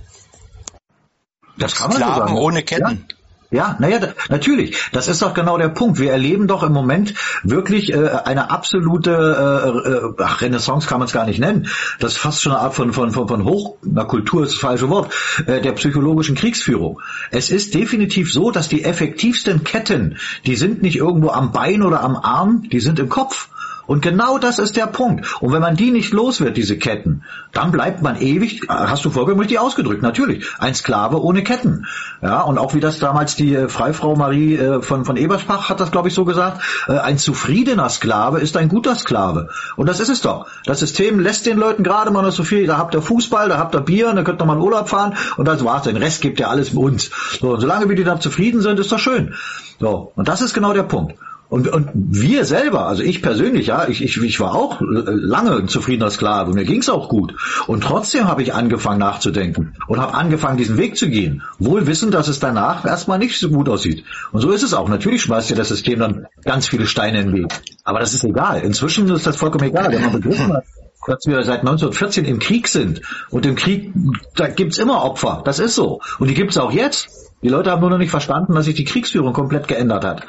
Das kann man Sklaven so sagen. ohne Ketten. Ja? Ja, naja, natürlich. Das ist doch genau der Punkt. Wir erleben doch im Moment wirklich äh, eine absolute äh, äh, ach, Renaissance kann man es gar nicht nennen. Das ist fast schon eine Art von von von, von Hoch, na Kultur ist das falsche Wort, äh, der psychologischen Kriegsführung. Es ist definitiv so, dass die effektivsten Ketten, die sind nicht irgendwo am Bein oder am Arm, die sind im Kopf. Und genau das ist der Punkt. Und wenn man die nicht los wird, diese Ketten, dann bleibt man ewig, hast du vollkommen richtig ausgedrückt, natürlich, ein Sklave ohne Ketten. Ja, und auch wie das damals die äh, Freifrau Marie äh, von, von Ebersbach hat das, glaube ich, so gesagt, äh, ein zufriedener Sklave ist ein guter Sklave. Und das ist es doch. Das System lässt den Leuten gerade mal noch so viel, da habt ihr Fußball, da habt ihr Bier, da könnt ihr mal in Urlaub fahren und das war's. Den Rest gibt ihr alles uns. So, und solange wir die dann zufrieden sind, ist das schön. So, und das ist genau der Punkt. Und, und wir selber, also ich persönlich, ja, ich, ich, ich war auch lange ein zufriedener Sklave, mir ging's auch gut. Und trotzdem habe ich angefangen nachzudenken und habe angefangen, diesen Weg zu gehen. Wohl wissend, dass es danach erstmal nicht so gut aussieht. Und so ist es auch. Natürlich schmeißt ja das System dann ganz viele Steine in den Weg. Aber das ist egal. Inzwischen ist das vollkommen egal. Wenn man begriffen hat, dass wir seit 1914 im Krieg sind. Und im Krieg, da gibt's immer Opfer. Das ist so. Und die gibt's auch jetzt. Die Leute haben nur noch nicht verstanden, dass sich die Kriegsführung komplett geändert hat.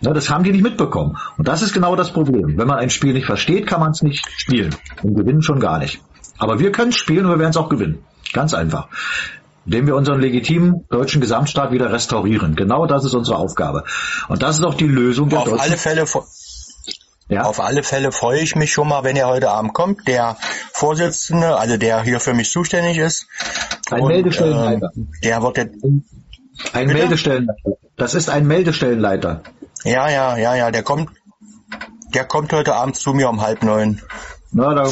Ja, das haben die nicht mitbekommen. Und das ist genau das Problem. Wenn man ein Spiel nicht versteht, kann man es nicht spielen. Und gewinnen schon gar nicht. Aber wir können spielen und wir werden es auch gewinnen. Ganz einfach. Indem wir unseren legitimen deutschen Gesamtstaat wieder restaurieren. Genau das ist unsere Aufgabe. Und das ist auch die Lösung der Auf alle Fälle ja. Auf alle Fälle freue ich mich schon mal, wenn er heute Abend kommt. Der Vorsitzende, also der hier für mich zuständig ist. Ein Meldestellenleiter. Ähm, der wird jetzt, ein Bitte? Meldestellenleiter. Das ist ein Meldestellenleiter. Ja, ja, ja, ja, der kommt, der kommt heute Abend zu mir um halb neun. Na, da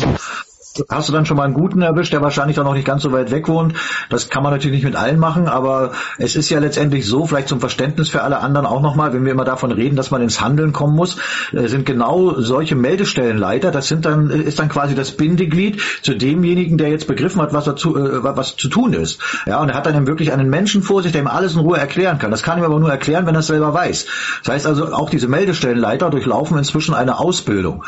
hast du dann schon mal einen guten erwischt, der wahrscheinlich auch noch nicht ganz so weit weg wohnt. Das kann man natürlich nicht mit allen machen, aber es ist ja letztendlich so, vielleicht zum Verständnis für alle anderen auch nochmal, wenn wir immer davon reden, dass man ins Handeln kommen muss, äh, sind genau solche Meldestellenleiter, das sind dann, ist dann quasi das Bindeglied zu demjenigen, der jetzt begriffen hat, was, dazu, äh, was zu tun ist. Ja, und er hat dann wirklich einen Menschen vor sich, der ihm alles in Ruhe erklären kann. Das kann ihm aber nur erklären, wenn er es selber weiß. Das heißt also, auch diese Meldestellenleiter durchlaufen inzwischen eine Ausbildung.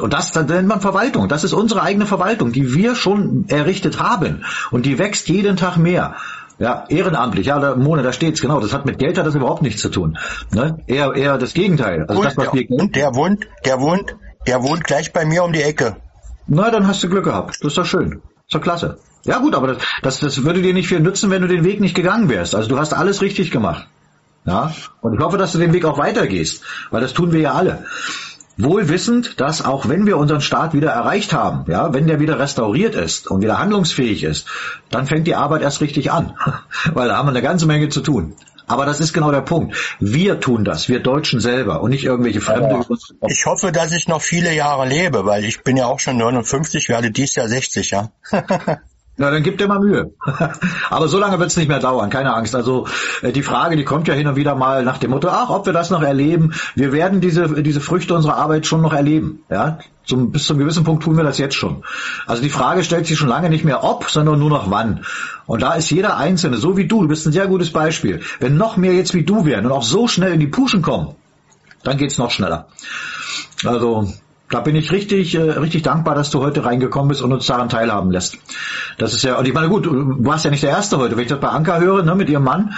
Und das, das nennt man Verwaltung. Das ist unsere eigene Verwaltung. Verwaltung, die wir schon errichtet haben und die wächst jeden Tag mehr. Ja, ehrenamtlich, ja, da, Mone, da steht's, genau. Das hat mit Geld hat das überhaupt nichts zu tun. Ne? Eher, eher das Gegenteil. Also und, das, was wir und der wohnt, der wohnt, der wohnt gleich bei mir um die Ecke. Na, dann hast du Glück gehabt. Das ist doch schön. ist doch klasse. Ja gut, aber das, das, das würde dir nicht viel nützen, wenn du den Weg nicht gegangen wärst. Also du hast alles richtig gemacht. Ja? Und ich hoffe, dass du den Weg auch weitergehst, weil das tun wir ja alle. Wohl wissend, dass auch wenn wir unseren Staat wieder erreicht haben, ja, wenn der wieder restauriert ist und wieder handlungsfähig ist, dann fängt die Arbeit erst richtig an. Weil da haben wir eine ganze Menge zu tun. Aber das ist genau der Punkt. Wir tun das, wir Deutschen selber und nicht irgendwelche Fremde. Ich hoffe, dass ich noch viele Jahre lebe, weil ich bin ja auch schon 59, werde dies Jahr 60, ja. Na, dann gib dir mal Mühe. Aber so lange wird es nicht mehr dauern, keine Angst. Also äh, die Frage, die kommt ja hin und wieder mal nach dem Motto, ach, ob wir das noch erleben. Wir werden diese, diese Früchte unserer Arbeit schon noch erleben. Ja, zum, bis zum gewissen Punkt tun wir das jetzt schon. Also die Frage stellt sich schon lange nicht mehr ob, sondern nur noch wann. Und da ist jeder Einzelne, so wie du, du bist ein sehr gutes Beispiel. Wenn noch mehr jetzt wie du wären und auch so schnell in die Puschen kommen, dann geht's noch schneller. Also da bin ich richtig, äh, richtig dankbar, dass du heute reingekommen bist und uns daran teilhaben lässt. Das ist ja, und ich meine, gut, du warst ja nicht der Erste heute, wenn ich das bei Anka höre, ne, mit ihrem Mann,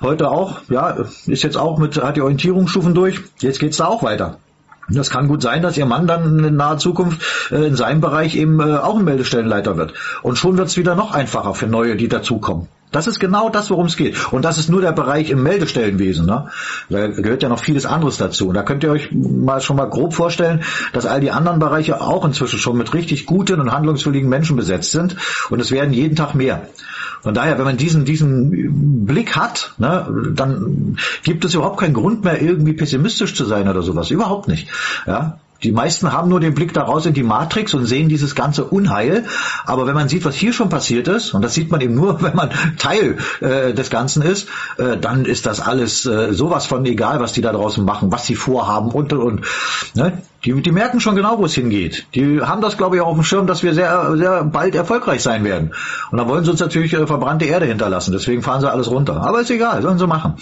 heute auch, ja, ist jetzt auch mit, hat die Orientierungsstufen durch, jetzt geht's da auch weiter. Das kann gut sein, dass Ihr Mann dann in naher Zukunft äh, in seinem Bereich eben äh, auch ein Meldestellenleiter wird. Und schon wird's wieder noch einfacher für Neue, die dazukommen. Das ist genau das, worum es geht. Und das ist nur der Bereich im Meldestellenwesen. Ne? Da gehört ja noch vieles anderes dazu. Und da könnt ihr euch mal schon mal grob vorstellen, dass all die anderen Bereiche auch inzwischen schon mit richtig guten und handlungswilligen Menschen besetzt sind. Und es werden jeden Tag mehr. Von daher, wenn man diesen, diesen Blick hat, ne, dann gibt es überhaupt keinen Grund mehr, irgendwie pessimistisch zu sein oder sowas. Überhaupt nicht. Ja, die meisten haben nur den Blick daraus in die Matrix und sehen dieses ganze Unheil. Aber wenn man sieht, was hier schon passiert ist, und das sieht man eben nur, wenn man Teil äh, des Ganzen ist, äh, dann ist das alles äh, sowas von egal, was die da draußen machen, was sie vorhaben und und. Ne? Die, die merken schon genau, wo es hingeht. Die haben das, glaube ich, auch auf dem Schirm, dass wir sehr, sehr bald erfolgreich sein werden. Und dann wollen sie uns natürlich äh, verbrannte Erde hinterlassen. Deswegen fahren sie alles runter. Aber ist egal, sollen sie machen.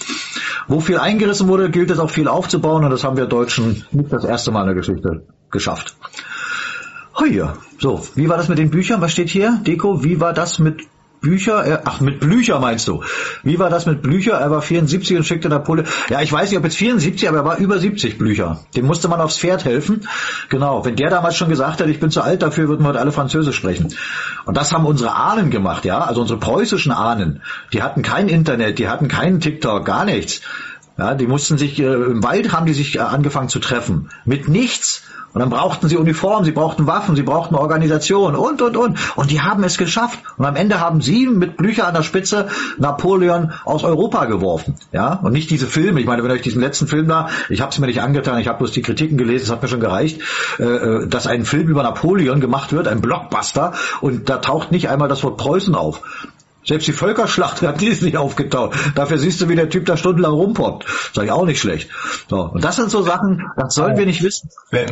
Wo viel eingerissen wurde, gilt es auch viel aufzubauen. Und das haben wir Deutschen nicht das erste Mal in der Geschichte geschafft. Ja. So, wie war das mit den Büchern? Was steht hier? Deko, wie war das mit Bücher, äh, ach, mit Blücher meinst du? Wie war das mit Blücher? Er war 74 und schickte Napoleon. Ja, ich weiß nicht, ob jetzt 74, aber er war über 70 Blücher. Dem musste man aufs Pferd helfen. Genau. Wenn der damals schon gesagt hätte, ich bin zu alt dafür, würden wir heute alle Französisch sprechen. Und das haben unsere Ahnen gemacht, ja. Also unsere preußischen Ahnen. Die hatten kein Internet, die hatten keinen TikTok, gar nichts. Ja, die mussten sich, äh, im Wald haben die sich äh, angefangen zu treffen. Mit nichts. Und dann brauchten sie Uniformen, sie brauchten Waffen, sie brauchten Organisation und, und, und. Und die haben es geschafft. Und am Ende haben sie mit Blücher an der Spitze Napoleon aus Europa geworfen. Ja, und nicht diese Filme. Ich meine, wenn euch diesen letzten Film da, ich habe es mir nicht angetan, ich habe bloß die Kritiken gelesen, es hat mir schon gereicht, äh, äh, dass ein Film über Napoleon gemacht wird, ein Blockbuster, und da taucht nicht einmal das Wort Preußen auf. Selbst die Völkerschlacht hat die ist nicht aufgetaucht. Dafür siehst du, wie der Typ da stundenlang rumpoppt. Sag ich auch nicht schlecht. So. Und das sind so Sachen, das sollen wir nicht wissen. Wenn,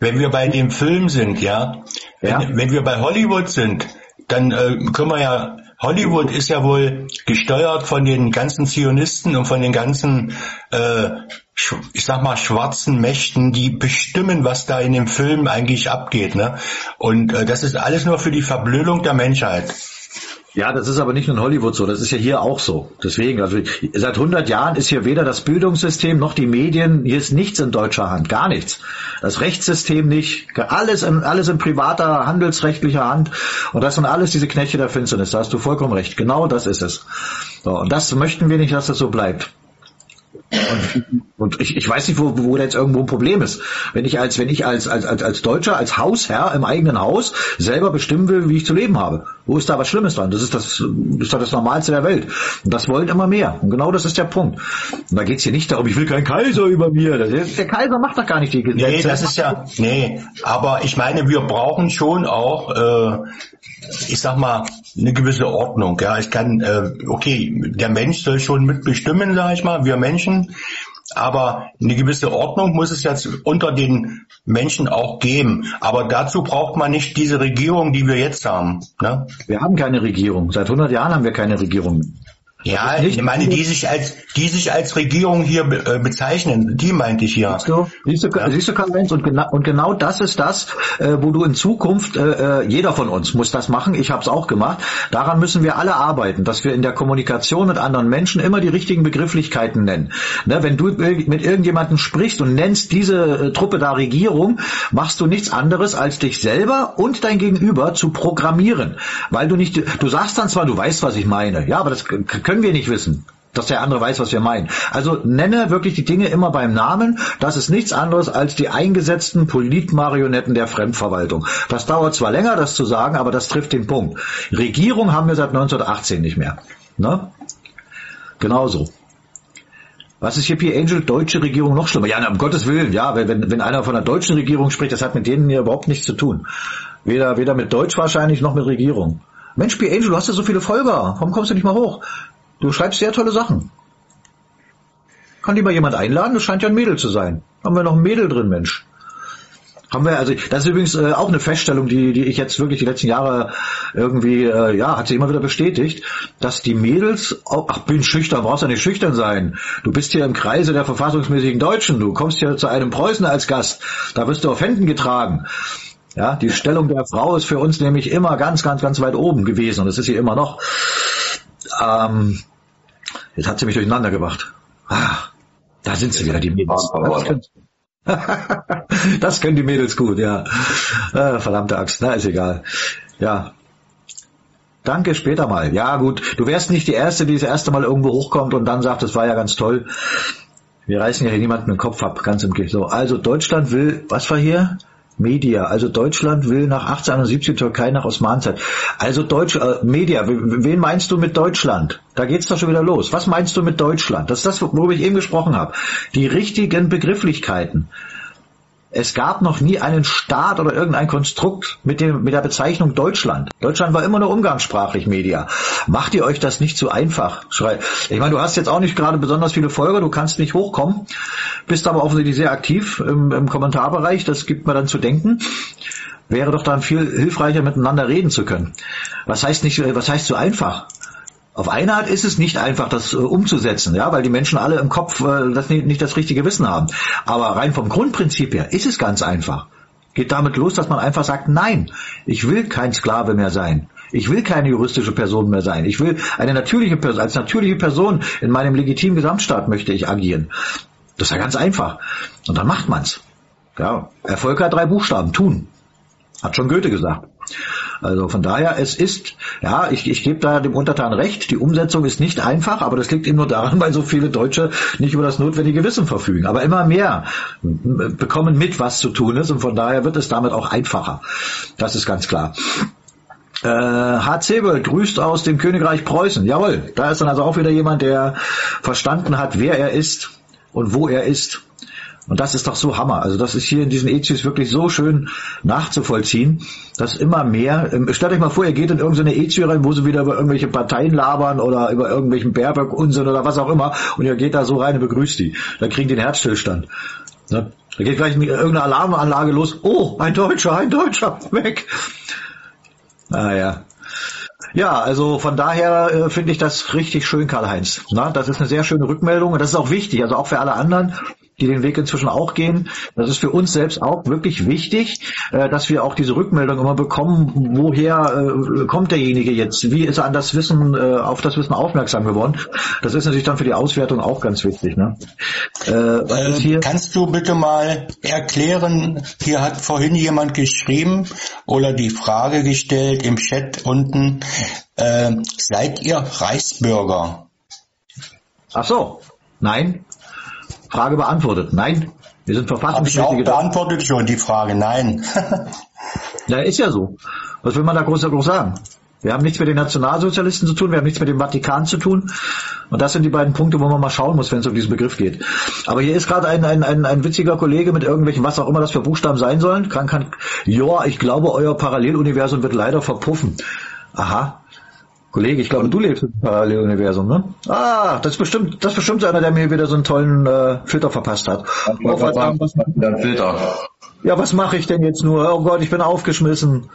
wenn wir bei dem Film sind, ja, ja. Wenn, wenn wir bei Hollywood sind, dann äh, können wir ja, Hollywood ist ja wohl gesteuert von den ganzen Zionisten und von den ganzen, äh, ich sag mal, schwarzen Mächten, die bestimmen, was da in dem Film eigentlich abgeht. Ne? Und äh, das ist alles nur für die Verblödung der Menschheit. Ja, das ist aber nicht nur in Hollywood so, das ist ja hier auch so. Deswegen, also seit 100 Jahren ist hier weder das Bildungssystem noch die Medien, hier ist nichts in deutscher Hand, gar nichts. Das Rechtssystem nicht, alles in, alles in privater, handelsrechtlicher Hand und das sind alles diese Knechte der Finsternis, da hast du vollkommen recht, genau das ist es. So, und das möchten wir nicht, dass das so bleibt. Und, und ich, ich weiß nicht, wo, wo da jetzt irgendwo ein Problem ist. Wenn ich als, wenn ich als, als, als, als Deutscher, als Hausherr im eigenen Haus selber bestimmen will, wie ich zu leben habe. Wo ist da was Schlimmes dran? Das ist das, ist doch das Normalste der Welt. Und das wollen immer mehr. Und genau das ist der Punkt. Und da geht's hier nicht darum, ich will keinen Kaiser über mir. Das, der Kaiser macht doch gar nicht die Gesetze. Nee, das ist ja, nee. Aber ich meine, wir brauchen schon auch, äh, ich sag mal, eine gewisse Ordnung. Ja, ich kann, äh, okay, der Mensch soll schon mitbestimmen, sag ich mal, wir Menschen. Aber eine gewisse Ordnung muss es jetzt unter den Menschen auch geben. Aber dazu braucht man nicht diese Regierung, die wir jetzt haben. Ne? Wir haben keine Regierung. Seit 100 Jahren haben wir keine Regierung. Ja, ich meine, die sich als, die sich als Regierung hier äh, bezeichnen, die meinte ich hier. Siehst du, siehst du, ja. siehst du Karl-Heinz, und genau, und genau das ist das, äh, wo du in Zukunft, äh, äh jeder von uns muss das machen, ich habe es auch gemacht, daran müssen wir alle arbeiten, dass wir in der Kommunikation mit anderen Menschen immer die richtigen Begrifflichkeiten nennen. Ne, wenn du mit irgendjemandem sprichst und nennst diese äh, Truppe da Regierung, machst du nichts anderes, als dich selber und dein Gegenüber zu programmieren, weil du nicht, du sagst dann zwar, du weißt, was ich meine, ja, aber das können wir nicht wissen dass der andere weiß, was wir meinen. Also nenne wirklich die Dinge immer beim Namen. Das ist nichts anderes als die eingesetzten Politmarionetten der Fremdverwaltung. Das dauert zwar länger, das zu sagen, aber das trifft den Punkt. Regierung haben wir seit 1918 nicht mehr. Ne? Genauso. Was ist Hippie Angel? Deutsche Regierung noch schlimmer? Ja, um Gottes Willen, ja, wenn, wenn einer von der deutschen Regierung spricht, das hat mit denen hier überhaupt nichts zu tun. Weder, weder mit Deutsch wahrscheinlich noch mit Regierung. Mensch, P. Angel, du hast ja so viele Folger. Warum kommst du nicht mal hoch? Du schreibst sehr tolle Sachen. Kann die mal jemand einladen? Das scheint ja ein Mädel zu sein. Haben wir noch ein Mädel drin, Mensch. Haben wir, also das ist übrigens äh, auch eine Feststellung, die, die ich jetzt wirklich die letzten Jahre irgendwie, äh, ja, hat sich immer wieder bestätigt, dass die Mädels, oh, ach, bin schüchtern, brauchst ja nicht schüchtern sein. Du bist hier im Kreise der verfassungsmäßigen Deutschen, du kommst hier zu einem Preußen als Gast, da wirst du auf Händen getragen. Ja, die Stellung der Frau ist für uns nämlich immer ganz, ganz, ganz weit oben gewesen und das ist sie immer noch. Ähm, jetzt hat sie mich durcheinander gebracht. Ah, da sind sie wieder, die Mädels. Das können, das können die Mädels gut, ja. Äh, verdammte Axt, na ist egal. Ja, Danke, später mal. Ja, gut. Du wärst nicht die Erste, die das erste Mal irgendwo hochkommt und dann sagt, das war ja ganz toll. Wir reißen ja hier niemanden den Kopf ab, ganz im Gegenteil. So, also Deutschland will, was war hier? Media, also Deutschland will nach 1871 Türkei nach Osmanzeit. Also Deutsch, äh, Media, wen meinst du mit Deutschland? Da geht's doch schon wieder los. Was meinst du mit Deutschland? Das ist das, worüber ich eben gesprochen habe. Die richtigen Begrifflichkeiten. Es gab noch nie einen Staat oder irgendein Konstrukt mit, dem, mit der Bezeichnung Deutschland. Deutschland war immer nur umgangssprachlich Media. Macht ihr euch das nicht zu einfach? Ich meine, du hast jetzt auch nicht gerade besonders viele Folger, du kannst nicht hochkommen, bist aber offensichtlich sehr aktiv im, im Kommentarbereich, das gibt mir dann zu denken wäre doch dann viel hilfreicher miteinander reden zu können. Was heißt nicht, was heißt so einfach? Auf eine Art ist es nicht einfach, das äh, umzusetzen, ja, weil die Menschen alle im Kopf äh, das nicht, nicht das richtige Wissen haben. Aber rein vom Grundprinzip her ist es ganz einfach. Geht damit los, dass man einfach sagt, nein, ich will kein Sklave mehr sein. Ich will keine juristische Person mehr sein. Ich will eine natürliche Person, als natürliche Person in meinem legitimen Gesamtstaat möchte ich agieren. Das ist ja ganz einfach. Und dann macht man's. Ja, Erfolg hat drei Buchstaben, tun. Hat schon Goethe gesagt. Also von daher, es ist, ja, ich, ich gebe da dem Untertan recht, die Umsetzung ist nicht einfach, aber das liegt eben nur daran, weil so viele Deutsche nicht über das notwendige Wissen verfügen. Aber immer mehr bekommen mit, was zu tun ist und von daher wird es damit auch einfacher. Das ist ganz klar. Äh, H. Zebel grüßt aus dem Königreich Preußen. Jawohl, da ist dann also auch wieder jemand, der verstanden hat, wer er ist und wo er ist. Und das ist doch so Hammer. Also das ist hier in diesen Ezius wirklich so schön nachzuvollziehen, dass immer mehr, ähm, stellt euch mal vor, ihr geht in irgendeine Ezio rein, wo sie wieder über irgendwelche Parteien labern oder über irgendwelchen Baerbock-Unsinn oder was auch immer und ihr geht da so rein und begrüßt die. Dann kriegen die den Herzstillstand. Ne? Da geht gleich irgendeine Alarmanlage los. Oh, ein Deutscher, ein Deutscher, weg. Naja. Ja, also von daher äh, finde ich das richtig schön, Karl-Heinz. Das ist eine sehr schöne Rückmeldung und das ist auch wichtig, also auch für alle anderen, die den Weg inzwischen auch gehen. Das ist für uns selbst auch wirklich wichtig, äh, dass wir auch diese Rückmeldung immer bekommen, woher äh, kommt derjenige jetzt, wie ist er an das Wissen, äh, auf das Wissen aufmerksam geworden. Das ist natürlich dann für die Auswertung auch ganz wichtig. Ne? Äh, Kannst du bitte mal erklären, hier hat vorhin jemand geschrieben oder die Frage gestellt im Chat unten, äh, seid ihr Reichsbürger? Ach so, nein, Frage beantwortet. Nein, wir sind verfassungsmäßige... Habe ich auch beantwortet schon die Frage, nein. ja, ist ja so. Was will man da groß, groß sagen? Wir haben nichts mit den Nationalsozialisten zu tun, wir haben nichts mit dem Vatikan zu tun. Und das sind die beiden Punkte, wo man mal schauen muss, wenn es um diesen Begriff geht. Aber hier ist gerade ein, ein, ein, ein witziger Kollege mit irgendwelchen, was auch immer das für Buchstaben sein sollen. Kann, kann, ja, ich glaube, euer Paralleluniversum wird leider verpuffen. Aha, Kollege, ich glaube, du lebst im Paralleluniversum, ne? Ah, das ist bestimmt, das ist bestimmt einer, der mir wieder so einen tollen äh, Filter verpasst hat. Was, was, was Filter? Ja, was mache ich denn jetzt nur? Oh Gott, ich bin aufgeschmissen.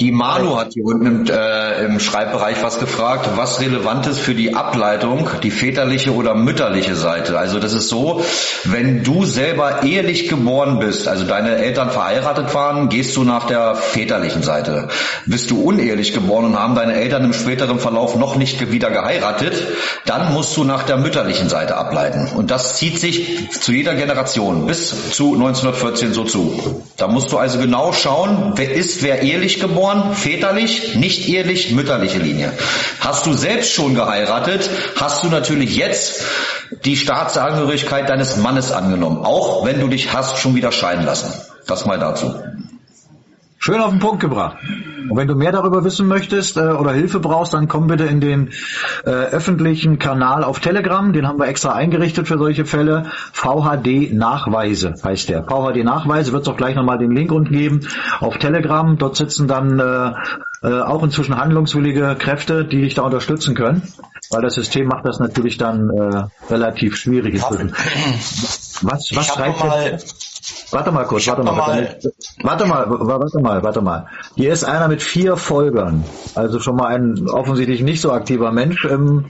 Die Manu hat hier unten im, äh, im Schreibbereich was gefragt, was relevant ist für die Ableitung, die väterliche oder mütterliche Seite. Also das ist so, wenn du selber ehelich geboren bist, also deine Eltern verheiratet waren, gehst du nach der väterlichen Seite. Bist du unehelich geboren und haben deine Eltern im späteren Verlauf noch nicht wieder geheiratet, dann musst du nach der mütterlichen Seite ableiten. Und das zieht sich zu jeder Generation bis zu 1914 so zu. Da musst du also genau schauen, wer ist wer ehelich geboren geboren, väterlich, nicht ehelich, mütterliche Linie. Hast du selbst schon geheiratet, hast du natürlich jetzt die Staatsangehörigkeit deines Mannes angenommen, auch wenn du dich hast schon wieder scheiden lassen. Das mal dazu. Schön auf den Punkt gebracht. Und wenn du mehr darüber wissen möchtest äh, oder Hilfe brauchst, dann komm bitte in den äh, öffentlichen Kanal auf Telegram. Den haben wir extra eingerichtet für solche Fälle. VHD Nachweise heißt der. VHD Nachweise wird es auch gleich nochmal den Link unten geben auf Telegram. Dort sitzen dann äh, äh, auch inzwischen handlungswillige Kräfte, die dich da unterstützen können, weil das System macht das natürlich dann äh, relativ schwierig. Was, was schreibt Warte mal kurz, warte mal, mal, warte mal, warte mal, warte mal. Hier ist einer mit vier Folgern, also schon mal ein offensichtlich nicht so aktiver Mensch. Ähm,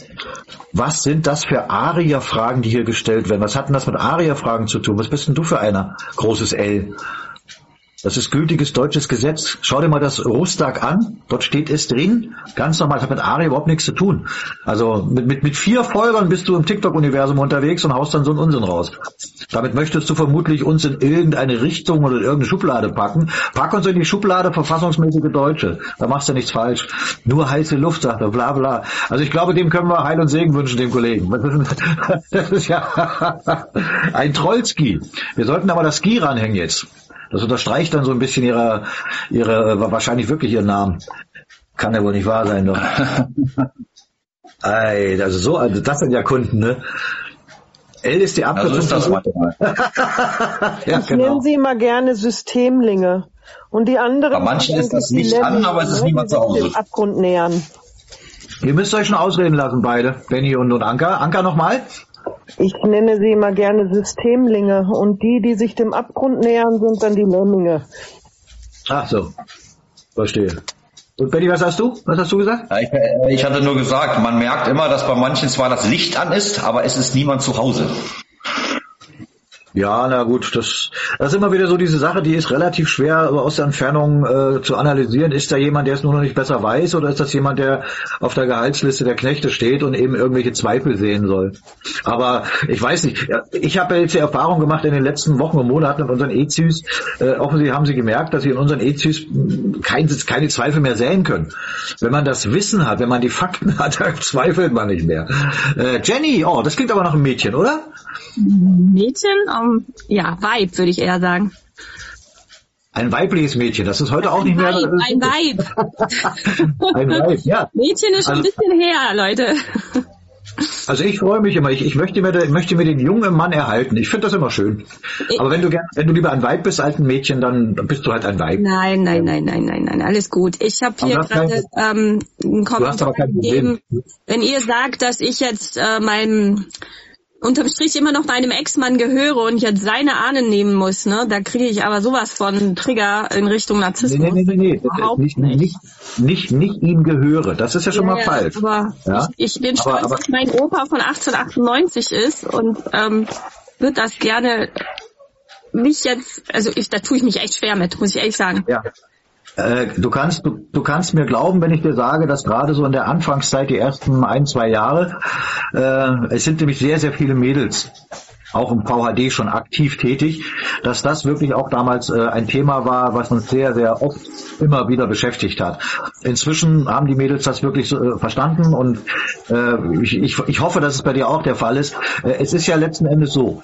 was sind das für Aria-Fragen, die hier gestellt werden? Was hat denn das mit Aria-Fragen zu tun? Was bist denn du für einer? Großes L. Das ist gültiges deutsches Gesetz. Schau dir mal das Rustag an. Dort steht es drin. Ganz normal. Das hat mit ARI überhaupt nichts zu tun. Also mit, mit, mit vier Folgern bist du im TikTok-Universum unterwegs und haust dann so einen Unsinn raus. Damit möchtest du vermutlich uns in irgendeine Richtung oder in irgendeine Schublade packen. Pack uns in die Schublade verfassungsmäßige Deutsche. Da machst du nichts falsch. Nur heiße Luft, sagt er, bla bla. Also ich glaube, dem können wir Heil und Segen wünschen, dem Kollegen. Das ist ja ein Trollski. Wir sollten aber das Ski ranhängen jetzt. Das unterstreicht dann so ein bisschen ihre, ihre, wahrscheinlich wirklich ihren Namen. Kann ja wohl nicht wahr sein, doch. Ey, also so, also das sind ja Kunden, ne? L ist die Abkürzung. Also ist das ja, ich genau. nenne sie immer gerne Systemlinge. Und die anderen. Bei manchen ist das nicht an, aber es ist ne? niemand zu Hause. Dem Abgrund nähern. Ihr müsst euch schon ausreden lassen, beide. Benny und, und Anka. Anka nochmal. Ich nenne sie immer gerne Systemlinge und die, die sich dem Abgrund nähern, sind dann die Lemminge. Ach so, verstehe. Und Benny, was hast du? Was hast du gesagt? Ich, ich hatte nur gesagt, man merkt immer, dass bei manchen zwar das Licht an ist, aber es ist niemand zu Hause. Ja, na gut, das, das ist immer wieder so diese Sache, die ist relativ schwer aus der Entfernung äh, zu analysieren. Ist da jemand, der es nur noch nicht besser weiß, oder ist das jemand, der auf der Gehaltsliste der Knechte steht und eben irgendwelche Zweifel sehen soll? Aber ich weiß nicht. Ich habe ja jetzt die Erfahrung gemacht in den letzten Wochen und Monaten mit unseren EZÜs. Äh, offensichtlich haben sie gemerkt, dass sie in unseren EZÜs kein, keine Zweifel mehr sehen können. Wenn man das Wissen hat, wenn man die Fakten hat, dann zweifelt man nicht mehr. Äh, Jenny, oh, das klingt aber nach einem Mädchen, oder? Mädchen? Um, ja, Weib, würde ich eher sagen. Ein weibliches Mädchen, das ist heute auch ein nicht Weib, mehr. Ein Weib. ein Weib, ja. Mädchen ist schon also, ein bisschen her, Leute. Also ich freue mich immer. Ich, ich möchte, mir, möchte mir den jungen Mann erhalten. Ich finde das immer schön. Aber wenn du gern, wenn du lieber ein Weib bist als ein Mädchen, dann bist du halt ein Weib. Nein, nein, nein, nein, nein, nein. Alles gut. Ich habe hier gerade ähm, einen Kommentar gegeben. Wenn ihr sagt, dass ich jetzt äh, meinem unterm Strich immer noch meinem Ex-Mann gehöre und jetzt seine Ahnen nehmen muss, ne? Da kriege ich aber sowas von Trigger in Richtung Narzissmus. Nee, nee, nee, nee. Überhaupt nicht, nicht. Nicht, nicht, nicht ihm gehöre. Das ist ja schon ja, mal falsch. Aber ja? ich, ich bin aber, stolz, aber, dass mein Opa von 1898 ist und ähm, wird das gerne nicht jetzt, also ich, da tue ich mich echt schwer mit, muss ich ehrlich sagen. Ja. Äh, du kannst, du, du kannst mir glauben, wenn ich dir sage, dass gerade so in der Anfangszeit, die ersten ein, zwei Jahre, äh, es sind nämlich sehr, sehr viele Mädels auch im VHD schon aktiv tätig, dass das wirklich auch damals äh, ein Thema war, was uns sehr, sehr oft immer wieder beschäftigt hat. Inzwischen haben die Mädels das wirklich äh, verstanden und äh, ich, ich, ich hoffe, dass es bei dir auch der Fall ist. Äh, es ist ja letzten Endes so,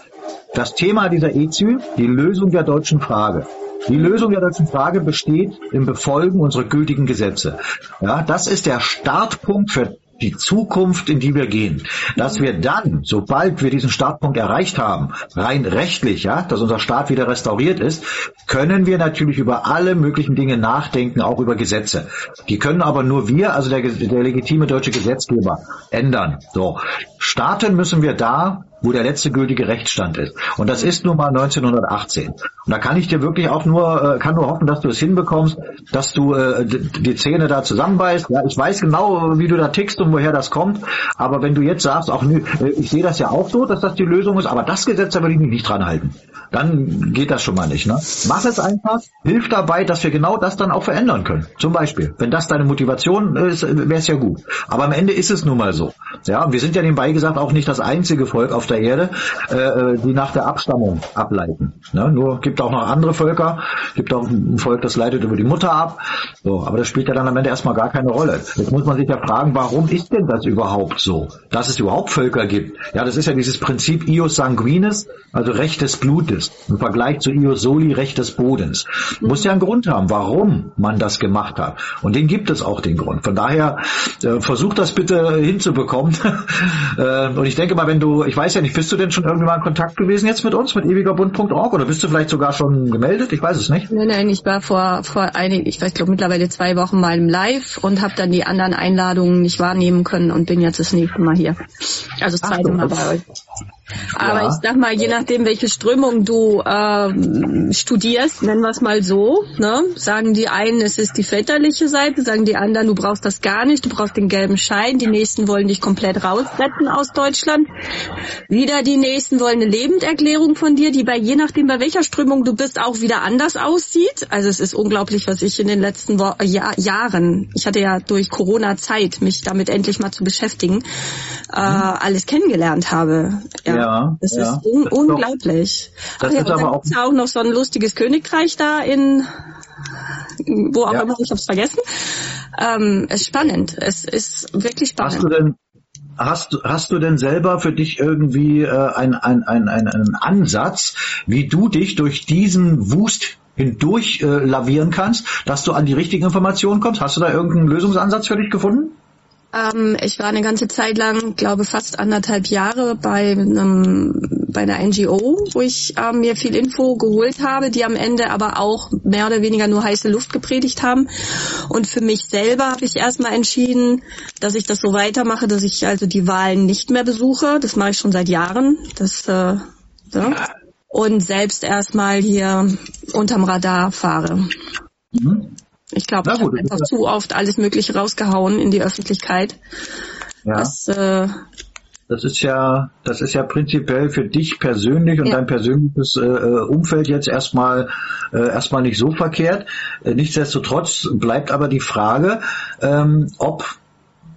das Thema dieser EZÜ, die Lösung der deutschen Frage, die Lösung der deutschen Frage besteht im Befolgen unserer gültigen Gesetze. Ja, das ist der Startpunkt für die Zukunft, in die wir gehen. Dass wir dann, sobald wir diesen Startpunkt erreicht haben, rein rechtlich, ja, dass unser Staat wieder restauriert ist, können wir natürlich über alle möglichen Dinge nachdenken, auch über Gesetze. Die können aber nur wir, also der, der legitime deutsche Gesetzgeber, ändern. So. Starten müssen wir da, wo der letzte gültige Rechtsstand ist. Und das ist nun mal 1918. Und da kann ich dir wirklich auch nur, äh, kann nur hoffen, dass du es hinbekommst, dass du äh, die Zähne da zusammenbeißt. Ja, ich weiß genau, wie du da tickst und woher das kommt. Aber wenn du jetzt sagst, auch äh, ich sehe das ja auch so, dass das die Lösung ist, aber das Gesetz, da will ich mich nicht dran halten. Dann geht das schon mal nicht. Ne? Mach es einfach, hilf dabei, dass wir genau das dann auch verändern können. Zum Beispiel, wenn das deine Motivation ist, wäre es ja gut. Aber am Ende ist es nun mal so. Ja, wir sind ja nebenbei gesagt auch nicht das einzige Volk auf der Erde, äh, äh, die nach der Abstammung ableiten. Ne? Nur gibt auch noch andere Völker, gibt auch ein Volk, das leitet über die Mutter ab. So, aber das spielt ja dann am Ende erstmal gar keine Rolle. Jetzt muss man sich ja fragen, warum ist denn das überhaupt so? Dass es überhaupt Völker gibt. Ja, das ist ja dieses Prinzip ius sanguinis, also Recht des Blutes, im Vergleich zu ius soli, Recht des Bodens. Muss ja einen Grund haben, warum man das gemacht hat. Und den gibt es auch den Grund. Von daher äh, versucht das bitte hinzubekommen. äh, und ich denke mal, wenn du, ich weiß ja nicht, bist du denn schon irgendwie mal in Kontakt gewesen jetzt mit uns, mit ewigerbund.org oder bist du vielleicht sogar schon gemeldet? Ich weiß es nicht. Nein, nein, ich war vor, vor einigen, ich weiß, glaube mittlerweile zwei Wochen mal im Live und habe dann die anderen Einladungen nicht wahrnehmen können und bin jetzt das nächste Mal hier. Also das zweite Mal bei euch. Aber ja. ich sag mal, je nachdem, welche Strömung du ähm, studierst, nennen wir es mal so, ne? sagen die einen, es ist die väterliche Seite, sagen die anderen, du brauchst das gar nicht, du brauchst den gelben Schein, die nächsten wollen dich komplett rausretten aus Deutschland. Wieder die nächsten wollen eine Lebenderklärung von dir, die bei je nachdem, bei welcher Strömung du bist, auch wieder anders aussieht. Also es ist unglaublich, was ich in den letzten Wo ja Jahren, ich hatte ja durch Corona Zeit, mich damit endlich mal zu beschäftigen, äh, alles kennengelernt habe. Ja. Ja, das ja. ist un das unglaublich. Doch, das Ach, ist ja, aber auch, ja auch noch so ein lustiges Königreich da in wo auch ja. immer, ich hab's vergessen. Ähm, ist spannend. Es ist wirklich spannend. Hast du denn Hast, hast du denn selber für dich irgendwie äh, einen ein, ein, ein, Ansatz, wie du dich durch diesen Wust hindurch äh, lavieren kannst, dass du an die richtigen Informationen kommst? Hast du da irgendeinen Lösungsansatz für dich gefunden? Ähm, ich war eine ganze Zeit lang, glaube fast anderthalb Jahre bei einem bei einer NGO, wo ich ähm, mir viel Info geholt habe, die am Ende aber auch mehr oder weniger nur heiße Luft gepredigt haben. Und für mich selber habe ich erstmal entschieden, dass ich das so weitermache, dass ich also die Wahlen nicht mehr besuche. Das mache ich schon seit Jahren. Das äh, so. Und selbst erstmal hier unterm Radar fahre. Mhm. Ich glaube, ich habe einfach zu oft alles Mögliche rausgehauen in die Öffentlichkeit. Ja. Das, äh, das ist ja, das ist ja prinzipiell für dich persönlich und ja. dein persönliches äh, äh, Umfeld jetzt erstmal äh, erstmal nicht so verkehrt. Äh, nichtsdestotrotz bleibt aber die Frage, ähm, ob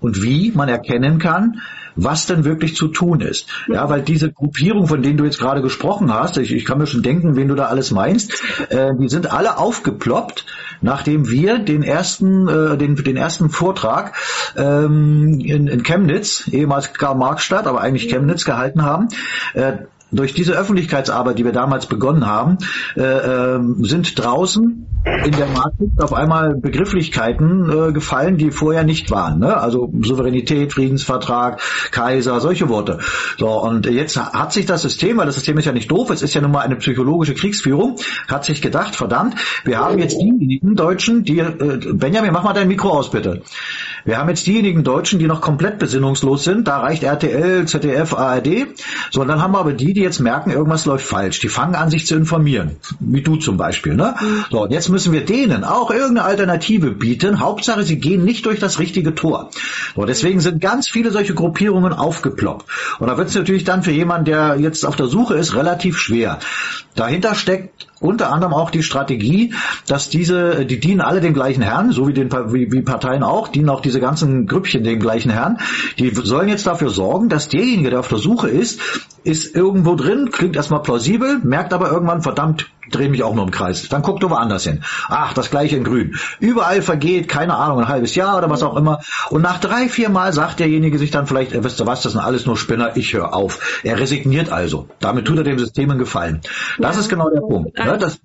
und wie man erkennen kann, was denn wirklich zu tun ist. Ja, weil diese Gruppierung, von denen du jetzt gerade gesprochen hast, ich, ich kann mir schon denken, wen du da alles meinst, äh, die sind alle aufgeploppt, nachdem wir den ersten, äh, den, den ersten Vortrag ähm, in, in Chemnitz, ehemals Karl-Marx-Stadt, aber eigentlich Chemnitz gehalten haben. Äh, durch diese Öffentlichkeitsarbeit, die wir damals begonnen haben, äh, äh, sind draußen in der Matrix auf einmal Begrifflichkeiten äh, gefallen, die vorher nicht waren. Ne? Also Souveränität, Friedensvertrag, Kaiser, solche Worte. So, und jetzt hat sich das System, weil das System ist ja nicht doof, es ist ja nun mal eine psychologische Kriegsführung, hat sich gedacht, verdammt, wir haben jetzt diejenigen Deutschen, die, äh, Benjamin, mach mal dein Mikro aus, bitte. Wir haben jetzt diejenigen Deutschen, die noch komplett besinnungslos sind, da reicht RTL, ZDF, ARD. So, und dann haben wir aber die, die jetzt merken, irgendwas läuft falsch. Die fangen an, sich zu informieren. Wie du zum Beispiel. Ne? So, und jetzt müssen wir denen auch irgendeine Alternative bieten. Hauptsache, sie gehen nicht durch das richtige Tor. So, deswegen sind ganz viele solche Gruppierungen aufgeploppt. Und da wird es natürlich dann für jemanden, der jetzt auf der Suche ist, relativ schwer. Dahinter steckt unter anderem auch die Strategie, dass diese, die dienen alle dem gleichen Herrn, so wie, den, wie, wie Parteien auch, dienen auch diese ganzen Grüppchen dem gleichen Herrn. Die sollen jetzt dafür sorgen, dass derjenige, der auf der Suche ist, ist irgendwo drin, klingt erstmal plausibel, merkt aber irgendwann, verdammt, drehe mich auch nur im Kreis. Dann guckt du woanders hin. Ach, das gleiche in grün. Überall vergeht, keine Ahnung, ein halbes Jahr oder was auch immer. Und nach drei, vier Mal sagt derjenige sich dann vielleicht, äh, wisst ihr was, das sind alles nur Spinner, ich höre auf. Er resigniert also. Damit tut er dem System einen Gefallen. Das ja. ist genau der Punkt. Ne? Das,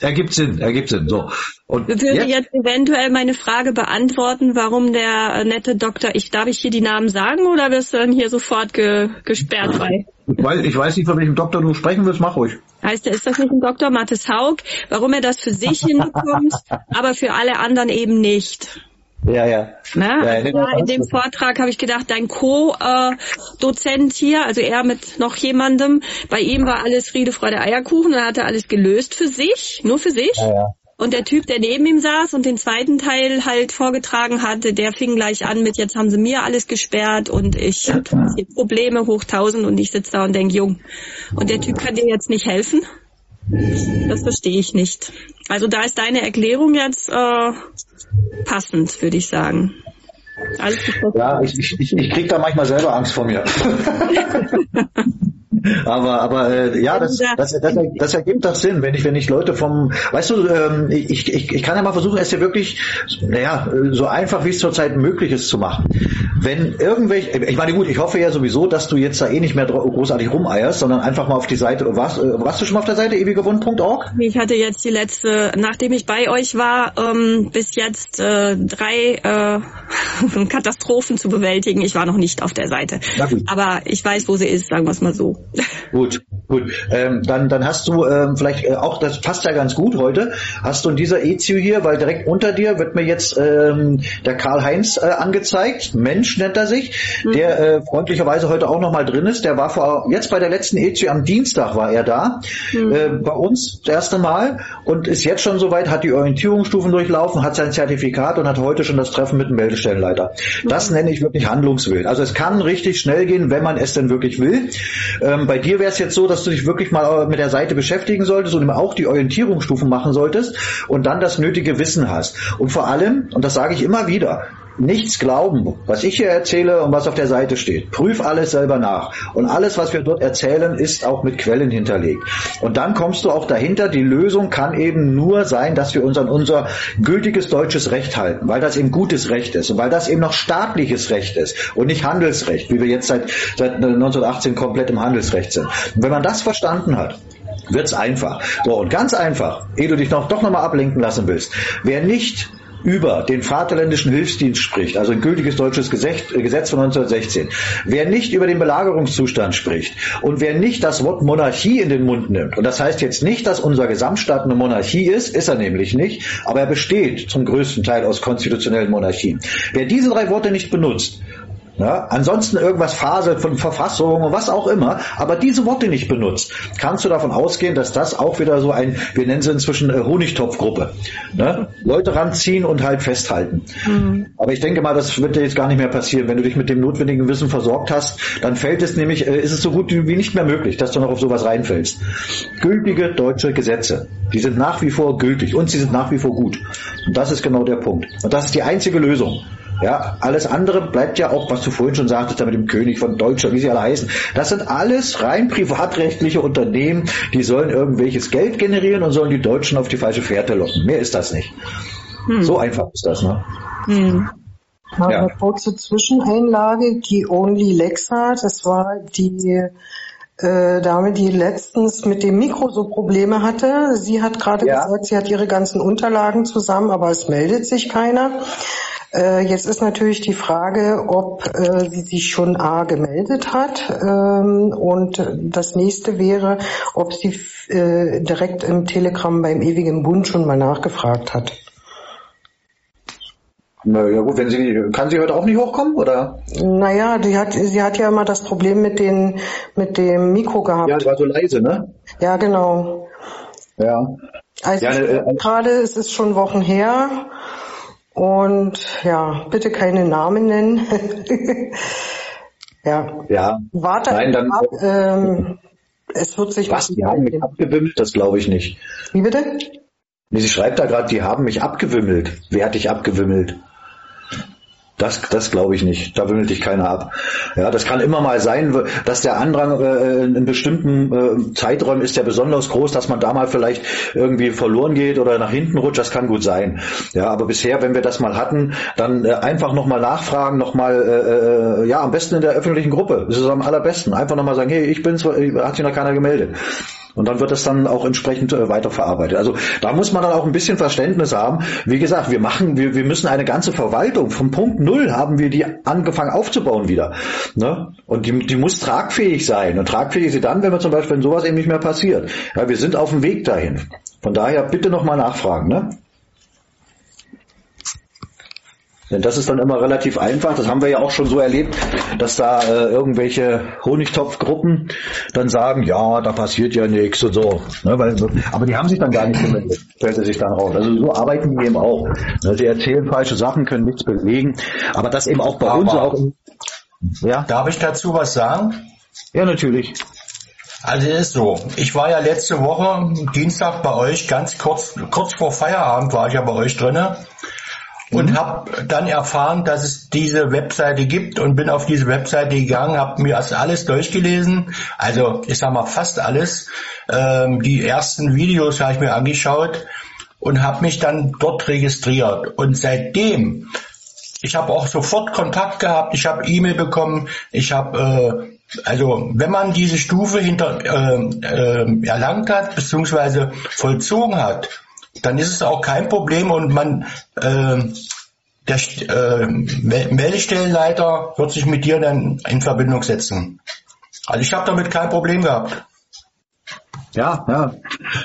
Ergibt Sinn, ergibt Sinn. So. Und würde jetzt? jetzt eventuell meine Frage beantworten, warum der äh, nette Doktor, ich darf ich hier die Namen sagen oder wirst du dann hier sofort ge, gesperrt bei? Ich weiß, ich weiß nicht, von welchem Doktor du sprechen willst, mach ruhig. Heißt er, ist das nicht ein Dr. Mathis Haug? Warum er das für sich hinbekommt, aber für alle anderen eben nicht? Ja, ja. Na, ja, also in dem Vortrag habe ich gedacht, dein Co-Dozent hier, also er mit noch jemandem, bei ihm war alles Friede, Freude, Eierkuchen, er hatte alles gelöst für sich, nur für sich. Ja, ja. Und der Typ, der neben ihm saß und den zweiten Teil halt vorgetragen hatte, der fing gleich an mit, jetzt haben sie mir alles gesperrt und ich habe Probleme hoch tausend und ich sitze da und denk, Jung. Und der Typ kann dir jetzt nicht helfen? Das verstehe ich nicht. Also da ist deine Erklärung jetzt äh, passend, würde ich sagen. Alles ja, ich, ich, ich krieg da manchmal selber Angst vor mir. aber aber äh, ja, das, das, das, das ergibt doch Sinn, wenn ich wenn ich Leute vom, weißt du, ähm, ich, ich, ich kann ja mal versuchen, es ja wirklich, naja, so einfach wie es zurzeit möglich ist zu machen. Wenn irgendwelche, ich meine gut, ich hoffe ja sowieso, dass du jetzt da eh nicht mehr großartig rumeierst, sondern einfach mal auf die Seite, warst, äh, warst du schon mal auf der Seite ewigerwund.org? Ich hatte jetzt die letzte, nachdem ich bei euch war, ähm, bis jetzt äh, drei äh, Katastrophen zu bewältigen. Ich war noch nicht auf der Seite. Aber ich weiß, wo sie ist, sagen wir es mal so. Gut, gut. Ähm, dann, dann hast du ähm, vielleicht äh, auch, das passt ja ganz gut heute, hast du in dieser EZU hier, weil direkt unter dir wird mir jetzt ähm, der Karl-Heinz äh, angezeigt, Mensch nennt er sich, mhm. der äh, freundlicherweise heute auch nochmal drin ist. Der war vor, jetzt bei der letzten EZU am Dienstag war er da, mhm. äh, bei uns das erste Mal und ist jetzt schon soweit, hat die Orientierungsstufen durchlaufen, hat sein Zertifikat und hat heute schon das Treffen mit dem Meldestellenleiter. Mhm. Das nenne ich wirklich Handlungswillen. Also es kann richtig schnell gehen, wenn man es denn wirklich will. Ähm, bei dir wäre es jetzt so, dass du dich wirklich mal mit der Seite beschäftigen solltest und auch die Orientierungsstufen machen solltest und dann das nötige Wissen hast. Und vor allem, und das sage ich immer wieder, nichts glauben, was ich hier erzähle und was auf der Seite steht. Prüf alles selber nach. Und alles, was wir dort erzählen, ist auch mit Quellen hinterlegt. Und dann kommst du auch dahinter, die Lösung kann eben nur sein, dass wir uns an unser gültiges deutsches Recht halten, weil das eben gutes Recht ist und weil das eben noch staatliches Recht ist und nicht Handelsrecht, wie wir jetzt seit, seit 1918 komplett im Handelsrecht sind. Und wenn man das verstanden hat, wird's einfach. So, und ganz einfach, ehe du dich noch, doch nochmal ablenken lassen willst, wer nicht über den Vaterländischen Hilfsdienst spricht, also ein gültiges deutsches Gesetz, Gesetz von 1916, wer nicht über den Belagerungszustand spricht und wer nicht das Wort Monarchie in den Mund nimmt, und das heißt jetzt nicht, dass unser Gesamtstaat eine Monarchie ist, ist er nämlich nicht, aber er besteht zum größten Teil aus konstitutionellen Monarchien. Wer diese drei Worte nicht benutzt, ja, ansonsten irgendwas faselt von Verfassung und was auch immer, aber diese Worte nicht benutzt, kannst du davon ausgehen, dass das auch wieder so ein, wir nennen sie inzwischen äh, Honigtopfgruppe, ne? Leute ranziehen und halt festhalten. Mhm. Aber ich denke mal, das wird dir jetzt gar nicht mehr passieren. Wenn du dich mit dem notwendigen Wissen versorgt hast, dann fällt es nämlich, äh, ist es so gut wie nicht mehr möglich, dass du noch auf sowas reinfällst. Gültige deutsche Gesetze, die sind nach wie vor gültig und sie sind nach wie vor gut. Und das ist genau der Punkt. Und das ist die einzige Lösung. Ja, alles andere bleibt ja auch, was du vorhin schon sagtest, da mit dem König von Deutschland, wie sie alle heißen. Das sind alles rein privatrechtliche Unternehmen, die sollen irgendwelches Geld generieren und sollen die Deutschen auf die falsche Fährte locken. Mehr ist das nicht. Hm. So einfach ist das, ne? Hm. Ja. Eine kurze Zwischeneinlage, die Only Lexa, das war die äh, Dame, die letztens mit dem Mikro so Probleme hatte. Sie hat gerade ja. gesagt, sie hat ihre ganzen Unterlagen zusammen, aber es meldet sich keiner. Äh, jetzt ist natürlich die Frage, ob äh, sie sich schon A gemeldet hat ähm, und das nächste wäre, ob sie äh, direkt im Telegram beim ewigen Bund schon mal nachgefragt hat. Na ja gut, wenn sie kann sie heute auch nicht hochkommen oder? Naja, die hat sie hat ja immer das Problem mit den mit dem Mikro gehabt. Ja, die war so leise, ne? Ja, genau. Ja. Also ja, äh, gerade ist es schon Wochen her und ja, bitte keine Namen nennen. ja. Ja. Warte Nein, dann, ab. Ähm, es wird sich was. Die haben mich abgewimmelt, das glaube ich nicht. Wie bitte? Nee, sie schreibt da gerade, die haben mich abgewimmelt. Wer hat dich abgewimmelt? Das, das glaube ich nicht. Da wimmelt dich keiner ab. Ja, das kann immer mal sein, dass der Andrang äh, in bestimmten äh, Zeiträumen ist ja besonders groß, dass man da mal vielleicht irgendwie verloren geht oder nach hinten rutscht. Das kann gut sein. Ja, aber bisher, wenn wir das mal hatten, dann äh, einfach nochmal nachfragen, nochmal, äh, äh, ja, am besten in der öffentlichen Gruppe. Das ist am allerbesten. Einfach nochmal sagen, hey, ich bin's, hat sich noch keiner gemeldet. Und dann wird das dann auch entsprechend äh, weiterverarbeitet. Also da muss man dann auch ein bisschen Verständnis haben. Wie gesagt, wir machen, wir, wir müssen eine ganze Verwaltung vom Punkt Null haben wir die angefangen aufzubauen wieder. Ne? Und die, die muss tragfähig sein. Und tragfähig ist sie dann, wenn wir zum Beispiel, wenn sowas eben nicht mehr passiert. Ja, wir sind auf dem Weg dahin. Von daher bitte nochmal nachfragen. Ne? Denn das ist dann immer relativ einfach. Das haben wir ja auch schon so erlebt, dass da äh, irgendwelche Honigtopfgruppen dann sagen, ja, da passiert ja nichts und so. Ne, weil, aber die haben sich dann gar nicht gemeldet, stellt sich dann raus. Also so arbeiten die eben auch. Ne, sie erzählen falsche Sachen, können nichts belegen. Aber das eben auch bei aber uns auch. Ja? Darf ich dazu was sagen? Ja, natürlich. Also ist so. Ich war ja letzte Woche Dienstag bei euch, ganz kurz, kurz vor Feierabend war ich ja bei euch drinne und mhm. habe dann erfahren, dass es diese Webseite gibt und bin auf diese Webseite gegangen, habe mir das alles durchgelesen, also ich sag mal fast alles. Ähm, die ersten Videos habe ich mir angeschaut und habe mich dann dort registriert und seitdem ich habe auch sofort Kontakt gehabt, ich habe E-Mail bekommen, ich habe äh, also wenn man diese Stufe hinter äh, äh, erlangt hat beziehungsweise vollzogen hat, dann ist es auch kein Problem und man äh, der äh, Meldestellenleiter wird sich mit dir dann in Verbindung setzen. Also ich habe damit kein Problem gehabt. Ja, ja.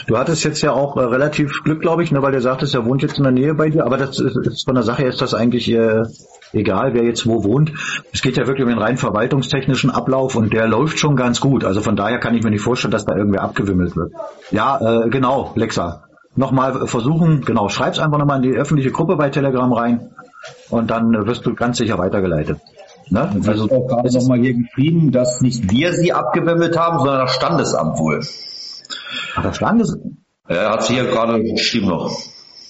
Du hattest jetzt ja auch äh, relativ Glück, glaube ich, ne, weil du sagtest, er wohnt jetzt in der Nähe bei dir, aber das ist, ist von der Sache her ist das eigentlich äh, egal, wer jetzt wo wohnt. Es geht ja wirklich um den rein verwaltungstechnischen Ablauf und der läuft schon ganz gut. Also von daher kann ich mir nicht vorstellen, dass da irgendwer abgewimmelt wird. Ja, äh, genau, Lexa nochmal versuchen, genau, schreib's einfach nochmal in die öffentliche Gruppe bei Telegram rein und dann wirst du ganz sicher weitergeleitet. Ne? Also auch gerade nochmal hier geschrieben, dass nicht wir sie abgewimmelt haben, sondern das Standesamt wohl. Ach, das Standesamt? Er hat hier gerade geschrieben noch.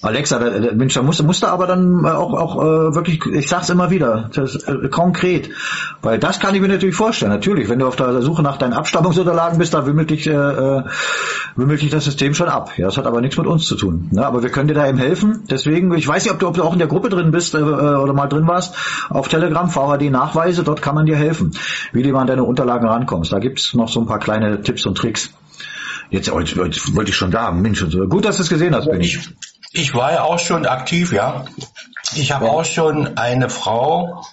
Alexa, der, der Mensch, da musste, musste aber dann auch, auch äh, wirklich, ich sag's immer wieder, das, äh, konkret, weil das kann ich mir natürlich vorstellen. Natürlich, wenn du auf der Suche nach deinen Abstammungsunterlagen bist, da wimmelt dich, äh, äh, wimmelt dich das System schon ab. Ja, das hat aber nichts mit uns zu tun. Ne? Aber wir können dir da eben helfen. Deswegen, ich weiß nicht, ob du, ob du auch in der Gruppe drin bist äh, oder mal drin warst, auf Telegram, VHD-Nachweise, dort kann man dir helfen, wie du an deine Unterlagen rankommst. Da gibt's noch so ein paar kleine Tipps und Tricks. Jetzt, jetzt, jetzt wollte ich schon da, Mensch, und so. gut, dass du es gesehen hast, bin ich. Ich war ja auch schon aktiv, ja. Ich habe ja. auch schon eine Frau,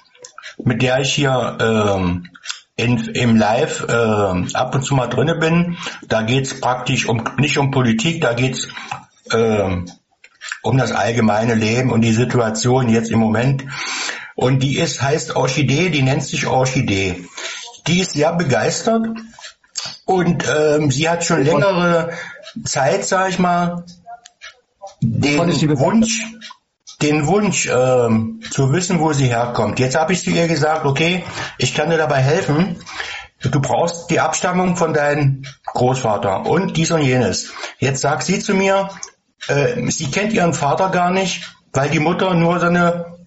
mit der ich hier ähm, in, im Live äh, ab und zu mal drinne bin. Da geht's praktisch um nicht um Politik, da geht's äh, um das allgemeine Leben und die Situation jetzt im Moment. Und die ist heißt Orchidee, die nennt sich Orchidee. Die ist sehr begeistert und ähm, sie hat schon längere Zeit, sag ich mal, den Wunsch, den Wunsch äh, zu wissen, wo sie herkommt. Jetzt habe ich zu ihr gesagt, okay, ich kann dir dabei helfen. Du brauchst die Abstammung von deinem Großvater und dies und jenes. Jetzt sagt sie zu mir, äh, sie kennt ihren Vater gar nicht, weil die Mutter nur so eine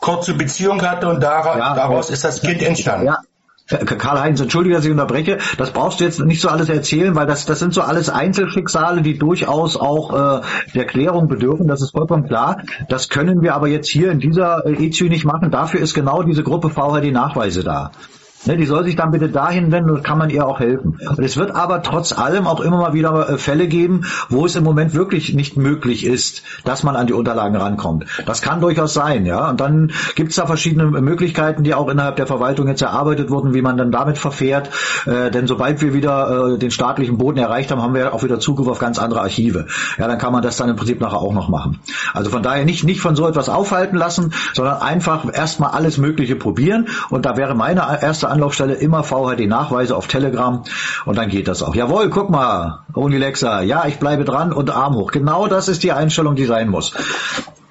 kurze Beziehung hatte und daraus, ja, daraus ist das Kind entstanden. Ja, Karl-Heinz, entschuldige, dass ich unterbreche. Das brauchst du jetzt nicht so alles erzählen, weil das, das sind so alles Einzelschicksale, die durchaus auch äh, der Klärung bedürfen. Das ist vollkommen klar. Das können wir aber jetzt hier in dieser äh, EZÜ nicht machen. Dafür ist genau diese Gruppe VHD-Nachweise da. Ne, die soll sich dann bitte dahin wenden und kann man ihr auch helfen. Und es wird aber trotz allem auch immer mal wieder äh, Fälle geben, wo es im Moment wirklich nicht möglich ist, dass man an die Unterlagen rankommt. Das kann durchaus sein, ja. Und dann gibt es da verschiedene Möglichkeiten, die auch innerhalb der Verwaltung jetzt erarbeitet wurden, wie man dann damit verfährt. Äh, denn sobald wir wieder äh, den staatlichen Boden erreicht haben, haben wir auch wieder Zugriff auf ganz andere Archive. Ja, dann kann man das dann im Prinzip nachher auch noch machen. Also von daher nicht, nicht von so etwas aufhalten lassen, sondern einfach erstmal alles Mögliche probieren. Und da wäre meine erste Anlaufstelle immer VHD-Nachweise auf Telegram und dann geht das auch. Jawohl, guck mal, Unilexa, ja, ich bleibe dran und Arm hoch. Genau das ist die Einstellung, die sein muss.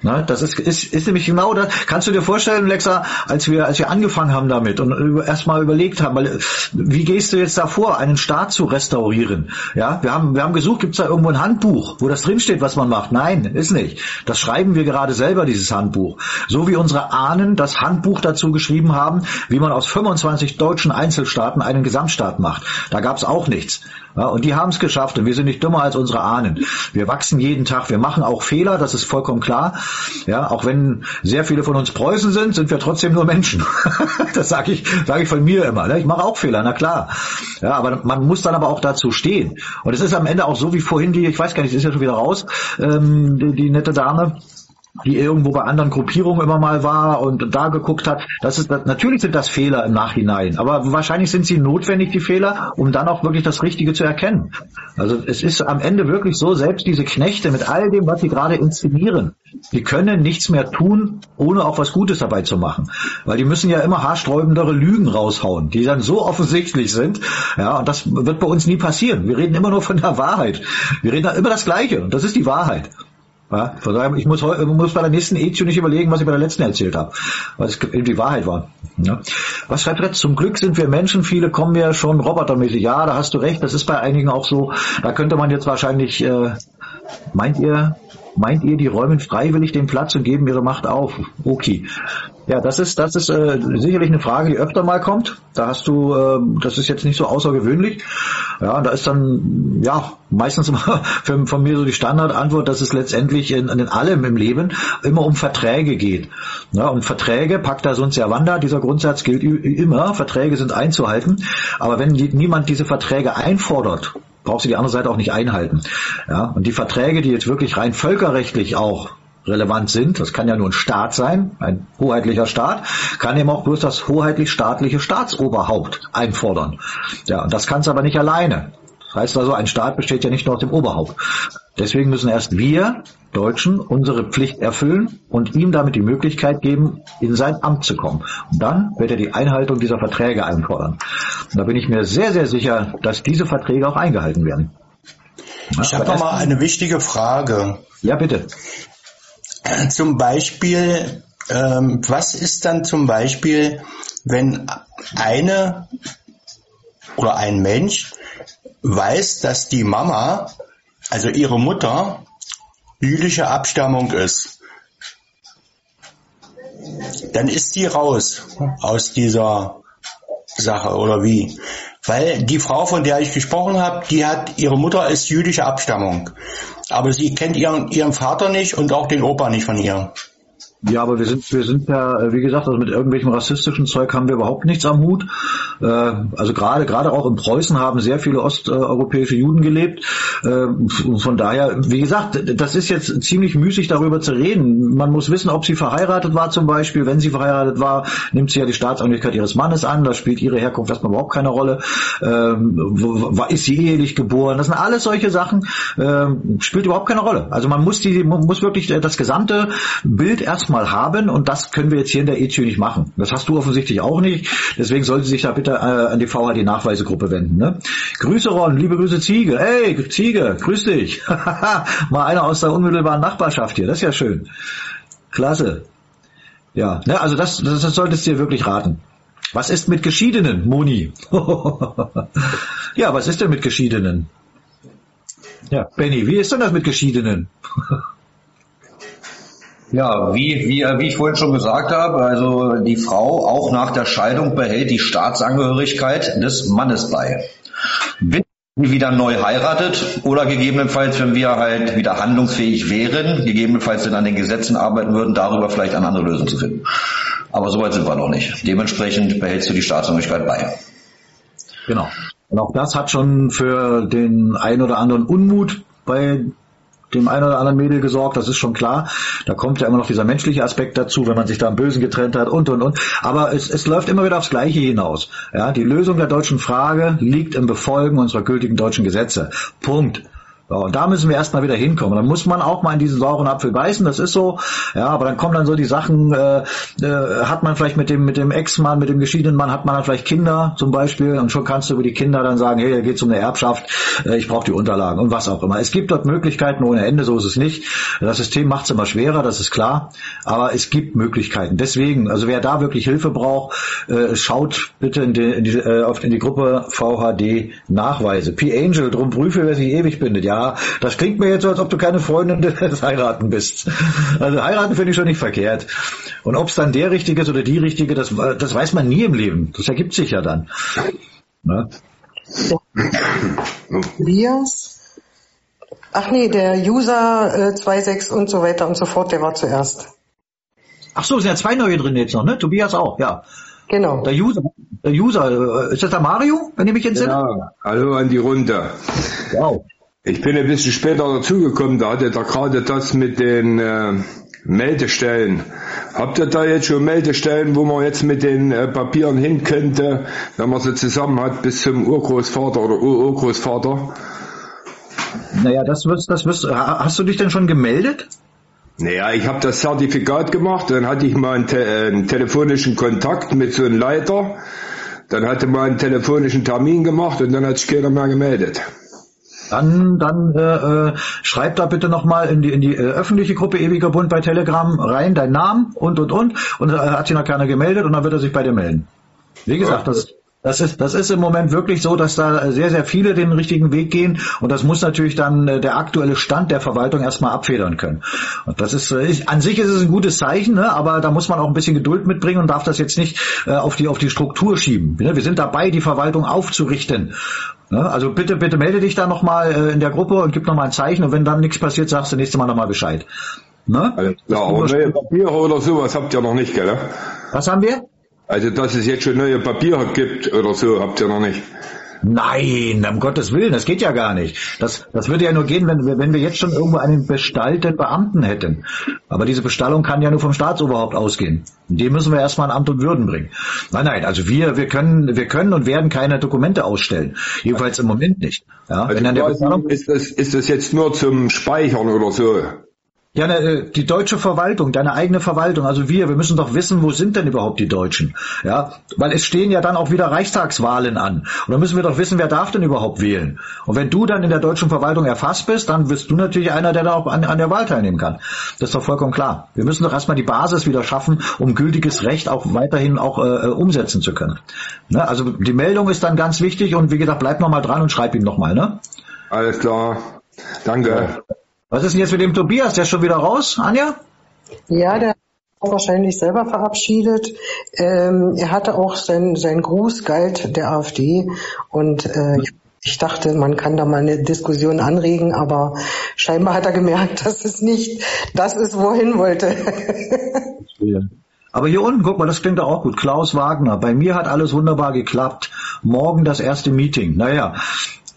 Ne, das ist, ist, ist nämlich genau das. Kannst du dir vorstellen, Lexa, als wir, als wir angefangen haben damit und erstmal überlegt haben, weil, wie gehst du jetzt davor, einen Staat zu restaurieren? Ja, wir haben, wir haben gesucht, gibt es da irgendwo ein Handbuch, wo das drinsteht, was man macht? Nein, ist nicht. Das schreiben wir gerade selber, dieses Handbuch. So wie unsere Ahnen das Handbuch dazu geschrieben haben, wie man aus 25 deutschen Einzelstaaten einen Gesamtstaat macht. Da gab es auch nichts. Ja, und die haben es geschafft und wir sind nicht dümmer als unsere Ahnen. Wir wachsen jeden Tag, wir machen auch Fehler, das ist vollkommen klar. Ja, auch wenn sehr viele von uns Preußen sind, sind wir trotzdem nur Menschen. das sage ich, sage ich von mir immer. Ne? Ich mache auch Fehler, na klar. Ja, aber man muss dann aber auch dazu stehen. Und es ist am Ende auch so wie vorhin die, ich weiß gar nicht, ist ja schon wieder raus, ähm, die, die nette Dame die irgendwo bei anderen Gruppierungen immer mal war und da geguckt hat. Das ist, natürlich sind das Fehler im Nachhinein, aber wahrscheinlich sind sie notwendig, die Fehler, um dann auch wirklich das Richtige zu erkennen. Also es ist am Ende wirklich so, selbst diese Knechte mit all dem, was sie gerade inszenieren, die können nichts mehr tun, ohne auch was Gutes dabei zu machen. Weil die müssen ja immer haarsträubendere Lügen raushauen, die dann so offensichtlich sind. Ja, und das wird bei uns nie passieren. Wir reden immer nur von der Wahrheit. Wir reden immer das Gleiche. Und das ist die Wahrheit. Ja, von daher, ich muss, muss bei der nächsten Ezio nicht überlegen, was ich bei der letzten erzählt habe, weil es eben die Wahrheit war. Ja. Was schreibt Retz? Zum Glück sind wir Menschen, viele kommen ja schon robotermäßig. Ja, da hast du recht, das ist bei einigen auch so. Da könnte man jetzt wahrscheinlich, äh, meint ihr, Meint ihr, die räumen freiwillig den Platz und geben ihre Macht auf? Okay. Ja, das ist, das ist äh, sicherlich eine Frage, die öfter mal kommt. Da hast du, äh, das ist jetzt nicht so außergewöhnlich. Ja, da ist dann, ja, meistens immer für, von mir so die Standardantwort, dass es letztendlich in, in allem im Leben immer um Verträge geht. Ja, und Verträge, pacta sunt servanda, dieser Grundsatz gilt immer, Verträge sind einzuhalten. Aber wenn die, niemand diese Verträge einfordert, brauchst du die andere Seite auch nicht einhalten. Ja, und die Verträge, die jetzt wirklich rein völkerrechtlich auch relevant sind, das kann ja nur ein Staat sein, ein hoheitlicher Staat, kann eben auch bloß das hoheitlich-staatliche Staatsoberhaupt einfordern. Ja, und das kann es aber nicht alleine. Das heißt also, ein Staat besteht ja nicht nur aus dem Oberhaupt. Deswegen müssen erst wir Deutschen unsere Pflicht erfüllen und ihm damit die Möglichkeit geben, in sein Amt zu kommen. Und dann wird er die Einhaltung dieser Verträge einfordern. Und da bin ich mir sehr, sehr sicher, dass diese Verträge auch eingehalten werden. Ich habe noch mal eine wichtige Frage. Ja, bitte. Zum Beispiel, ähm, was ist dann zum Beispiel, wenn eine oder ein Mensch weiß, dass die Mama, also ihre Mutter, jüdische Abstammung ist, dann ist sie raus aus dieser Sache oder wie? Weil die Frau, von der ich gesprochen habe, die hat, ihre Mutter ist jüdische Abstammung. Aber sie kennt ihren, ihren Vater nicht und auch den Opa nicht von ihr. Ja, aber wir sind, wir sind ja, wie gesagt, also mit irgendwelchem rassistischen Zeug haben wir überhaupt nichts am Hut. Äh, also gerade, gerade auch in Preußen haben sehr viele osteuropäische Juden gelebt. Äh, von daher, wie gesagt, das ist jetzt ziemlich müßig darüber zu reden. Man muss wissen, ob sie verheiratet war zum Beispiel. Wenn sie verheiratet war, nimmt sie ja die Staatsangehörigkeit ihres Mannes an. Da spielt ihre Herkunft erstmal überhaupt keine Rolle. Ähm, ist sie ehelich geboren? Das sind alles solche Sachen, äh, spielt überhaupt keine Rolle. Also man muss die, man muss wirklich das gesamte Bild erst erstmal haben und das können wir jetzt hier in der ETÜ nicht machen. Das hast du offensichtlich auch nicht. Deswegen sollte sich da bitte äh, an die VHD-Nachweisegruppe wenden. Ne? Grüße Ron, liebe Grüße Ziege. Hey, Ziege, grüß dich. Mal einer aus der unmittelbaren Nachbarschaft hier. Das ist ja schön. Klasse. Ja, ne, also das, das, das solltest du dir wirklich raten. Was ist mit Geschiedenen, Moni? ja, was ist denn mit Geschiedenen? Ja, Benny, wie ist denn das mit Geschiedenen? Ja, wie, wie, wie ich vorhin schon gesagt habe, also die Frau auch nach der Scheidung behält die Staatsangehörigkeit des Mannes bei. Wenn sie wieder neu heiratet oder gegebenenfalls, wenn wir halt wieder handlungsfähig wären, gegebenenfalls dann an den Gesetzen arbeiten würden, darüber vielleicht eine andere Lösung zu finden. Aber soweit sind wir noch nicht. Dementsprechend behältst du die Staatsangehörigkeit bei. Genau. Und auch das hat schon für den ein oder anderen Unmut bei dem einen oder anderen Mädel gesorgt, das ist schon klar. Da kommt ja immer noch dieser menschliche Aspekt dazu, wenn man sich da am Bösen getrennt hat und und und. Aber es, es läuft immer wieder aufs Gleiche hinaus. Ja, die Lösung der deutschen Frage liegt im Befolgen unserer gültigen deutschen Gesetze. Punkt. Und da müssen wir erstmal wieder hinkommen. Dann muss man auch mal in diesen sauren Apfel beißen, das ist so. Ja, aber dann kommen dann so die Sachen, äh, äh, hat man vielleicht mit dem, mit dem Ex-Mann, mit dem geschiedenen Mann, hat man dann vielleicht Kinder zum Beispiel und schon kannst du über die Kinder dann sagen, hey, da geht's um eine Erbschaft, äh, ich brauche die Unterlagen und was auch immer. Es gibt dort Möglichkeiten ohne Ende, so ist es nicht. Das System macht es immer schwerer, das ist klar, aber es gibt Möglichkeiten. Deswegen, also wer da wirklich Hilfe braucht, äh, schaut bitte in die, in die, äh, in die Gruppe VHD Nachweise. P-Angel, drum prüfe, wer sich ewig bindet. Ja, das klingt mir jetzt so, als ob du keine Freundin des Heiraten bist. Also heiraten finde ich schon nicht verkehrt. Und ob es dann der Richtige ist oder die Richtige, das, das weiß man nie im Leben. Das ergibt sich ja dann. Ne? Elias? Ach nee, der User äh, 2.6 und so weiter und so fort, der war zuerst. Ach so, sind ja zwei neue drin jetzt noch, ne? Tobias auch, ja. Genau. Der User, der User, äh, ist das der Mario, wenn ich mich entsinne? Ja, hallo an die Runde. Wow. Ich bin ein bisschen später dazugekommen, da hatte er gerade das mit den, äh, Meldestellen. Habt ihr da jetzt schon Meldestellen, wo man jetzt mit den äh, Papieren hin könnte, wenn man sie zusammen hat bis zum Urgroßvater oder Urgroßvater? Naja, das wirst, das wirst, hast du dich denn schon gemeldet? Naja, ich habe das Zertifikat gemacht, dann hatte ich mal einen, te äh, einen, telefonischen Kontakt mit so einem Leiter, dann hatte man einen telefonischen Termin gemacht und dann hat sich keiner mehr gemeldet. Dann, dann äh, äh, schreib da bitte nochmal in die, in die äh, öffentliche Gruppe Ewiger Bund bei Telegram rein, deinen Namen und und und und äh, hat sich noch keiner gemeldet und dann wird er sich bei dir melden. Wie gesagt, das das ist, das ist im Moment wirklich so, dass da sehr, sehr viele den richtigen Weg gehen und das muss natürlich dann äh, der aktuelle Stand der Verwaltung erstmal abfedern können. Und das ist, ist äh, an sich ist es ein gutes Zeichen, ne? aber da muss man auch ein bisschen Geduld mitbringen und darf das jetzt nicht äh, auf die auf die Struktur schieben. Ne? Wir sind dabei, die Verwaltung aufzurichten. Ne? Also bitte, bitte melde dich da nochmal äh, in der Gruppe und gib nochmal ein Zeichen und wenn dann nichts passiert, sagst du nächstes Mal nochmal Bescheid. Ne? Alles klar, aber Papiere oder sowas habt ihr noch nicht, gell? Was haben wir? Also, dass es jetzt schon neue Papiere gibt oder so, habt ihr noch nicht. Nein, um Gottes Willen, das geht ja gar nicht. Das, das würde ja nur gehen, wenn wir, wenn wir jetzt schon irgendwo einen bestallten Beamten hätten. Aber diese Bestallung kann ja nur vom Staatsoberhaupt ausgehen. Die müssen wir erstmal in Amt und Würden bringen. Nein, nein, also wir, wir können, wir können und werden keine Dokumente ausstellen. Jedenfalls im Moment nicht. Ja, also wenn dann der Bestallung ist das, ist das jetzt nur zum Speichern oder so? Ja, äh, die deutsche Verwaltung, deine eigene Verwaltung, also wir, wir müssen doch wissen, wo sind denn überhaupt die Deutschen? Ja, weil es stehen ja dann auch wieder Reichstagswahlen an. Und dann müssen wir doch wissen, wer darf denn überhaupt wählen? Und wenn du dann in der deutschen Verwaltung erfasst bist, dann bist du natürlich einer, der da auch an, an der Wahl teilnehmen kann. Das ist doch vollkommen klar. Wir müssen doch erstmal die Basis wieder schaffen, um gültiges Recht auch weiterhin auch äh, äh umsetzen zu können. Ne? Also die Meldung ist dann ganz wichtig und wie gesagt, bleib nochmal dran und schreib ihm nochmal, ne? Alles klar. Danke. Ja. Was ist denn jetzt mit dem Tobias? Der ist schon wieder raus, Anja? Ja, der hat wahrscheinlich selber verabschiedet. Ähm, er hatte auch sein, sein Gruß galt der AfD und äh, ich dachte, man kann da mal eine Diskussion anregen, aber scheinbar hat er gemerkt, dass es nicht das ist, wohin wollte. Aber hier unten, guck mal, das klingt doch auch gut. Klaus Wagner. Bei mir hat alles wunderbar geklappt. Morgen das erste Meeting. Naja,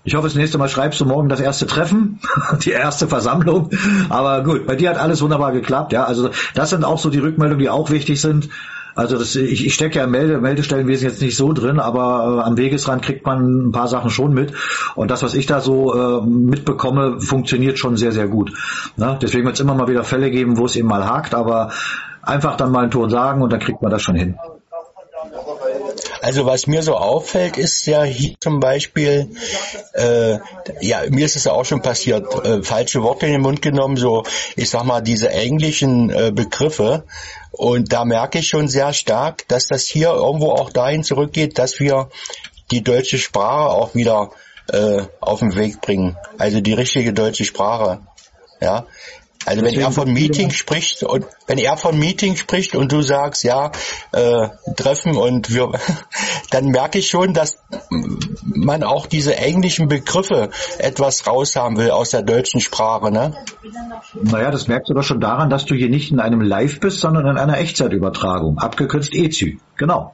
ich hoffe, das nächste Mal schreibst du morgen das erste Treffen, die erste Versammlung. Aber gut, bei dir hat alles wunderbar geklappt. Ja, also das sind auch so die Rückmeldungen, die auch wichtig sind. Also das, ich, ich stecke ja im Melde, Meldestellenwesen jetzt nicht so drin, aber äh, am Wegesrand kriegt man ein paar Sachen schon mit. Und das, was ich da so äh, mitbekomme, funktioniert schon sehr, sehr gut. Ne? Deswegen wird es immer mal wieder Fälle geben, wo es eben mal hakt, aber einfach dann mal einen Ton sagen und dann kriegt man das schon hin. Also was mir so auffällt, ist ja hier zum Beispiel, äh, ja, mir ist es ja auch schon passiert, äh, falsche Worte in den Mund genommen, so, ich sag mal, diese englischen äh, Begriffe. Und da merke ich schon sehr stark, dass das hier irgendwo auch dahin zurückgeht, dass wir die deutsche Sprache auch wieder äh, auf den Weg bringen. Also die richtige deutsche Sprache. Ja, also wenn er von Meeting spricht und wenn er von Meeting spricht und du sagst, ja, äh, treffen und wir, dann merke ich schon, dass man auch diese englischen Begriffe etwas raushaben will aus der deutschen Sprache, ne? Naja, das merkst du doch schon daran, dass du hier nicht in einem Live bist, sondern in einer Echtzeitübertragung, abgekürzt EZÜ. Genau.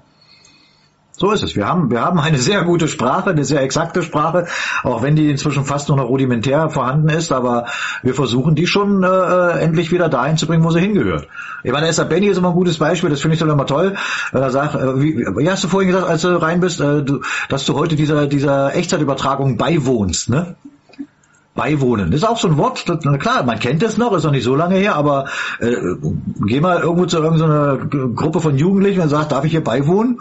So ist es. Wir haben, wir haben eine sehr gute Sprache, eine sehr exakte Sprache, auch wenn die inzwischen fast nur noch rudimentär vorhanden ist, aber wir versuchen die schon äh, äh endlich wieder dahin zu bringen, wo sie hingehört. Ich meine, Esther Benny ist immer ein gutes Beispiel, das finde ich doch immer toll, wenn er sagt, äh, wie, wie hast du vorhin gesagt, als du rein bist, äh, du, dass du heute dieser, dieser Echtzeitübertragung beiwohnst, ne? Beiwohnen. Das ist auch so ein Wort, das, klar, man kennt es noch, ist noch nicht so lange her, aber äh, geh mal irgendwo zu irgendeiner Gruppe von Jugendlichen und sag, darf ich hier beiwohnen?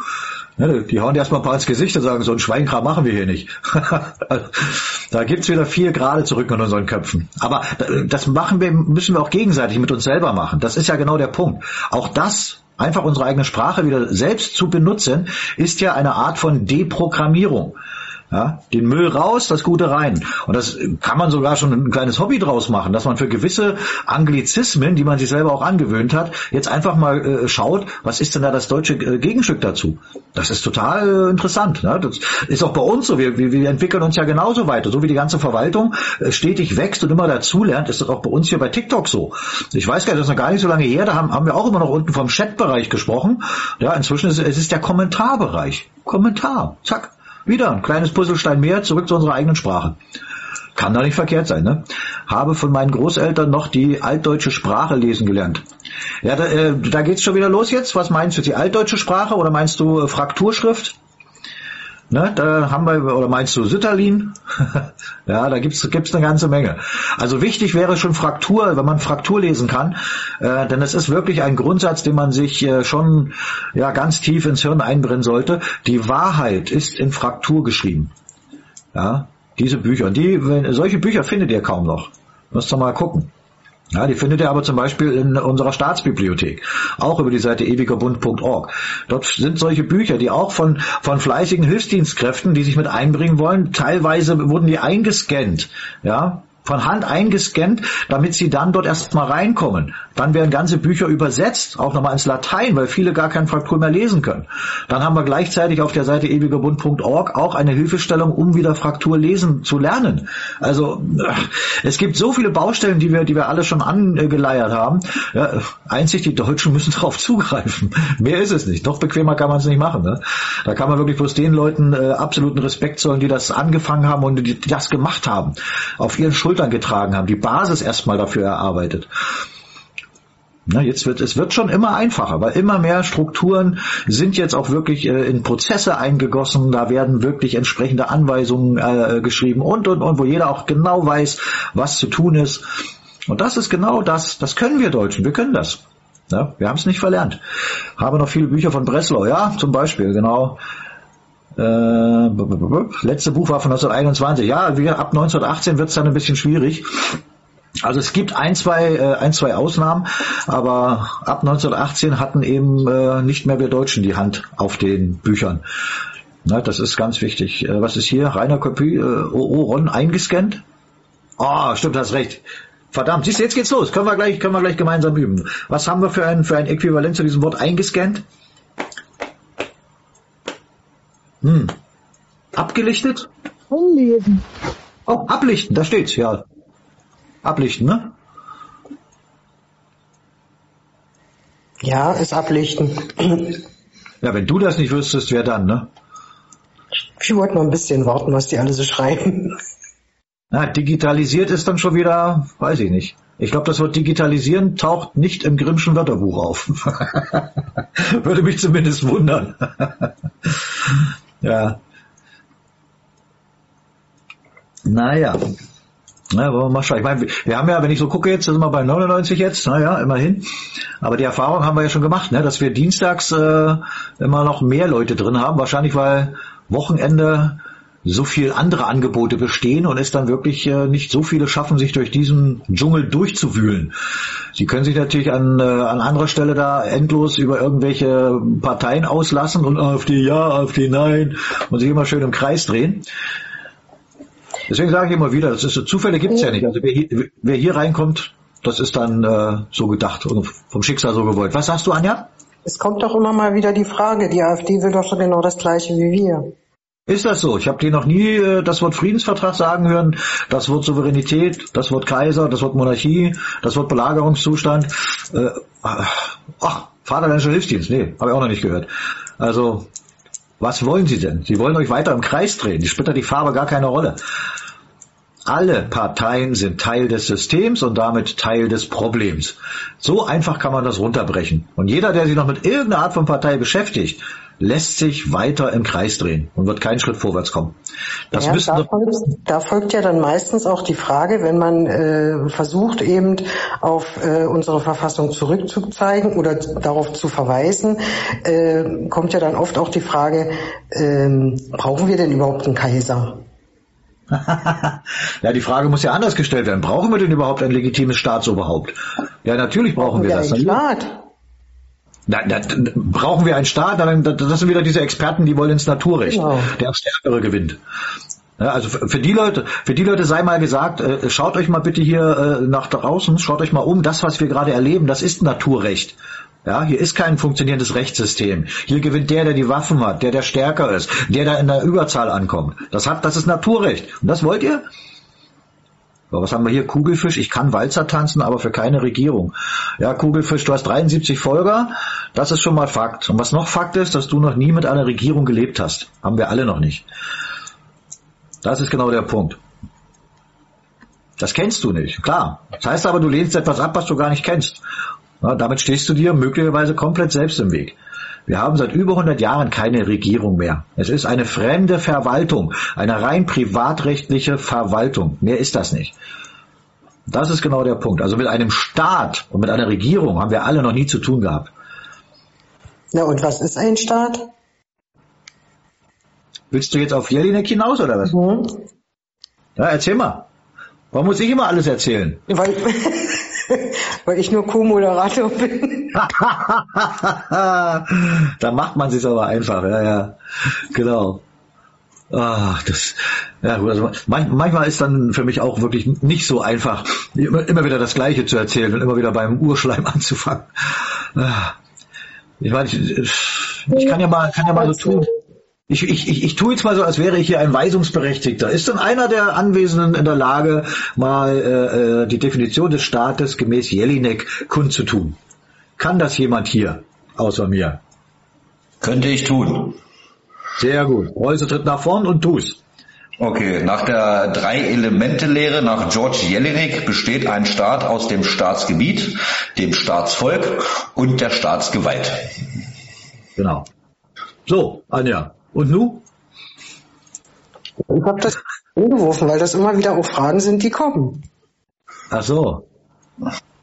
Ne, die hauen dir erstmal ein paar ins Gesicht und sagen, so ein Schweinkram machen wir hier nicht. da gibt's wieder vier Grade zurück in unseren Köpfen. Aber das machen wir, müssen wir auch gegenseitig mit uns selber machen. Das ist ja genau der Punkt. Auch das einfach unsere eigene Sprache wieder selbst zu benutzen, ist ja eine Art von Deprogrammierung. Ja, den Müll raus, das Gute rein. Und das kann man sogar schon ein kleines Hobby draus machen, dass man für gewisse Anglizismen, die man sich selber auch angewöhnt hat, jetzt einfach mal äh, schaut, was ist denn da das deutsche äh, Gegenstück dazu? Das ist total äh, interessant. Ne? Das ist auch bei uns so. Wir, wir, wir entwickeln uns ja genauso weiter. So wie die ganze Verwaltung äh, stetig wächst und immer dazulernt, ist das auch bei uns hier bei TikTok so. Ich weiß gar nicht, das ist noch gar nicht so lange her, da haben, haben wir auch immer noch unten vom Chatbereich gesprochen. Ja, inzwischen ist es ist der Kommentarbereich. Kommentar. Zack. Wieder ein kleines Puzzlestein mehr, zurück zu unserer eigenen Sprache. Kann doch nicht verkehrt sein, ne? Habe von meinen Großeltern noch die altdeutsche Sprache lesen gelernt. Ja, da, äh, da geht's schon wieder los jetzt. Was meinst du, die altdeutsche Sprache oder meinst du äh, Frakturschrift? Ne, da haben wir, oder meinst du Sütterlin? ja, da gibt's gibt's eine ganze Menge. Also wichtig wäre schon Fraktur, wenn man Fraktur lesen kann, äh, denn es ist wirklich ein Grundsatz, den man sich äh, schon ja ganz tief ins Hirn einbrennen sollte. Die Wahrheit ist in Fraktur geschrieben. Ja, diese Bücher, die, wenn, solche Bücher findet ihr kaum noch. Müsst ihr mal gucken. Ja, die findet ihr aber zum Beispiel in unserer Staatsbibliothek, auch über die Seite ewigerbund.org. Dort sind solche Bücher, die auch von, von fleißigen Hilfsdienstkräften, die sich mit einbringen wollen, teilweise wurden die eingescannt, ja, von Hand eingescannt, damit sie dann dort erstmal reinkommen. Dann werden ganze Bücher übersetzt, auch nochmal ins Latein, weil viele gar kein Fraktur mehr lesen können. Dann haben wir gleichzeitig auf der Seite ewigerbund.org auch eine Hilfestellung, um wieder Fraktur lesen zu lernen. Also es gibt so viele Baustellen, die wir, die wir alle schon angeleiert haben. Ja, einzig die Deutschen müssen darauf zugreifen. Mehr ist es nicht. Noch bequemer kann man es nicht machen. Ne? Da kann man wirklich bloß den Leuten äh, absoluten Respekt zollen, die das angefangen haben und die, die das gemacht haben. Auf ihren Schultern getragen haben. Die Basis erstmal dafür erarbeitet. Na, jetzt wird, es wird schon immer einfacher, weil immer mehr Strukturen sind jetzt auch wirklich äh, in Prozesse eingegossen, da werden wirklich entsprechende Anweisungen äh, geschrieben und, und, und, wo jeder auch genau weiß, was zu tun ist. Und das ist genau das, das können wir Deutschen, wir können das. Ja, wir haben es nicht verlernt. Habe noch viele Bücher von Breslau, ja, zum Beispiel, genau. Äh, letzte Buch war von 1921. Ja, ab 1918 wird es dann ein bisschen schwierig. Also es gibt ein, zwei, äh, ein, zwei Ausnahmen, aber ab 1918 hatten eben äh, nicht mehr wir Deutschen die Hand auf den Büchern. Na, das ist ganz wichtig. Äh, was ist hier? Rainer Kopie, äh, OO Ron eingescannt? Ah, oh, stimmt, hast recht. Verdammt, siehst du, jetzt geht's los. Können wir gleich, können wir gleich gemeinsam üben. Was haben wir für ein, für ein Äquivalent zu diesem Wort eingescannt? Hm. Abgelichtet? Umlesen. Oh, ablichten, da steht's, ja. Ablichten, ne? Ja, ist ablichten. Ja, wenn du das nicht wüsstest, wer dann, ne? Ich wollte noch ein bisschen warten, was die alle so schreiben. Na, digitalisiert ist dann schon wieder, weiß ich nicht. Ich glaube, das Wort digitalisieren taucht nicht im Grimmschen Wörterbuch auf. Würde mich zumindest wundern. Ja. Naja. Na, wollen wir mal schauen. Ich meine, wir haben ja, wenn ich so gucke jetzt, sind wir bei 99 jetzt, naja, immerhin. Aber die Erfahrung haben wir ja schon gemacht, ne, dass wir dienstags äh, immer noch mehr Leute drin haben. Wahrscheinlich, weil Wochenende so viel andere Angebote bestehen und es dann wirklich äh, nicht so viele schaffen, sich durch diesen Dschungel durchzuwühlen. Sie können sich natürlich an, äh, an anderer Stelle da endlos über irgendwelche Parteien auslassen und AfD ja, AfD nein und sich immer schön im Kreis drehen. Deswegen sage ich immer wieder, das ist so, Zufälle gibt's ja nicht. Also wer hier, wer hier reinkommt, das ist dann äh, so gedacht und vom Schicksal so gewollt. Was sagst du, Anja? Es kommt doch immer mal wieder die Frage, die AfD will doch schon genau das gleiche wie wir. Ist das so? Ich habe dir noch nie äh, das Wort Friedensvertrag sagen hören, das Wort Souveränität, das Wort Kaiser, das Wort Monarchie, das Wort Belagerungszustand. Äh, ach, Vaterländischer Hilfsdienst, nee, habe ich auch noch nicht gehört. Also, was wollen Sie denn? Sie wollen euch weiter im Kreis drehen. Die spielt da die Farbe gar keine Rolle. Alle Parteien sind Teil des Systems und damit Teil des Problems. So einfach kann man das runterbrechen. Und jeder, der sich noch mit irgendeiner Art von Partei beschäftigt, lässt sich weiter im Kreis drehen und wird keinen Schritt vorwärts kommen. Das ja, da, folgt, da folgt ja dann meistens auch die Frage, wenn man äh, versucht eben auf äh, unsere Verfassung zurückzuzeigen oder darauf zu verweisen, äh, kommt ja dann oft auch die Frage, äh, brauchen wir denn überhaupt einen Kaiser? ja, die Frage muss ja anders gestellt werden. Brauchen wir denn überhaupt ein legitimes Staatsoberhaupt? Ja, natürlich brauchen, brauchen wir, wir das. Einen Staat? Na, na, brauchen wir einen Staat? Das sind wieder diese Experten, die wollen ins Naturrecht. Genau. Der Stärkere gewinnt. Ja, also für die Leute, für die Leute sei mal gesagt, äh, schaut euch mal bitte hier äh, nach draußen, schaut euch mal um, das, was wir gerade erleben, das ist Naturrecht. Ja, hier ist kein funktionierendes Rechtssystem. Hier gewinnt der, der die Waffen hat, der, der stärker ist, der, der in der Überzahl ankommt. Das hat, das ist Naturrecht. Und das wollt ihr? Was haben wir hier? Kugelfisch. Ich kann Walzer tanzen, aber für keine Regierung. Ja, Kugelfisch, du hast 73 Folger. Das ist schon mal Fakt. Und was noch Fakt ist, dass du noch nie mit einer Regierung gelebt hast. Haben wir alle noch nicht. Das ist genau der Punkt. Das kennst du nicht, klar. Das heißt aber, du lehnst etwas ab, was du gar nicht kennst. Ja, damit stehst du dir möglicherweise komplett selbst im Weg. Wir haben seit über 100 Jahren keine Regierung mehr. Es ist eine fremde Verwaltung, eine rein privatrechtliche Verwaltung. Mehr ist das nicht. Das ist genau der Punkt. Also mit einem Staat und mit einer Regierung haben wir alle noch nie zu tun gehabt. Na und was ist ein Staat? Willst du jetzt auf Jelinek hinaus oder was? Mhm. Ja, erzähl mal. Warum muss ich immer alles erzählen? Weil, weil ich nur Co-Moderator bin. da macht man sich aber einfach, ja, ja. Genau. Ach, das, ja also manchmal ist dann für mich auch wirklich nicht so einfach, immer, immer wieder das Gleiche zu erzählen und immer wieder beim Urschleim anzufangen. Ah. Ich meine, ich, ich kann ja mal, kann ja mal so tun. Ich, ich, ich, ich tue jetzt mal so, als wäre ich hier ein Weisungsberechtigter. Ist denn einer der Anwesenden in der Lage, mal äh, äh, die Definition des Staates gemäß Jelinek kundzutun? Kann das jemand hier außer mir? Könnte ich tun. Sehr gut. Reuse tritt nach vorn und tu's. Okay, nach der Drei-Elemente-Lehre nach George Jelinek besteht ein Staat aus dem Staatsgebiet, dem Staatsvolk und der Staatsgewalt. Genau. So, Anja, und nu? Ich habe das umgeworfen, weil das immer wieder auch Fragen sind, die kommen. Ach so.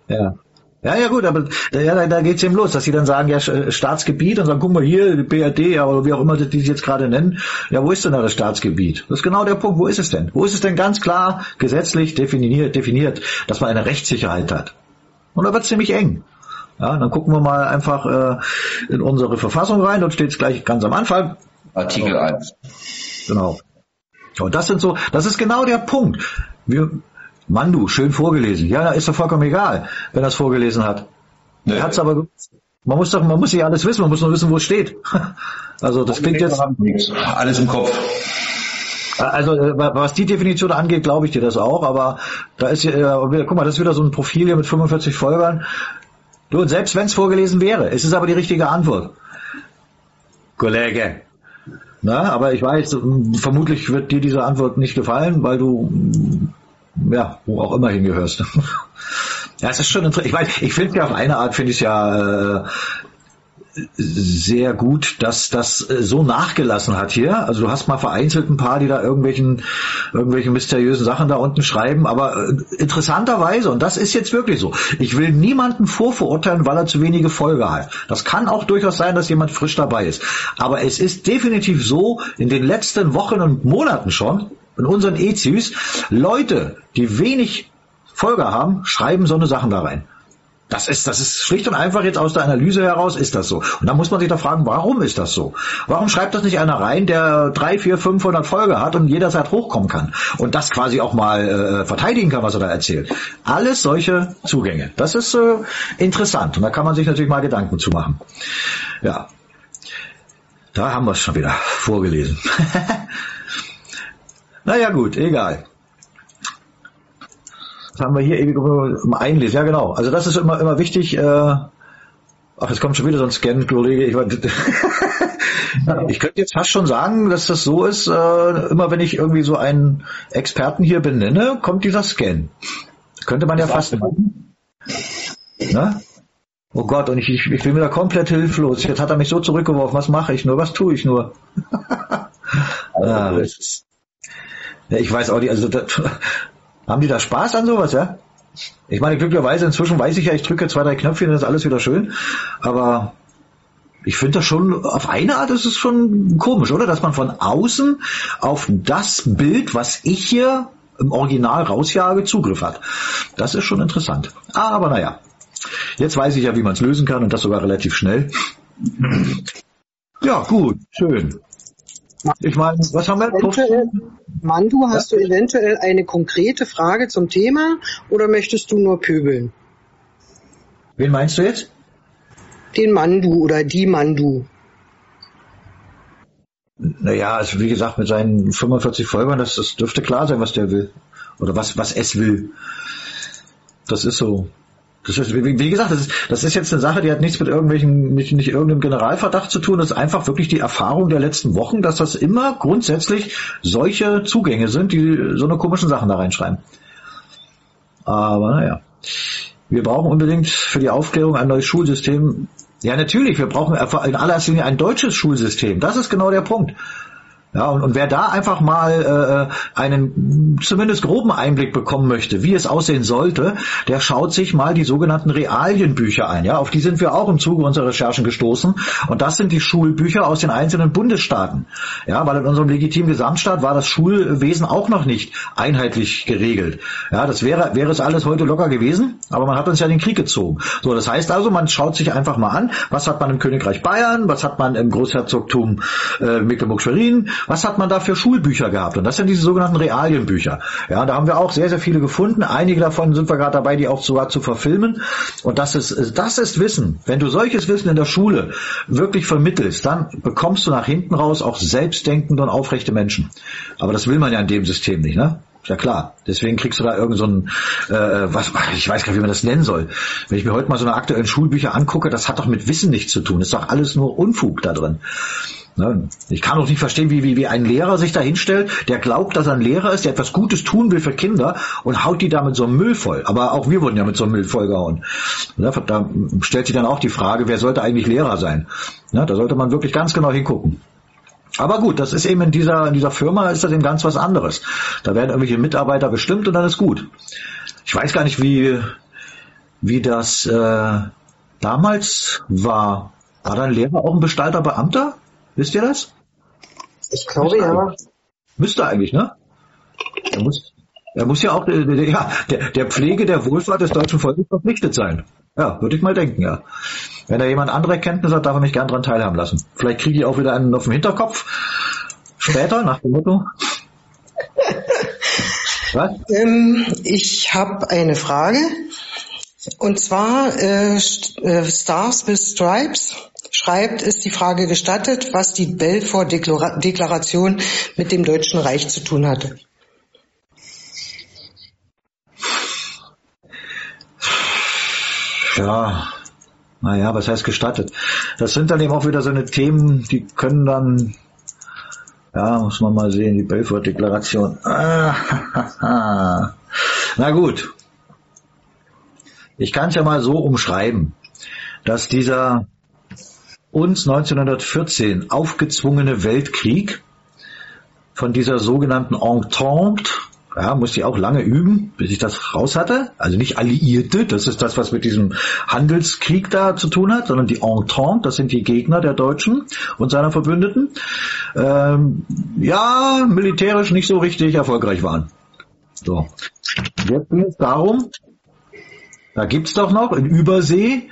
Ja. Ja, ja gut, aber ja, da, da geht's eben los, dass sie dann sagen, ja, Staatsgebiet und sagen, guck mal hier, BRD, ja, oder wie auch immer die sie jetzt gerade nennen. Ja, wo ist denn da das Staatsgebiet? Das ist genau der Punkt, wo ist es denn? Wo ist es denn ganz klar gesetzlich definiert, definiert dass man eine Rechtssicherheit hat? Und da wird's ziemlich eng. Ja, dann gucken wir mal einfach äh, in unsere Verfassung rein, dort steht's gleich ganz am Anfang, Artikel 1. Genau. Und das sind so, das ist genau der Punkt. Wir, Mandu, schön vorgelesen. Ja, ist doch vollkommen egal, wenn er es vorgelesen hat. Nee. Er hat's aber, man muss doch, man muss ja alles wissen, man muss nur wissen, wo es steht. Also das klingt jetzt alles im Kopf. Also äh, was die Definition angeht, glaube ich dir das auch, aber da ist ja, äh, guck mal, das ist wieder so ein Profil hier mit 45 Folgern. Du, und selbst wenn es vorgelesen wäre, ist es aber die richtige Antwort. Kollege, na, aber ich weiß, vermutlich wird dir diese Antwort nicht gefallen, weil du, ja, wo auch immer hingehörst. ja, es ist schon interessant. Ich weiß, ich finde ja auf eine Art, finde ich ja, äh, sehr gut, dass das äh, so nachgelassen hat hier. Also du hast mal vereinzelt ein paar, die da irgendwelchen, irgendwelchen mysteriösen Sachen da unten schreiben, aber äh, interessanterweise, und das ist jetzt wirklich so, ich will niemanden vorverurteilen, weil er zu wenige Folge hat. Das kann auch durchaus sein, dass jemand frisch dabei ist. Aber es ist definitiv so, in den letzten Wochen und Monaten schon, in unseren EZUs, Leute, die wenig Folge haben, schreiben so eine Sachen da rein. Das ist, das ist schlicht und einfach jetzt aus der Analyse heraus ist das so. Und da muss man sich da fragen, warum ist das so? Warum schreibt das nicht einer rein, der drei, vier, 500 Folge hat und jederzeit hochkommen kann und das quasi auch mal äh, verteidigen kann, was er da erzählt? Alles solche Zugänge. Das ist äh, interessant und da kann man sich natürlich mal Gedanken zu machen. Ja, da haben wir es schon wieder vorgelesen. naja gut, egal. Was haben wir hier ewig einlesen? Ja, genau. Also das ist immer, immer wichtig. Äh, ach, es kommt schon wieder so ein Scan, Kollege. Ich, ich könnte jetzt fast schon sagen, dass das so ist, äh, immer wenn ich irgendwie so einen Experten hier benenne, kommt dieser Scan. könnte man ja fast machen. Oh Gott, und ich, ich, ich bin wieder komplett hilflos. Jetzt hat er mich so zurückgeworfen. Was mache ich nur? Was tue ich nur? ah, ist, ja, ich weiß auch nicht, also das, haben die da Spaß an sowas, ja? Ich meine, glücklicherweise inzwischen weiß ich ja, ich drücke zwei, drei Knöpfchen, dann ist alles wieder schön. Aber ich finde das schon, auf eine Art ist es schon komisch, oder? Dass man von außen auf das Bild, was ich hier im Original rausjage, Zugriff hat. Das ist schon interessant. Aber naja, jetzt weiß ich ja, wie man es lösen kann und das sogar relativ schnell. Ja, gut, schön. Ich meine, was haben wir? Eventuell, Mandu, hast ja? du eventuell eine konkrete Frage zum Thema oder möchtest du nur pöbeln? Wen meinst du jetzt? Den Mandu oder die Mandu. Naja, also wie gesagt, mit seinen 45 Folgern, das, das dürfte klar sein, was der will. Oder was, was es will. Das ist so. Das ist, wie, wie gesagt, das ist, das ist jetzt eine Sache, die hat nichts mit irgendwelchen, nicht, nicht irgendeinem Generalverdacht zu tun. Das ist einfach wirklich die Erfahrung der letzten Wochen, dass das immer grundsätzlich solche Zugänge sind, die so eine komischen Sachen da reinschreiben. Aber naja. wir brauchen unbedingt für die Aufklärung ein neues Schulsystem. Ja, natürlich, wir brauchen in aller Linie ein deutsches Schulsystem. Das ist genau der Punkt. Ja, und, und wer da einfach mal äh, einen zumindest groben Einblick bekommen möchte, wie es aussehen sollte, der schaut sich mal die sogenannten Realienbücher ein. Ja, auf die sind wir auch im Zuge unserer Recherchen gestoßen. Und das sind die Schulbücher aus den einzelnen Bundesstaaten. Ja, weil in unserem legitimen Gesamtstaat war das Schulwesen auch noch nicht einheitlich geregelt. Ja, das wäre wäre es alles heute locker gewesen, aber man hat uns ja den Krieg gezogen. So, das heißt also, man schaut sich einfach mal an, was hat man im Königreich Bayern, was hat man im Großherzogtum äh, Mecklenburg-Schwerin, was hat man da für Schulbücher gehabt? Und das sind diese sogenannten Realienbücher. Ja, da haben wir auch sehr, sehr viele gefunden. Einige davon sind wir gerade dabei, die auch sogar zu verfilmen. Und das ist, das ist Wissen. Wenn du solches Wissen in der Schule wirklich vermittelst, dann bekommst du nach hinten raus auch selbstdenkende und aufrechte Menschen. Aber das will man ja in dem System nicht, ne? Ja klar. Deswegen kriegst du da irgend so ein, äh, was, ich weiß gar nicht, wie man das nennen soll. Wenn ich mir heute mal so eine aktuellen Schulbücher angucke, das hat doch mit Wissen nichts zu tun. Das ist doch alles nur Unfug da drin. Ne? Ich kann auch nicht verstehen, wie, wie, wie ein Lehrer sich da hinstellt, der glaubt, dass er ein Lehrer ist, der etwas Gutes tun will für Kinder und haut die da mit so einem Müll voll. Aber auch wir wurden ja mit so einem Müll vollgehauen. Ne? Da stellt sich dann auch die Frage, wer sollte eigentlich Lehrer sein? Ne? Da sollte man wirklich ganz genau hingucken. Aber gut, das ist eben in dieser, in dieser Firma ist das eben ganz was anderes. Da werden irgendwelche Mitarbeiter bestimmt und dann ist gut. Ich weiß gar nicht, wie, wie das äh, damals war. War dein Lehrer auch ein bestallter Beamter? Wisst ihr das? Ich glaube ja. Müsste eigentlich, ne? Er muss, er muss ja auch der, der, ja, der, Pflege der Wohlfahrt des deutschen Volkes verpflichtet sein. Ja, würde ich mal denken, ja. Wenn da jemand andere Kenntnisse hat, darf er mich gern daran teilhaben lassen. Vielleicht kriege ich auch wieder einen auf dem Hinterkopf. Später, nach dem Motto. Was? Ähm, ich habe eine Frage. Und zwar äh, äh Stars with Stripes schreibt, ist die Frage gestattet, was die Belfort-Deklaration mit dem Deutschen Reich zu tun hatte. Ja, naja, was heißt gestattet? Das sind dann eben auch wieder so eine Themen, die können dann, ja, muss man mal sehen, die Belfort-Deklaration. Ah, Na gut. Ich kann es ja mal so umschreiben, dass dieser uns 1914 aufgezwungene Weltkrieg von dieser sogenannten Entente, ja, musste ich auch lange üben, bis ich das raus hatte. Also nicht Alliierte, das ist das, was mit diesem Handelskrieg da zu tun hat, sondern die Entente, das sind die Gegner der Deutschen und seiner Verbündeten. Ähm, ja, militärisch nicht so richtig erfolgreich waren. So. Jetzt ging es darum, da gibt's doch noch in Übersee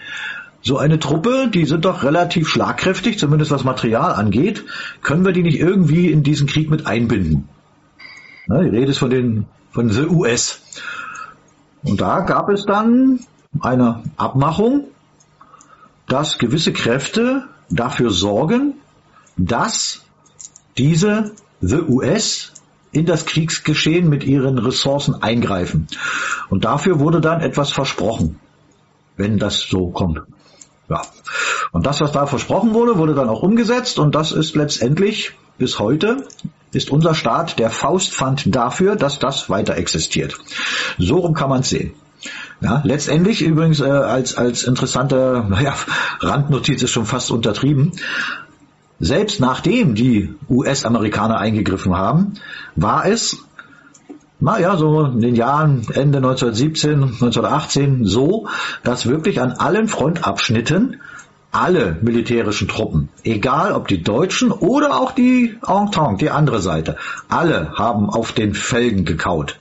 so eine Truppe, die sind doch relativ schlagkräftig, zumindest was Material angeht. Können wir die nicht irgendwie in diesen Krieg mit einbinden? Ne, die Rede ist von den, von the US. Und da gab es dann eine Abmachung, dass gewisse Kräfte dafür sorgen, dass diese the US in das Kriegsgeschehen mit ihren Ressourcen eingreifen. Und dafür wurde dann etwas versprochen, wenn das so kommt. Ja. Und das, was da versprochen wurde, wurde dann auch umgesetzt und das ist letztendlich bis heute ist unser Staat der Faustpfand dafür, dass das weiter existiert. So rum kann man es sehen. Ja, letztendlich übrigens äh, als, als interessante naja, Randnotiz ist schon fast untertrieben. Selbst nachdem die US-Amerikaner eingegriffen haben, war es naja, so in den Jahren Ende 1917, 1918 so, dass wirklich an allen Frontabschnitten alle militärischen Truppen, egal ob die Deutschen oder auch die Entente, die andere Seite, alle haben auf den Felgen gekaut.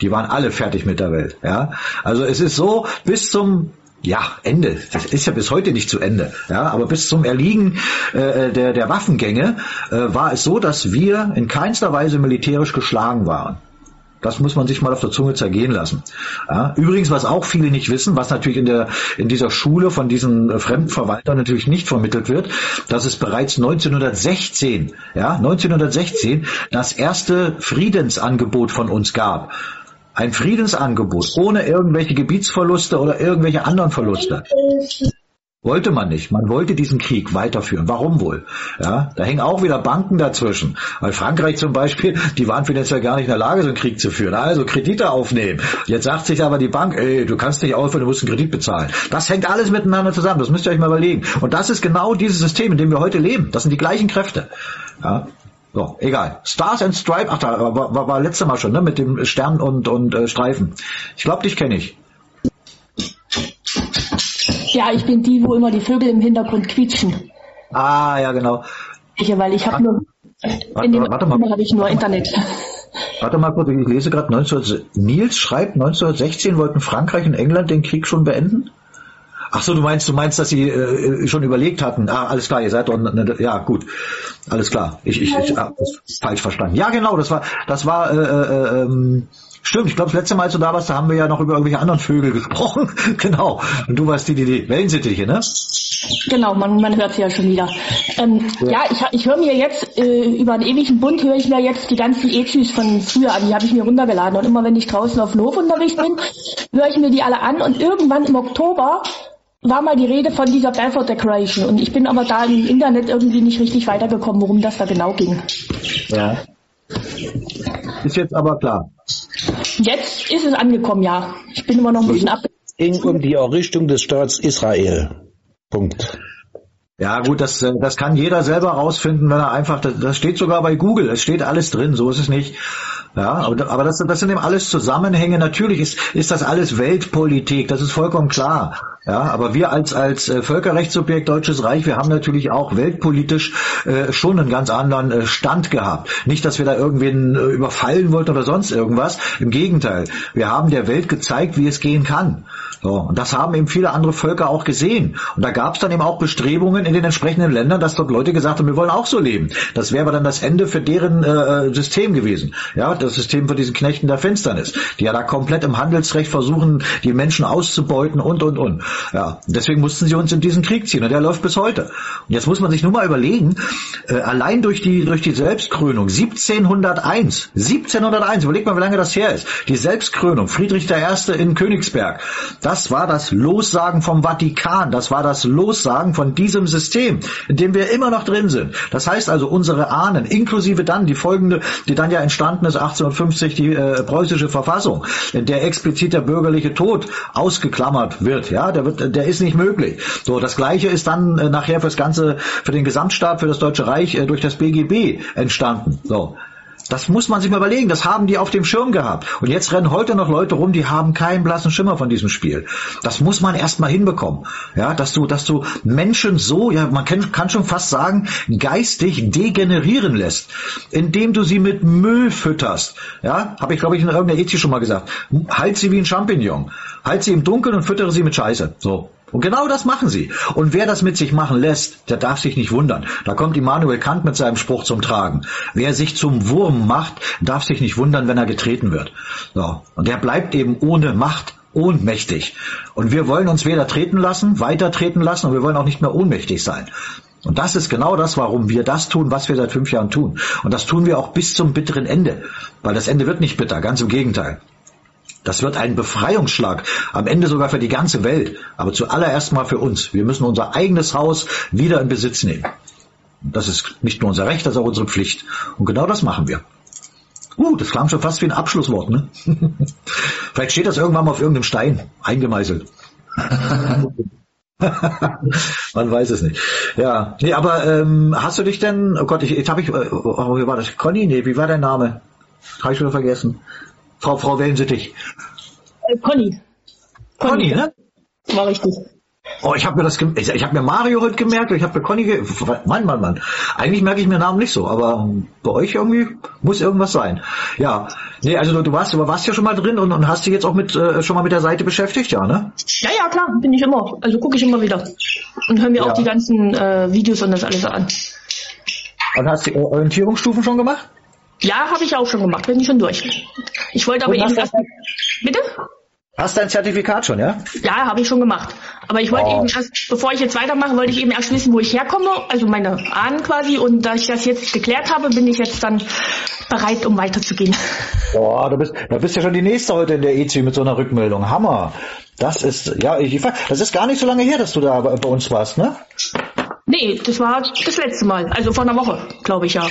Die waren alle fertig mit der Welt. Ja, also es ist so bis zum ja, Ende. Das ist ja bis heute nicht zu Ende. Ja, aber bis zum Erliegen äh, der, der Waffengänge äh, war es so, dass wir in keinster Weise militärisch geschlagen waren. Das muss man sich mal auf der Zunge zergehen lassen. Ja, übrigens, was auch viele nicht wissen, was natürlich in der in dieser Schule von diesen äh, Fremdenverwaltern natürlich nicht vermittelt wird, dass es bereits 1916, ja, 1916 das erste Friedensangebot von uns gab. Ein Friedensangebot ohne irgendwelche Gebietsverluste oder irgendwelche anderen Verluste. Wollte man nicht. Man wollte diesen Krieg weiterführen. Warum wohl? Ja, da hängen auch wieder Banken dazwischen. Weil Frankreich zum Beispiel, die waren finanziell gar nicht in der Lage, so einen Krieg zu führen. Also Kredite aufnehmen. Jetzt sagt sich aber die Bank, ey, du kannst nicht aufhören, du musst einen Kredit bezahlen. Das hängt alles miteinander zusammen. Das müsst ihr euch mal überlegen. Und das ist genau dieses System, in dem wir heute leben. Das sind die gleichen Kräfte. Ja, so, egal. Stars and Stripe, ach da war, war, war letztes Mal schon, ne, mit dem Stern und, und äh, Streifen. Ich glaube, dich kenne ich. Ja, ich bin die, wo immer die Vögel im Hintergrund quietschen. Ah, ja, genau. Ich, weil ich habe nur, warte, in dem warte mal. habe ich nur Internet. Warte mal kurz, ich lese gerade, Nils schreibt, 1916 wollten Frankreich und England den Krieg schon beenden? Ach so, du meinst, du meinst, dass sie äh, schon überlegt hatten. Ah, alles klar, ihr seid doch, ne, ja gut, alles klar. Ich, ich, ich ah, das falsch verstanden. Ja, genau, das war, das war äh, äh, ähm, Stimmt, ich glaube, das letzte Mal, als du da warst, da haben wir ja noch über irgendwelche anderen Vögel gesprochen. genau. Und du warst die, die, die Wellensittiche, ne? Genau, man, man hört sie ja schon wieder. Ähm, ja. ja, ich, ich höre mir jetzt, äh, über einen ewigen Bund höre ich mir jetzt die ganzen Etüs von früher an. Die habe ich mir runtergeladen. Und immer wenn ich draußen auf dem Hofumterricht bin, höre ich mir die alle an. Und irgendwann im Oktober war mal die Rede von dieser Balfour Declaration. Und ich bin aber da im Internet irgendwie nicht richtig weitergekommen, worum das da genau ging. Ja. Ist jetzt aber klar. Jetzt ist es angekommen, ja. Ich bin immer noch ein bisschen ab. Es ging um die Errichtung des Staats Israel. Punkt. Ja gut, das, äh, das kann jeder selber rausfinden, wenn er einfach, das, das steht sogar bei Google, es steht alles drin, so ist es nicht. Ja, aber, das, das sind eben alles Zusammenhänge. Natürlich ist, ist das alles Weltpolitik, das ist vollkommen klar. Ja, aber wir als als äh, Völkerrechtssubjekt Deutsches Reich, wir haben natürlich auch weltpolitisch äh, schon einen ganz anderen äh, Stand gehabt. Nicht, dass wir da irgendwen äh, überfallen wollten oder sonst irgendwas. Im Gegenteil, wir haben der Welt gezeigt, wie es gehen kann. So, und das haben eben viele andere Völker auch gesehen. Und da gab es dann eben auch Bestrebungen in den entsprechenden Ländern, dass dort Leute gesagt haben, wir wollen auch so leben. Das wäre aber dann das Ende für deren äh, System gewesen. Ja, das System für diesen Knechten der Finsternis, die ja da komplett im Handelsrecht versuchen, die Menschen auszubeuten und und und. Ja, deswegen mussten sie uns in diesen Krieg ziehen und der läuft bis heute. Und jetzt muss man sich nur mal überlegen, äh, allein durch die durch die Selbstkrönung 1701, 1701, überleg mal, wie lange das her ist. Die Selbstkrönung Friedrich I. in Königsberg. Das war das Lossagen vom Vatikan, das war das Lossagen von diesem System, in dem wir immer noch drin sind. Das heißt also, unsere Ahnen, inklusive dann die folgende, die dann ja entstanden ist 1850 die äh, preußische Verfassung, in der explizit der bürgerliche Tod ausgeklammert wird, ja, der wird, der ist nicht möglich. So, das Gleiche ist dann äh, nachher fürs ganze, für den Gesamtstaat, für das Deutsche Reich äh, durch das BGB entstanden. So, das muss man sich mal überlegen. Das haben die auf dem Schirm gehabt. Und jetzt rennen heute noch Leute rum, die haben keinen blassen Schimmer von diesem Spiel. Das muss man erst mal hinbekommen. Ja, dass du, dass du Menschen so, ja, man kann, kann schon fast sagen, geistig degenerieren lässt, indem du sie mit Müll fütterst. Ja, habe ich glaube ich in irgendeiner Ethik schon mal gesagt. Halt sie wie ein Champignon. Halt sie im Dunkeln und füttere sie mit Scheiße. So. Und genau das machen sie. Und wer das mit sich machen lässt, der darf sich nicht wundern. Da kommt Immanuel Kant mit seinem Spruch zum Tragen. Wer sich zum Wurm macht, darf sich nicht wundern, wenn er getreten wird. So. Und der bleibt eben ohne Macht ohnmächtig. Und wir wollen uns weder treten lassen, weiter treten lassen und wir wollen auch nicht mehr ohnmächtig sein. Und das ist genau das, warum wir das tun, was wir seit fünf Jahren tun. Und das tun wir auch bis zum bitteren Ende. Weil das Ende wird nicht bitter, ganz im Gegenteil. Das wird ein Befreiungsschlag, am Ende sogar für die ganze Welt, aber zuallererst mal für uns. Wir müssen unser eigenes Haus wieder in Besitz nehmen. Das ist nicht nur unser Recht, das ist auch unsere Pflicht. Und genau das machen wir. Uh, das klang schon fast wie ein Abschlusswort, ne? Vielleicht steht das irgendwann mal auf irgendeinem Stein eingemeißelt. Man weiß es nicht. Ja, nee, aber ähm, hast du dich denn, oh Gott, ich, jetzt habe ich, äh, oh, wie war das? Conny? Nee, wie war dein Name? Habe ich schon vergessen. Frau, Frau Wellensittich? Äh, Conny. Conny. Conny, ne? War richtig. Oh, ich habe mir das, ich, ich habe mir Mario heute gemerkt, ich habe mir Conny, ge Mann, Mann, Mann. Eigentlich merke ich mir Namen nicht so, aber bei euch irgendwie muss irgendwas sein. Ja, nee, also du, du warst, du warst ja schon mal drin und, und hast dich jetzt auch mit äh, schon mal mit der Seite beschäftigt, ja, ne? Ja, ja, klar, bin ich immer. Also gucke ich immer wieder und höre mir ja. auch die ganzen äh, Videos und das alles an. Und hast du Orientierungsstufen schon gemacht? Ja, habe ich auch schon gemacht, bin ich schon durch. Ich wollte aber eben erst. Bitte? Hast du ein Zertifikat schon, ja? Ja, habe ich schon gemacht. Aber ich wollte oh. eben erst, bevor ich jetzt weitermache, wollte ich eben erst wissen, wo ich herkomme, also meine Ahnen quasi. Und da ich das jetzt geklärt habe, bin ich jetzt dann bereit, um weiterzugehen. Boah, du bist, da bist ja schon die nächste heute in der EZ mit so einer Rückmeldung. Hammer. Das ist, ja, ich, das ist gar nicht so lange her, dass du da bei uns warst, ne? Nee, das war das letzte Mal. Also vor einer Woche, glaube ich ja.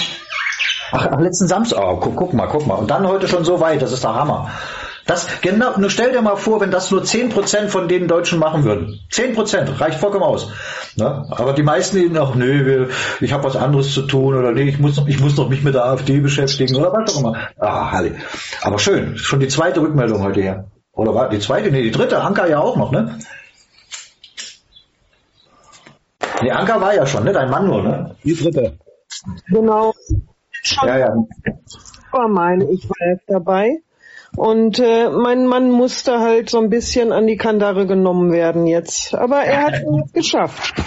Ach, letzten Samstag. Oh, guck, guck mal, guck mal. Und dann heute schon so weit. Das ist der Hammer. Das, genau, nur stell dir mal vor, wenn das nur 10% von den Deutschen machen würden. 10% reicht vollkommen aus. Ne? Aber die meisten eben auch, nee, ich habe was anderes zu tun oder nee, ich muss, ich muss doch mich mit der AfD beschäftigen oder was auch immer. Ah, Halle. Aber schön, schon die zweite Rückmeldung heute her. Oder war die zweite? Nee, die dritte, Anka ja auch noch, ne? Nee, Anka war ja schon, ne? Dein Mann nur, ne? Die dritte. Genau. Ja, ja. War meine, ich war jetzt dabei. Und äh, mein Mann musste halt so ein bisschen an die Kandare genommen werden jetzt. Aber er hat es geschafft.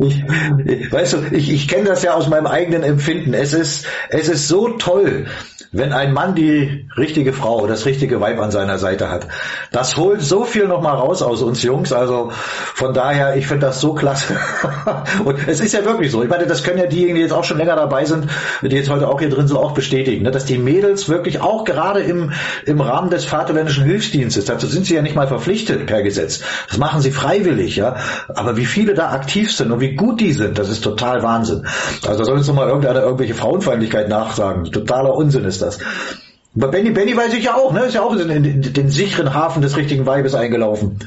Ich, weißt du, ich, ich kenne das ja aus meinem eigenen Empfinden. Es ist, es ist so toll, wenn ein Mann die richtige Frau, das richtige Weib an seiner Seite hat. Das holt so viel nochmal raus aus uns Jungs. Also von daher, ich finde das so klasse. Und es ist ja wirklich so. Ich meine, das können ja diejenigen, die jetzt auch schon länger dabei sind, die jetzt heute auch hier drin sind, auch bestätigen, ne? dass die Mädels wirklich auch gerade im, im Rahmen des Vaterländischen Hilfsdienstes, dazu sind sie ja nicht mal verpflichtet per Gesetz. Das machen sie freiwillig, ja. Aber wie viele da aktiv sind und wie gut die sind, das ist total Wahnsinn. Also da soll uns doch mal irgendeiner irgendwelche Frauenfeindlichkeit nachsagen. Totaler Unsinn ist das. Bei Benny, Benny weiß ich ja auch, ne? Ist ja auch in, in, in den sicheren Hafen des richtigen Weibes eingelaufen.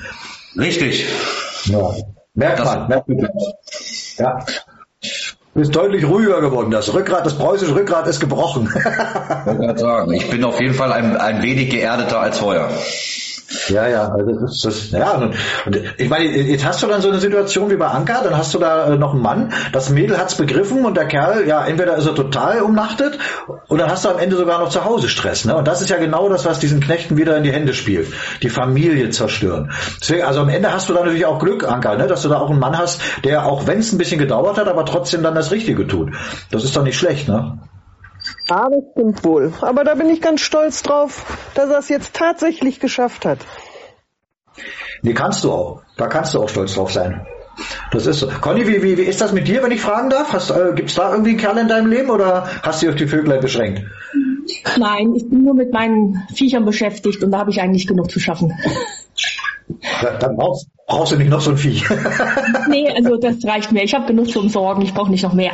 Richtig. Ja. Merkt man, merkt man. Ja. Ist deutlich ruhiger geworden. Das Rückgrat, das preußische Rückgrat ist gebrochen. ich, sagen, ich bin auf jeden Fall ein, ein wenig geerdeter als vorher. Ja, ja, also das, das, ja, und, und ich meine, jetzt hast du dann so eine Situation wie bei Anka, dann hast du da äh, noch einen Mann, das Mädel hat's begriffen und der Kerl, ja, entweder ist er total umnachtet und dann hast du am Ende sogar noch zu Hause Stress, ne? Und das ist ja genau das, was diesen Knechten wieder in die Hände spielt. Die Familie zerstören. Deswegen, also am Ende hast du da natürlich auch Glück, Anka, ne? Dass du da auch einen Mann hast, der auch wenn es ein bisschen gedauert hat, aber trotzdem dann das Richtige tut. Das ist doch nicht schlecht, ne? Ja, das stimmt wohl. Aber da bin ich ganz stolz drauf, dass er es jetzt tatsächlich geschafft hat. Nee, kannst du auch. Da kannst du auch stolz drauf sein. Das ist so. Conny, wie, wie, wie ist das mit dir, wenn ich fragen darf? äh, Gibt es da irgendwie einen Kerl in deinem Leben oder hast du dich auf die Vögel beschränkt? Nein, ich bin nur mit meinen Viechern beschäftigt und da habe ich eigentlich genug zu schaffen. Da, dann brauchst, brauchst, du nicht noch so ein Vieh. nee, also das reicht mir. Ich habe genug zu umsorgen, ich brauche nicht noch mehr.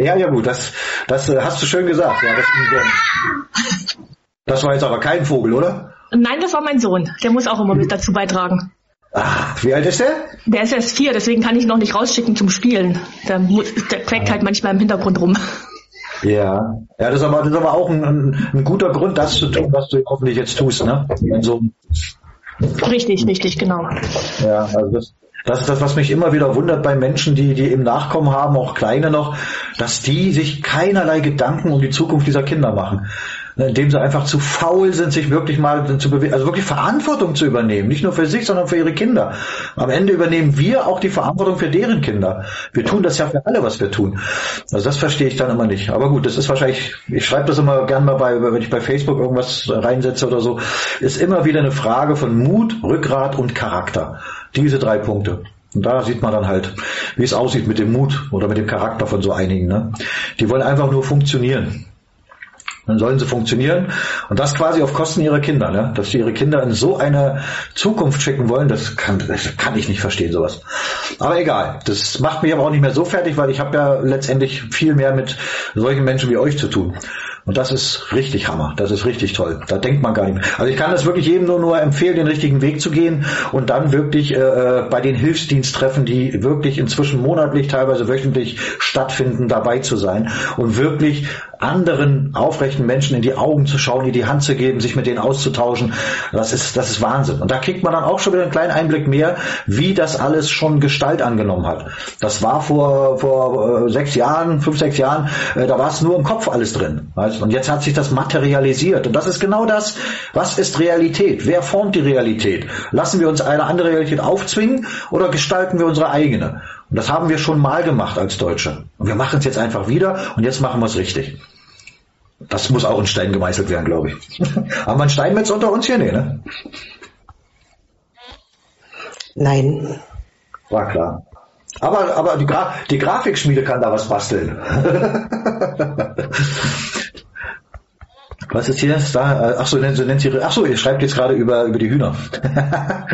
Ja, ja, gut, das, das äh, hast du schön gesagt. Ja, das, das war jetzt aber kein Vogel, oder? Nein, das war mein Sohn. Der muss auch immer mit dazu beitragen. Ah, wie alt ist der? Der ist erst vier, deswegen kann ich ihn noch nicht rausschicken zum Spielen. Der, muss, der quäkt halt manchmal im Hintergrund rum. Ja, ja, das ist aber, das ist aber auch ein, ein, guter Grund, das zu tun, was du hoffentlich jetzt tust, ne? So. Richtig, richtig, genau. Ja, also das, das ist das, was mich immer wieder wundert bei Menschen, die, die im Nachkommen haben, auch kleine noch, dass die sich keinerlei Gedanken um die Zukunft dieser Kinder machen indem sie einfach zu faul sind, sich wirklich mal zu bewegen, also wirklich Verantwortung zu übernehmen. Nicht nur für sich, sondern für ihre Kinder. Am Ende übernehmen wir auch die Verantwortung für deren Kinder. Wir tun das ja für alle, was wir tun. Also das verstehe ich dann immer nicht. Aber gut, das ist wahrscheinlich, ich schreibe das immer gern mal bei, wenn ich bei Facebook irgendwas reinsetze oder so, ist immer wieder eine Frage von Mut, Rückgrat und Charakter. Diese drei Punkte. Und da sieht man dann halt, wie es aussieht mit dem Mut oder mit dem Charakter von so einigen. Ne? Die wollen einfach nur funktionieren. Dann sollen sie funktionieren. Und das quasi auf Kosten ihrer Kinder, ne? Dass sie ihre Kinder in so eine Zukunft schicken wollen, das kann, das kann ich nicht verstehen, sowas. Aber egal. Das macht mich aber auch nicht mehr so fertig, weil ich habe ja letztendlich viel mehr mit solchen Menschen wie euch zu tun. Und das ist richtig Hammer. Das ist richtig toll. Da denkt man gar nicht mehr. Also ich kann das wirklich jedem nur, nur empfehlen, den richtigen Weg zu gehen und dann wirklich äh, äh, bei den Hilfsdiensttreffen, die wirklich inzwischen monatlich, teilweise wöchentlich stattfinden, dabei zu sein und wirklich anderen aufrechten Menschen in die Augen zu schauen, die die Hand zu geben, sich mit denen auszutauschen. Das ist, das ist Wahnsinn. Und da kriegt man dann auch schon wieder einen kleinen Einblick mehr, wie das alles schon Gestalt angenommen hat. Das war vor, vor äh, sechs Jahren, fünf, sechs Jahren, äh, da war es nur im Kopf alles drin. Weißt? Und jetzt hat sich das materialisiert. Und das ist genau das, was ist Realität? Wer formt die Realität? Lassen wir uns eine andere Realität aufzwingen oder gestalten wir unsere eigene? Und das haben wir schon mal gemacht als Deutsche. Und wir machen es jetzt einfach wieder und jetzt machen wir es richtig. Das muss auch in Stein gemeißelt werden, glaube ich. haben wir einen Steinmetz unter uns hier? Nee, ne? Nein. War klar. Aber, aber die, Gra die Grafikschmiede kann da was basteln. Was ist hier? Da, ach so, so nennt sie, ach so, ihr schreibt jetzt gerade über, über die Hühner.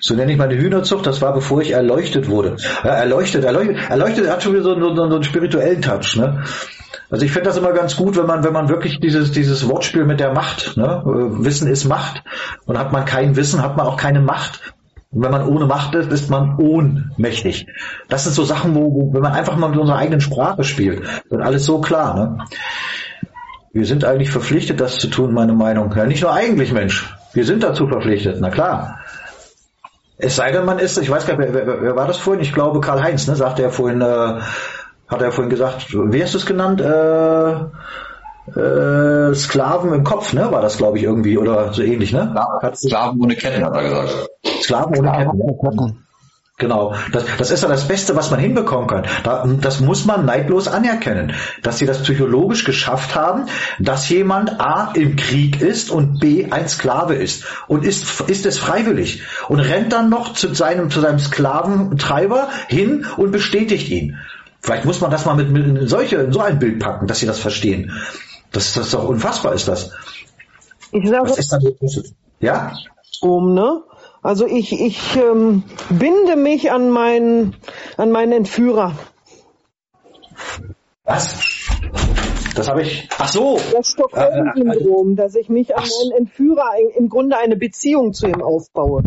so nenne ich meine Hühnerzucht. Das war bevor ich erleuchtet wurde. Ja, erleuchtet, erleuchtet, erleuchtet hat schon wieder so, so, so einen spirituellen Touch, ne? Also ich finde das immer ganz gut, wenn man, wenn man wirklich dieses, dieses Wortspiel mit der Macht, ne? Wissen ist Macht. Und hat man kein Wissen, hat man auch keine Macht. Und wenn man ohne Macht ist, ist man ohnmächtig. Das sind so Sachen, wo, wo wenn man einfach mal mit unserer eigenen Sprache spielt, wird alles so klar. Ne? Wir sind eigentlich verpflichtet, das zu tun, meine Meinung. Ja, nicht nur eigentlich, Mensch. Wir sind dazu verpflichtet, na klar. Es sei denn, man ist, ich weiß gar nicht, wer, wer, wer war das vorhin? Ich glaube, Karl-Heinz, ne, sagte er vorhin, äh, hat er vorhin gesagt, wie hast du es genannt? Äh, äh, Sklaven im Kopf, ne? War das, glaube ich, irgendwie oder so ähnlich, ne? Sklaven ohne Ketten, hat er gesagt. Sklaven ohne Ketten. Genau, das, das ist ja das Beste, was man hinbekommen kann. Da, das muss man neidlos anerkennen, dass sie das psychologisch geschafft haben, dass jemand A im Krieg ist und B ein Sklave ist und ist, ist es freiwillig und rennt dann noch zu seinem, zu seinem Sklaventreiber hin und bestätigt ihn. Vielleicht muss man das mal mit, mit in solche, so ein Bild packen, dass sie das verstehen. Das, das ist doch unfassbar, ist das. Ich sage, Was ist da ja? Um, ne? Also ich, ich ähm, binde mich an meinen, an meinen Entführer. Was? Das habe ich. Ach so. Das Stockholm-Syndrom, dass ich mich an meinen Entführer im Grunde eine Beziehung zu ihm aufbaue.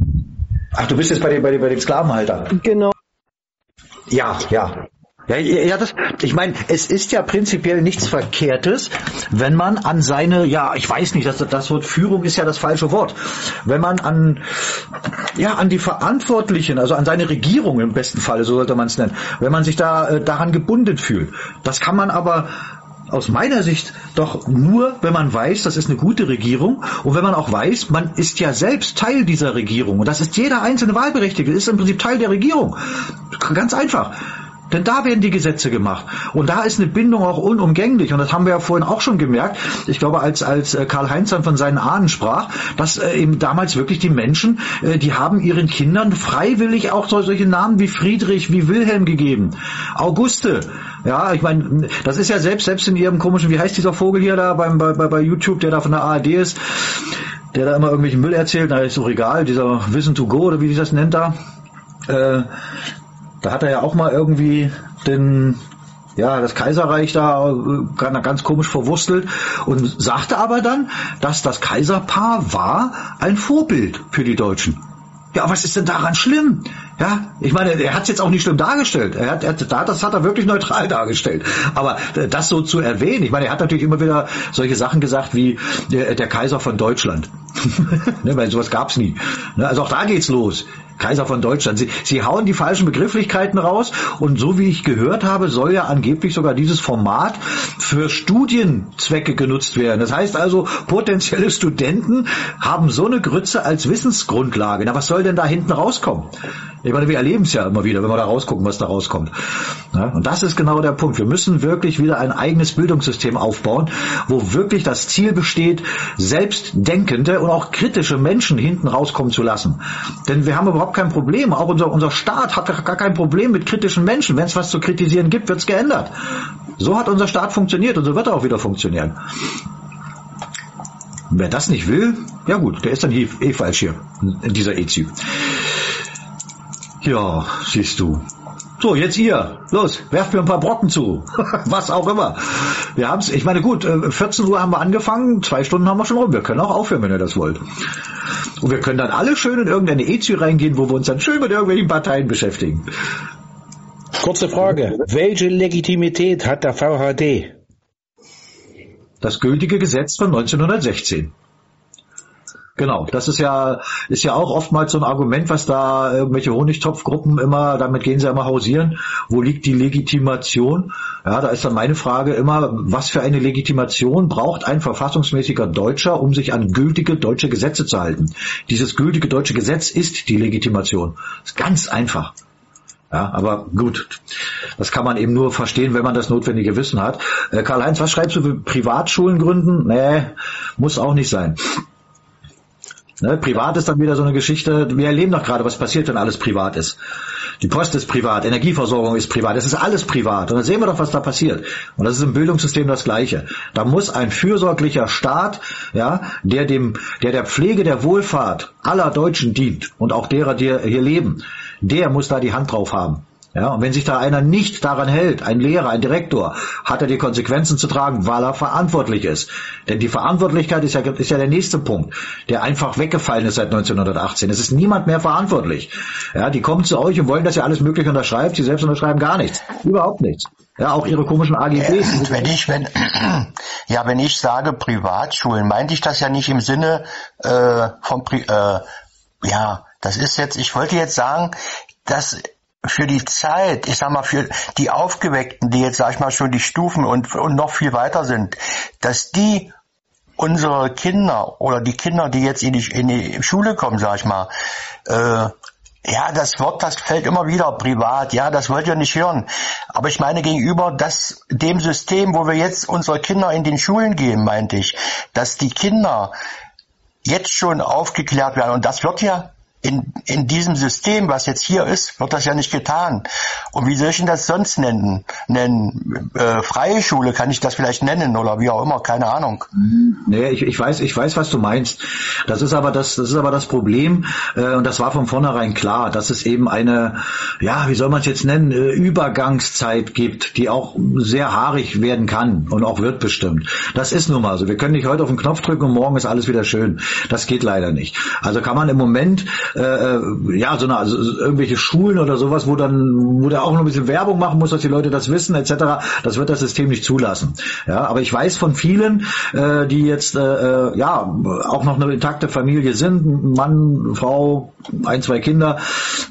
Ach, du bist jetzt bei dem, bei dem, bei dem Sklavenhalter. Genau. Ja, ja. Ja, ja, das, ich meine, es ist ja prinzipiell nichts Verkehrtes, wenn man an seine, ja, ich weiß nicht, das, das Wort Führung ist ja das falsche Wort, wenn man an, ja, an die Verantwortlichen, also an seine Regierung im besten Falle, so sollte man es nennen, wenn man sich da äh, daran gebunden fühlt. Das kann man aber aus meiner Sicht doch nur, wenn man weiß, das ist eine gute Regierung und wenn man auch weiß, man ist ja selbst Teil dieser Regierung und das ist jeder einzelne Wahlberechtigte, ist im Prinzip Teil der Regierung. Ganz einfach. Denn da werden die Gesetze gemacht. Und da ist eine Bindung auch unumgänglich. Und das haben wir ja vorhin auch schon gemerkt. Ich glaube, als, als äh, Karl-Heinz dann von seinen Ahnen sprach, dass äh, eben damals wirklich die Menschen, äh, die haben ihren Kindern freiwillig auch solche Namen wie Friedrich, wie Wilhelm gegeben. Auguste. Ja, ich meine, das ist ja selbst, selbst in ihrem komischen, wie heißt dieser Vogel hier da beim, bei, bei YouTube, der da von der ARD ist, der da immer irgendwelchen Müll erzählt, na ist doch egal, dieser Wissen to go oder wie sich das nennt da. Äh, da hat er ja auch mal irgendwie den, ja, das Kaiserreich da äh, ganz komisch verwurstelt und sagte aber dann, dass das Kaiserpaar war ein Vorbild für die Deutschen. Ja, was ist denn daran schlimm? Ja, ich meine, er hat es jetzt auch nicht schlimm dargestellt. Er hat, er, das hat er wirklich neutral dargestellt. Aber äh, das so zu erwähnen, ich meine, er hat natürlich immer wieder solche Sachen gesagt wie der, der Kaiser von Deutschland. ne, weil sowas gab's nie. Ne, also auch da geht's los. Kaiser von Deutschland. Sie, sie hauen die falschen Begrifflichkeiten raus und so wie ich gehört habe, soll ja angeblich sogar dieses Format für Studienzwecke genutzt werden. Das heißt also, potenzielle Studenten haben so eine Grütze als Wissensgrundlage. Na, was soll denn da hinten rauskommen? Ich meine, wir erleben es ja immer wieder, wenn wir da rausgucken, was da rauskommt. Ja, und das ist genau der Punkt. Wir müssen wirklich wieder ein eigenes Bildungssystem aufbauen, wo wirklich das Ziel besteht, selbstdenkende und auch kritische Menschen hinten rauskommen zu lassen. Denn wir haben überhaupt kein Problem. Auch unser, unser Staat hat gar kein Problem mit kritischen Menschen. Wenn es was zu kritisieren gibt, wird es geändert. So hat unser Staat funktioniert und so wird er auch wieder funktionieren. Und wer das nicht will, ja gut, der ist dann eh, falsch hier, dieser EZÜ. Ja, siehst du. So, jetzt ihr. Los, werft mir ein paar Brocken zu. Was auch immer. Wir haben's, ich meine, gut, 14 äh, Uhr haben wir angefangen, zwei Stunden haben wir schon rum. Wir können auch aufhören, wenn ihr das wollt. Und wir können dann alle schön in irgendeine EZÜ reingehen, wo wir uns dann schön mit irgendwelchen Parteien beschäftigen. Kurze Frage. Welche Legitimität hat der VHD? Das gültige Gesetz von 1916. Genau, das ist ja, ist ja auch oftmals so ein Argument, was da irgendwelche Honigtopfgruppen immer, damit gehen sie immer hausieren. Wo liegt die Legitimation? Ja, da ist dann meine Frage immer, was für eine Legitimation braucht ein verfassungsmäßiger Deutscher, um sich an gültige deutsche Gesetze zu halten? Dieses gültige deutsche Gesetz ist die Legitimation. ist ganz einfach. Ja, aber gut, das kann man eben nur verstehen, wenn man das notwendige Wissen hat. Äh, Karl-Heinz, was schreibst du für Privatschulen gründen? Nee, muss auch nicht sein. Ne? Privat ist dann wieder so eine Geschichte. Wir erleben doch gerade, was passiert, wenn alles privat ist. Die Post ist privat, Energieversorgung ist privat, es ist alles privat. Und dann sehen wir doch, was da passiert. Und das ist im Bildungssystem das Gleiche. Da muss ein fürsorglicher Staat, ja, der dem, der der Pflege der Wohlfahrt aller Deutschen dient und auch derer, die hier leben, der muss da die Hand drauf haben. Ja, und wenn sich da einer nicht daran hält, ein Lehrer, ein Direktor, hat er die Konsequenzen zu tragen, weil er verantwortlich ist. Denn die Verantwortlichkeit ist ja, ist ja der nächste Punkt, der einfach weggefallen ist seit 1918. Es ist niemand mehr verantwortlich. Ja, die kommen zu euch und wollen, dass ihr alles Mögliche unterschreibt. Sie selbst unterschreiben gar nichts. Überhaupt nichts. Ja, auch ihre komischen AGBs. Wenn ich, wenn, ja, wenn ich sage Privatschulen, meinte ich das ja nicht im Sinne äh, von, Pri äh, ja, das ist jetzt, ich wollte jetzt sagen, dass für die Zeit, ich sag mal, für die Aufgeweckten, die jetzt, sag ich mal, schon die Stufen und, und noch viel weiter sind, dass die unsere Kinder oder die Kinder, die jetzt in die, in die Schule kommen, sag ich mal, äh, ja, das Wort, das fällt immer wieder privat. Ja, das wollt ihr nicht hören. Aber ich meine gegenüber das, dem System, wo wir jetzt unsere Kinder in den Schulen geben, meinte ich, dass die Kinder jetzt schon aufgeklärt werden. Und das wird ja in, in diesem System, was jetzt hier ist, wird das ja nicht getan. Und wie soll ich denn das sonst nennen? nennen? Äh, freie Schule kann ich das vielleicht nennen oder wie auch immer, keine Ahnung. Nee, ich, ich weiß, ich weiß, was du meinst. Das ist aber das, das ist aber das Problem, äh, und das war von vornherein klar, dass es eben eine, ja, wie soll man es jetzt nennen, äh, Übergangszeit gibt, die auch sehr haarig werden kann und auch wird bestimmt. Das ist nun mal so. Wir können nicht heute auf den Knopf drücken und morgen ist alles wieder schön. Das geht leider nicht. Also kann man im Moment äh, äh, ja, so eine, also irgendwelche Schulen oder sowas, wo dann, wo der auch noch ein bisschen Werbung machen muss, dass die Leute das wissen, etc. Das wird das System nicht zulassen. Ja, aber ich weiß von vielen, äh, die jetzt äh, äh ja auch noch eine intakte Familie sind, Mann, Frau, ein, zwei Kinder,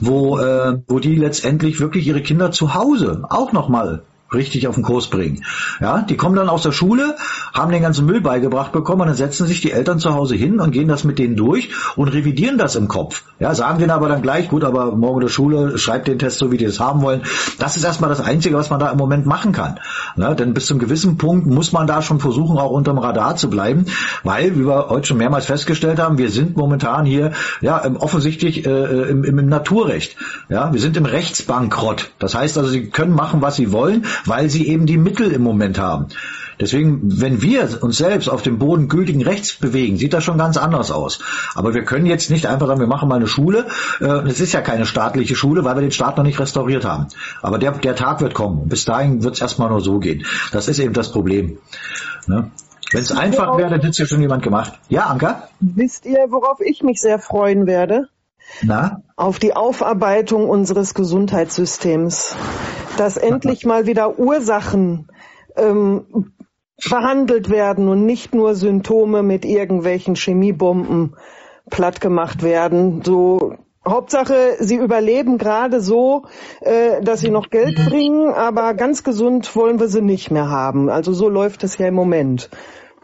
wo, äh, wo die letztendlich wirklich ihre Kinder zu Hause auch nochmal richtig auf den Kurs bringen. Ja, die kommen dann aus der Schule, haben den ganzen Müll beigebracht bekommen und dann setzen sich die Eltern zu Hause hin und gehen das mit denen durch und revidieren das im Kopf. Ja, sagen denen aber dann gleich, gut, aber morgen in der Schule, schreibt den Test so, wie die es haben wollen. Das ist erstmal das Einzige, was man da im Moment machen kann. Ja, denn bis zum gewissen Punkt muss man da schon versuchen, auch unterm Radar zu bleiben, weil, wie wir heute schon mehrmals festgestellt haben, wir sind momentan hier, ja, offensichtlich äh, im, im Naturrecht. Ja, wir sind im Rechtsbankrott. Das heißt also, sie können machen, was sie wollen, weil sie eben die Mittel im Moment haben. Deswegen, wenn wir uns selbst auf dem Boden gültigen Rechts bewegen, sieht das schon ganz anders aus. Aber wir können jetzt nicht einfach sagen, wir machen mal eine Schule. Äh, es ist ja keine staatliche Schule, weil wir den Staat noch nicht restauriert haben. Aber der, der Tag wird kommen. Bis dahin wird es erstmal nur so gehen. Das ist eben das Problem. Ne? Wenn es einfach wäre, dann hätte es ja schon jemand gemacht. Ja, Anka? Wisst ihr, worauf ich mich sehr freuen werde? Na? Auf die Aufarbeitung unseres Gesundheitssystems. Dass endlich mal wieder Ursachen ähm, behandelt werden und nicht nur Symptome mit irgendwelchen Chemiebomben platt gemacht werden. So Hauptsache, sie überleben gerade so, äh, dass sie noch Geld bringen, aber ganz gesund wollen wir sie nicht mehr haben. Also so läuft es ja im Moment.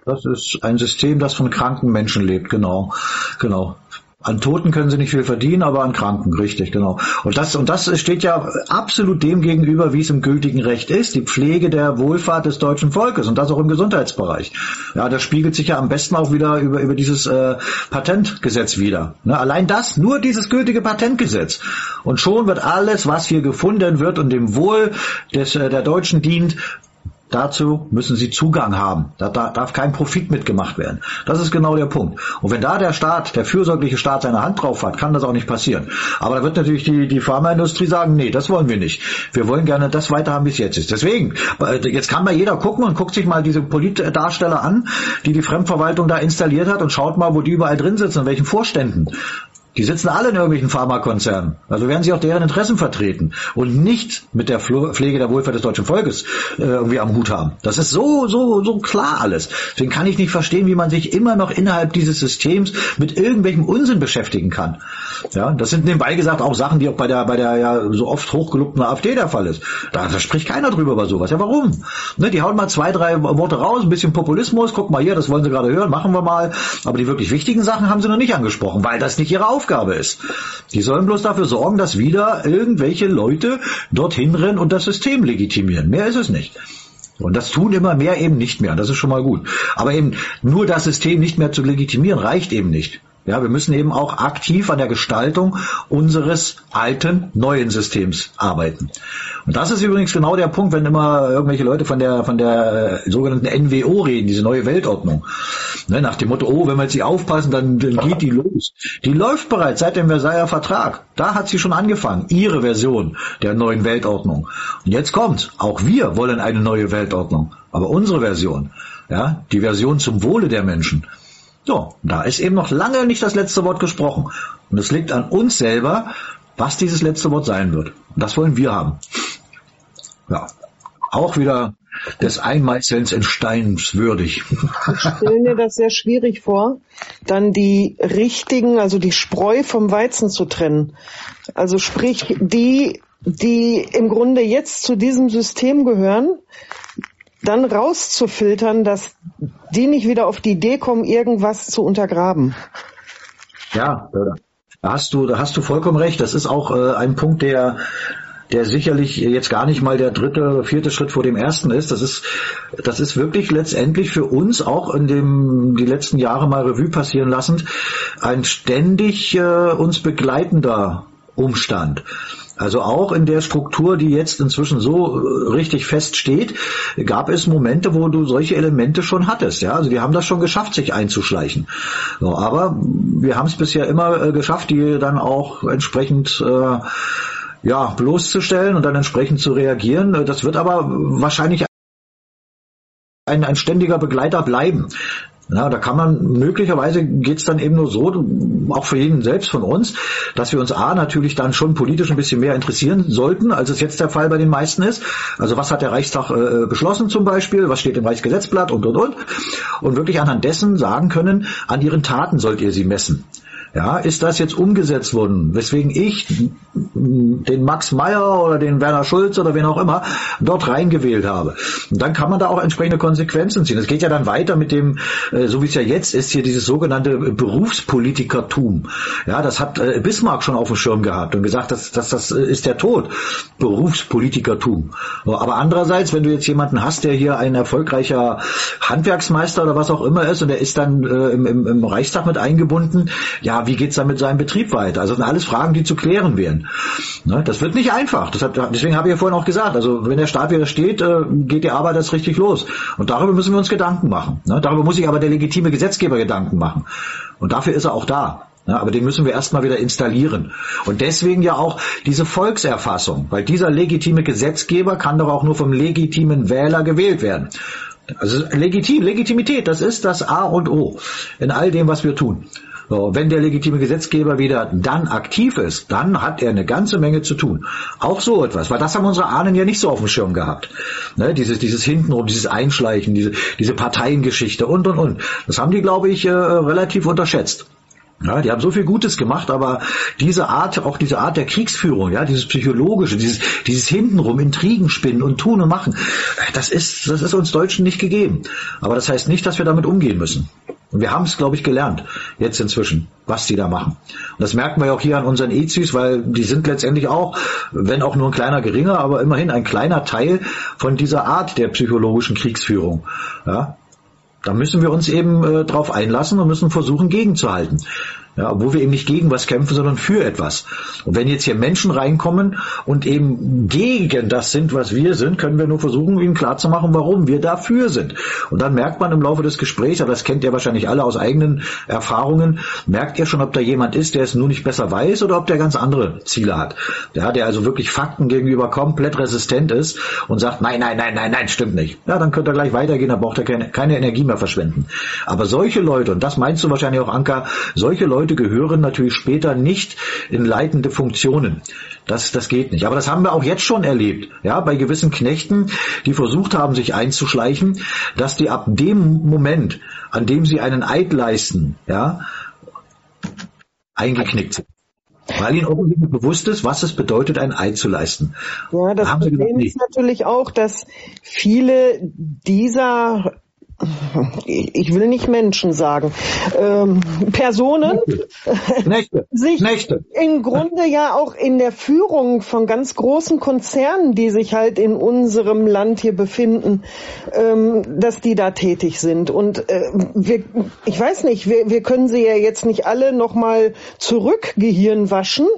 Das ist ein System, das von kranken Menschen lebt, genau, genau. An Toten können sie nicht viel verdienen, aber an Kranken, richtig, genau. Und das, und das steht ja absolut dem gegenüber, wie es im gültigen Recht ist, die Pflege der Wohlfahrt des deutschen Volkes und das auch im Gesundheitsbereich. Ja, das spiegelt sich ja am besten auch wieder über, über dieses äh, Patentgesetz wieder. Ne, allein das, nur dieses gültige Patentgesetz. Und schon wird alles, was hier gefunden wird und dem Wohl des, äh, der Deutschen dient, Dazu müssen sie Zugang haben. Da, darf kein Profit mitgemacht werden. Das ist genau der Punkt. Und wenn da der Staat, der fürsorgliche Staat seine Hand drauf hat, kann das auch nicht passieren. Aber da wird natürlich die, die Pharmaindustrie sagen, nee, das wollen wir nicht. Wir wollen gerne das weiter haben, wie es jetzt ist. Deswegen, jetzt kann mal jeder gucken und guckt sich mal diese Politdarsteller an, die die Fremdverwaltung da installiert hat und schaut mal, wo die überall drin sitzen, in welchen Vorständen. Die sitzen alle in irgendwelchen Pharmakonzernen. Also werden sie auch deren Interessen vertreten und nicht mit der Pflege der Wohlfahrt des deutschen Volkes äh, irgendwie am Hut haben. Das ist so, so, so klar alles. Deswegen kann ich nicht verstehen, wie man sich immer noch innerhalb dieses Systems mit irgendwelchem Unsinn beschäftigen kann. Ja, das sind nebenbei gesagt auch Sachen, die auch bei der, bei der ja so oft hochgelobten AfD der Fall ist. Da, da spricht keiner drüber über sowas. Ja, warum? Ne, die hauen mal zwei, drei Worte raus, ein bisschen Populismus, guck mal hier, das wollen sie gerade hören, machen wir mal. Aber die wirklich wichtigen Sachen haben sie noch nicht angesprochen, weil das nicht ihre Aufgabe Aufgabe ist. Die sollen bloß dafür sorgen, dass wieder irgendwelche Leute dorthin rennen und das System legitimieren. Mehr ist es nicht. Und das tun immer mehr eben nicht mehr. Das ist schon mal gut. Aber eben nur das System nicht mehr zu legitimieren reicht eben nicht. Ja, wir müssen eben auch aktiv an der Gestaltung unseres alten, neuen Systems arbeiten. Und das ist übrigens genau der Punkt, wenn immer irgendwelche Leute von der, von der äh, sogenannten NWO reden, diese neue Weltordnung. Ne, nach dem Motto, oh, wenn wir jetzt nicht aufpassen, dann, dann geht die los. Die läuft bereits seit dem Versailler Vertrag. Da hat sie schon angefangen. Ihre Version der neuen Weltordnung. Und jetzt kommt, auch wir wollen eine neue Weltordnung. Aber unsere Version, ja, die Version zum Wohle der Menschen. So, da ist eben noch lange nicht das letzte Wort gesprochen. Und es liegt an uns selber, was dieses letzte Wort sein wird. Und das wollen wir haben. Ja, auch wieder des Einmeißelns in Steins würdig. Ich stelle mir das sehr schwierig vor, dann die richtigen, also die Spreu vom Weizen zu trennen. Also sprich, die, die im Grunde jetzt zu diesem System gehören, dann rauszufiltern, dass die nicht wieder auf die Idee kommen, irgendwas zu untergraben. Ja, da hast du, da hast du vollkommen recht. Das ist auch äh, ein Punkt, der der sicherlich jetzt gar nicht mal der dritte oder vierte Schritt vor dem ersten ist. Das ist, das ist wirklich letztendlich für uns auch in dem, die letzten Jahre mal Revue passieren lassend, ein ständig äh, uns begleitender Umstand. Also auch in der Struktur, die jetzt inzwischen so äh, richtig fest steht, gab es Momente, wo du solche Elemente schon hattest. Ja, also die haben das schon geschafft, sich einzuschleichen. So, aber wir haben es bisher immer äh, geschafft, die dann auch entsprechend äh, ja bloßzustellen und dann entsprechend zu reagieren. Das wird aber wahrscheinlich ein, ein ständiger Begleiter bleiben. Na, da kann man, möglicherweise geht's dann eben nur so, auch für jeden selbst von uns, dass wir uns A natürlich dann schon politisch ein bisschen mehr interessieren sollten, als es jetzt der Fall bei den meisten ist. Also was hat der Reichstag äh, beschlossen zum Beispiel, was steht im Reichsgesetzblatt und und und. Und wirklich anhand dessen sagen können, an ihren Taten sollt ihr sie messen. Ja, ist das jetzt umgesetzt worden, weswegen ich den Max Meyer oder den Werner Schulz oder wen auch immer dort reingewählt habe. Und dann kann man da auch entsprechende Konsequenzen ziehen. Es geht ja dann weiter mit dem, äh, so wie es ja jetzt ist, hier dieses sogenannte Berufspolitikertum. Ja, das hat äh, Bismarck schon auf dem Schirm gehabt und gesagt, dass, dass das äh, ist der Tod. Berufspolitikertum. Aber andererseits, wenn du jetzt jemanden hast, der hier ein erfolgreicher Handwerksmeister oder was auch immer ist und der ist dann äh, im, im Reichstag mit eingebunden, ja, wie geht's dann mit seinem Betrieb weiter? Also das sind alles Fragen, die zu klären wären. Ne? Das wird nicht einfach. Hat, deswegen habe ich ja vorhin auch gesagt, also wenn der Staat wieder steht, äh, geht die Arbeit jetzt richtig los. Und darüber müssen wir uns Gedanken machen. Ne? Darüber muss sich aber der legitime Gesetzgeber Gedanken machen. Und dafür ist er auch da. Ja, aber den müssen wir erstmal wieder installieren. Und deswegen ja auch diese Volkserfassung, weil dieser legitime Gesetzgeber kann doch auch nur vom legitimen Wähler gewählt werden. Also legitim, Legitimität, das ist das A und O in all dem, was wir tun. So, wenn der legitime Gesetzgeber wieder dann aktiv ist, dann hat er eine ganze Menge zu tun. Auch so etwas, weil das haben unsere Ahnen ja nicht so auf dem Schirm gehabt. Ne, dieses, dieses Hintenrum, dieses Einschleichen, diese, diese Parteiengeschichte und, und, und. Das haben die, glaube ich, äh, relativ unterschätzt. Ja, die haben so viel Gutes gemacht, aber diese Art, auch diese Art der Kriegsführung, ja, dieses psychologische, dieses, dieses hintenrum Intrigen spinnen und tun und machen, das ist, das ist uns Deutschen nicht gegeben. Aber das heißt nicht, dass wir damit umgehen müssen. Und wir haben es, glaube ich, gelernt, jetzt inzwischen, was die da machen. Und das merken wir auch hier an unseren EZIs, weil die sind letztendlich auch, wenn auch nur ein kleiner geringer, aber immerhin ein kleiner Teil von dieser Art der psychologischen Kriegsführung. Ja, da müssen wir uns eben äh, drauf einlassen und müssen versuchen, gegenzuhalten. Ja, obwohl wir eben nicht gegen was kämpfen, sondern für etwas. Und wenn jetzt hier Menschen reinkommen und eben gegen das sind, was wir sind, können wir nur versuchen, ihnen klarzumachen, warum wir dafür sind. Und dann merkt man im Laufe des Gesprächs, aber das kennt ihr wahrscheinlich alle aus eigenen Erfahrungen, merkt ihr schon, ob da jemand ist, der es nur nicht besser weiß oder ob der ganz andere Ziele hat. Ja, der also wirklich Fakten gegenüber komplett resistent ist und sagt, nein, nein, nein, nein, nein, stimmt nicht. Ja, dann könnt ihr gleich weitergehen, dann braucht ihr keine, keine Energie mehr verschwenden. Aber solche Leute, und das meinst du wahrscheinlich auch, Anka, solche Leute Leute gehören natürlich später nicht in leitende Funktionen. Das, das geht nicht. Aber das haben wir auch jetzt schon erlebt. Ja, bei gewissen Knechten, die versucht haben, sich einzuschleichen, dass die ab dem Moment, an dem sie einen Eid leisten, ja, eingeknickt sind. Weil ihnen offensichtlich bewusst ist, was es bedeutet, ein Eid zu leisten. Ja, das Problem ist natürlich auch, dass viele dieser ich will nicht Menschen sagen, ähm, Personen Nächte. sich Nächte. im Grunde ja auch in der Führung von ganz großen Konzernen, die sich halt in unserem Land hier befinden, ähm, dass die da tätig sind. Und äh, wir, ich weiß nicht, wir, wir können sie ja jetzt nicht alle nochmal zurück Gehirn waschen,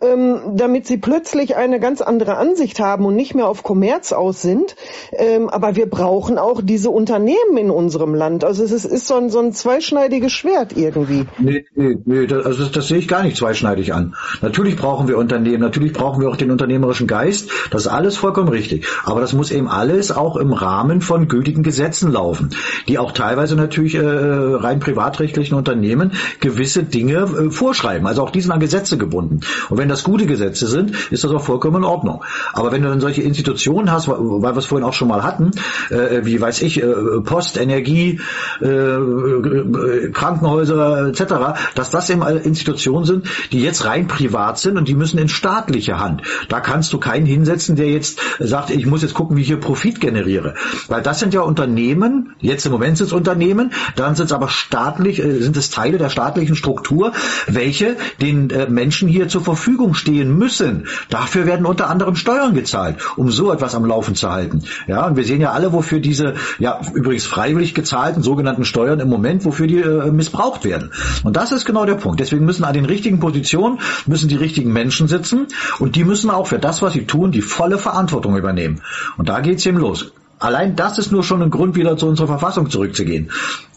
ähm, damit sie plötzlich eine ganz andere Ansicht haben und nicht mehr auf Kommerz aus sind. Ähm, aber wir brauchen auch diese Unternehmen in unserem Land. Also es ist, ist so, ein, so ein zweischneidiges Schwert irgendwie. Nee, nee, nee das, also das, sehe ich gar nicht zweischneidig an. Natürlich brauchen wir Unternehmen, natürlich brauchen wir auch den unternehmerischen Geist. Das ist alles vollkommen richtig. Aber das muss eben alles auch im Rahmen von gültigen Gesetzen laufen, die auch teilweise natürlich äh, rein privatrechtlichen Unternehmen gewisse Dinge äh, vorschreiben. Also auch die sind an Gesetze gebunden. Und wenn das gute Gesetze sind, ist das auch vollkommen in Ordnung. Aber wenn du dann solche Institutionen hast, weil wir es vorhin auch schon mal hatten, äh, wie weiß ich, äh, Post, Post, Energie, äh, äh Krankenhäuser etc., dass das eben Institutionen sind, die jetzt rein privat sind und die müssen in staatliche Hand. Da kannst du keinen hinsetzen, der jetzt sagt, ich muss jetzt gucken, wie ich hier Profit generiere. Weil das sind ja Unternehmen, jetzt im Moment sind es Unternehmen, dann sind es aber staatlich, äh, sind es Teile der staatlichen Struktur, welche den äh, Menschen hier zur Verfügung stehen müssen. Dafür werden unter anderem Steuern gezahlt, um so etwas am Laufen zu halten. Ja, und wir sehen ja alle, wofür diese, ja, übrigens freiwillig gezahlten sogenannten Steuern im Moment, wofür die äh, missbraucht werden. Und das ist genau der Punkt. Deswegen müssen an den richtigen Positionen, müssen die richtigen Menschen sitzen und die müssen auch für das, was sie tun, die volle Verantwortung übernehmen. Und da geht's eben los. Allein das ist nur schon ein Grund, wieder zu unserer Verfassung zurückzugehen,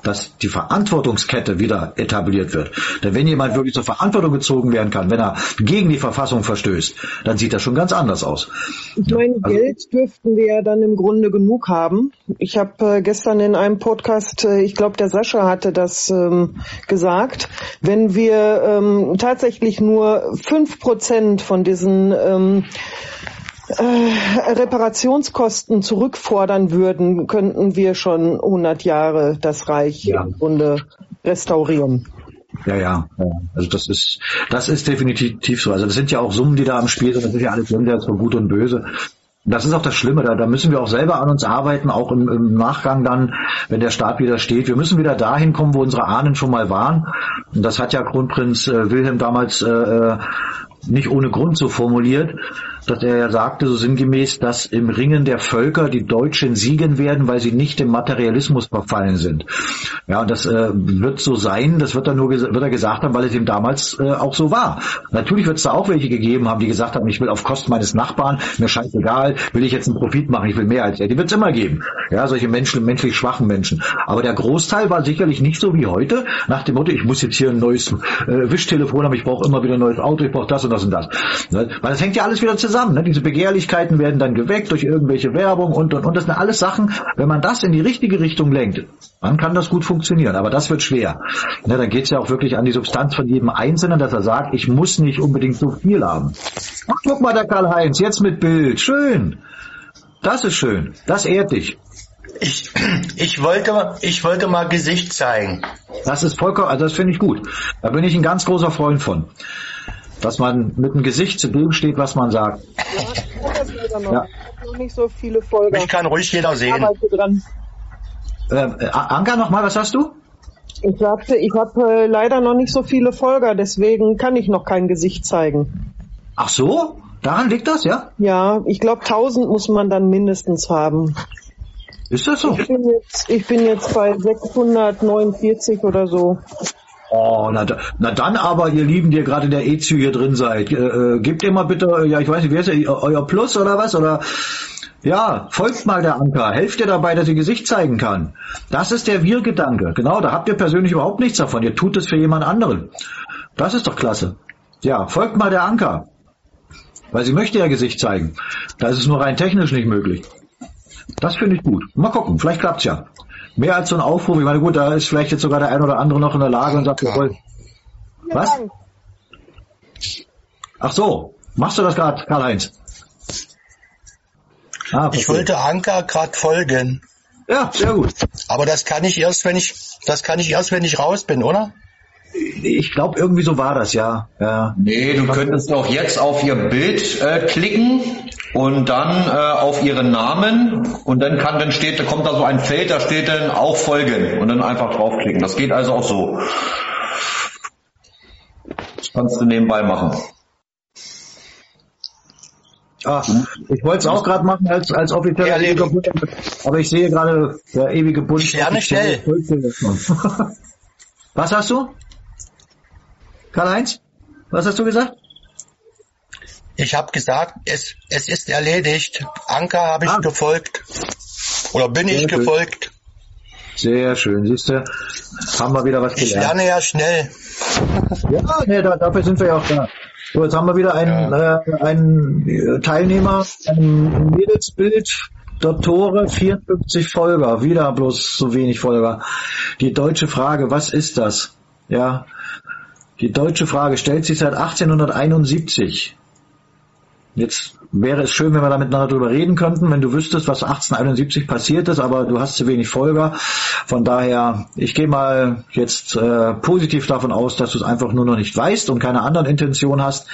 dass die Verantwortungskette wieder etabliert wird. Denn wenn jemand wirklich zur Verantwortung gezogen werden kann, wenn er gegen die Verfassung verstößt, dann sieht das schon ganz anders aus. Ich meine, also, Geld dürften wir ja dann im Grunde genug haben. Ich habe äh, gestern in einem Podcast, äh, ich glaube, der Sascha hatte das ähm, gesagt, wenn wir ähm, tatsächlich nur fünf Prozent von diesen ähm, äh, Reparationskosten zurückfordern würden, könnten wir schon 100 Jahre das Reich ja. im Grunde restaurieren. Ja, ja, ja. Also das ist, das ist definitiv so. Also das sind ja auch Summen, die da am Spiel sind. Das ist ja alles jenseits von Gut und Böse. Das ist auch das Schlimme, da, da müssen wir auch selber an uns arbeiten, auch im, im Nachgang dann, wenn der Staat wieder steht. Wir müssen wieder dahin kommen, wo unsere Ahnen schon mal waren. Und das hat ja Kronprinz äh, Wilhelm damals äh, äh nicht ohne Grund so formuliert dass er ja sagte, so sinngemäß, dass im Ringen der Völker die Deutschen siegen werden, weil sie nicht im Materialismus verfallen sind. Ja, und das äh, wird so sein, das wird er nur wird er gesagt haben, weil es ihm damals äh, auch so war. Natürlich wird es da auch welche gegeben haben, die gesagt haben, ich will auf Kosten meines Nachbarn, mir scheißegal, will ich jetzt einen Profit machen, ich will mehr als er. Die wird es immer geben. Ja, solche Menschen, menschlich schwachen Menschen. Aber der Großteil war sicherlich nicht so wie heute, nach dem Motto, ich muss jetzt hier ein neues äh, Wischtelefon haben, ich brauche immer wieder ein neues Auto, ich brauche das und das und das. Ne? Weil das hängt ja alles wieder zusammen zusammen. Ne? Diese Begehrlichkeiten werden dann geweckt durch irgendwelche Werbung und, und, und. Das sind alles Sachen, wenn man das in die richtige Richtung lenkt, dann kann das gut funktionieren. Aber das wird schwer. Ne? Dann geht es ja auch wirklich an die Substanz von jedem Einzelnen, dass er sagt, ich muss nicht unbedingt so viel haben. Ach, guck mal, der Karl-Heinz, jetzt mit Bild. Schön. Das ist schön. Das ehrt dich. Ich, ich wollte, ich wollte mal Gesicht zeigen. Das ist vollkommen, also das finde ich gut. Da bin ich ein ganz großer Freund von dass man mit dem Gesicht zu dem steht, was man sagt. Ja, noch. Ja. noch nicht so viele Folgen. Mich kann ruhig jeder sehen. Äh, äh, Anka, nochmal, was hast du? Ich sagte, ich habe äh, leider noch nicht so viele Folger, deswegen kann ich noch kein Gesicht zeigen. Ach so? Daran liegt das, ja? Ja, ich glaube 1000 muss man dann mindestens haben. Ist das so? Ich bin jetzt, ich bin jetzt bei 649 oder so. Oh, na, na dann aber, ihr Lieben, die ihr gerade in der EZU hier drin seid, äh, äh, gebt ihr mal bitte, ja, ich weiß nicht, wer ist ihr, euer Plus oder was? Oder ja, folgt mal der Anker, helft ihr dabei, dass ihr Gesicht zeigen kann. Das ist der Wir-Gedanke. Genau, da habt ihr persönlich überhaupt nichts davon. Ihr tut es für jemand anderen. Das ist doch klasse. Ja, folgt mal der Anker. Weil sie möchte ja Gesicht zeigen. Da ist es nur rein technisch nicht möglich. Das finde ich gut. Mal gucken, vielleicht klappt's ja. Mehr als so ein Aufruf. Ich meine, gut, da ist vielleicht jetzt sogar der ein oder andere noch in der Lage und sagt, jawohl. Was? Ach so, machst du das gerade, Karl-Heinz? Ah, ich wollte Anker gerade folgen. Ja, sehr gut. Aber das kann ich erst, wenn ich, das kann ich erst, wenn ich raus bin, oder? Ich glaube, irgendwie so war das, ja. ja. Nee, du könntest auch jetzt auf ihr Bild äh, klicken und dann äh, auf ihren Namen und dann kann dann steht, da kommt da so ein Feld, da steht dann auch folgen und dann einfach draufklicken. Das geht also auch so. Das kannst du nebenbei machen. Ah, ich wollte es auch gerade machen als, als offizieller ewiger Bund, aber ich sehe gerade der ewige Bund. Sterne schnell. Was hast du? Karl-Heinz? Was hast du gesagt? Ich habe gesagt, es, es ist erledigt. Anker habe ich ah. gefolgt. Oder bin Sehr ich schön. gefolgt. Sehr schön, siehst du, haben wir wieder was gelernt. Ich lerne ja schnell. ja, nee, da, dafür sind wir ja auch da. So, jetzt haben wir wieder einen, ja. äh, einen Teilnehmer, ein Mädelsbild, Dottore, 54 Folger, wieder bloß so wenig Folger. Die deutsche Frage, was ist das? Ja, die deutsche Frage stellt sich seit 1871. Jetzt wäre es schön, wenn wir da miteinander drüber reden könnten, wenn du wüsstest, was 1871 passiert ist, aber du hast zu wenig Folger. Von daher, ich gehe mal jetzt äh, positiv davon aus, dass du es einfach nur noch nicht weißt und keine anderen Intention hast.